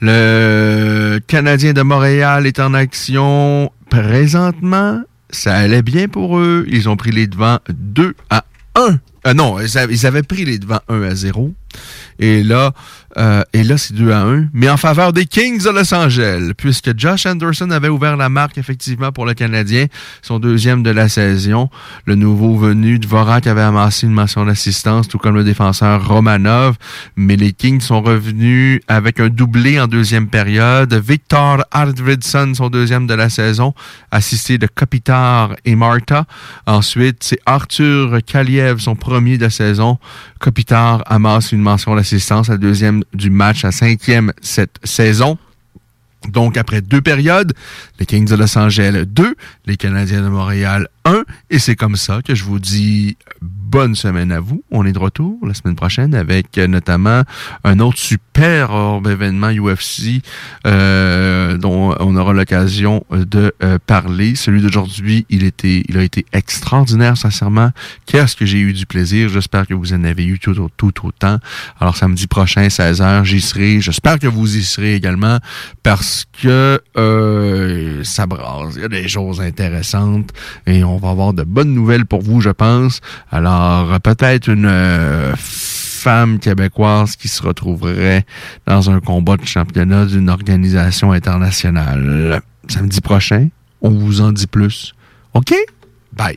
Le Canadien de Montréal est en action présentement ça allait bien pour eux. Ils ont pris les devants 2 à 1. Euh, non, ils avaient pris les devants 1 à 0. Et là, euh, et là, c'est 2 à 1, mais en faveur des Kings de Los Angeles, puisque Josh Anderson avait ouvert la marque effectivement pour le Canadien, son deuxième de la saison. Le nouveau venu de Vorak avait amassé une mention d'assistance, tout comme le défenseur Romanov, mais les Kings sont revenus avec un doublé en deuxième période. Victor Arvidsson, son deuxième de la saison, assisté de Kopitar et Marta. Ensuite, c'est Arthur Kaliev, son premier de la saison. Kopitar amasse une mention d'assistance, la deuxième du match, à cinquième cette saison. Donc, après deux périodes, les Kings de Los Angeles 2, les Canadiens de Montréal 1, et c'est comme ça que je vous dis bonne semaine à vous. On est de retour la semaine prochaine avec euh, notamment un autre super événement UFC euh, dont on aura l'occasion de euh, parler. Celui d'aujourd'hui, il était, a été extraordinaire, sincèrement. Qu'est-ce que j'ai eu du plaisir? J'espère que vous en avez eu tout, autant. Alors samedi prochain, 16h, j'y serai. J'espère que vous y serez également parce que Il y a des choses intéressantes et on va avoir de bonnes nouvelles pour vous, je pense. Alors, peut-être une euh, femme québécoise qui se retrouverait dans un combat de championnat d'une organisation internationale. Samedi prochain, on vous en dit plus. OK? Bye.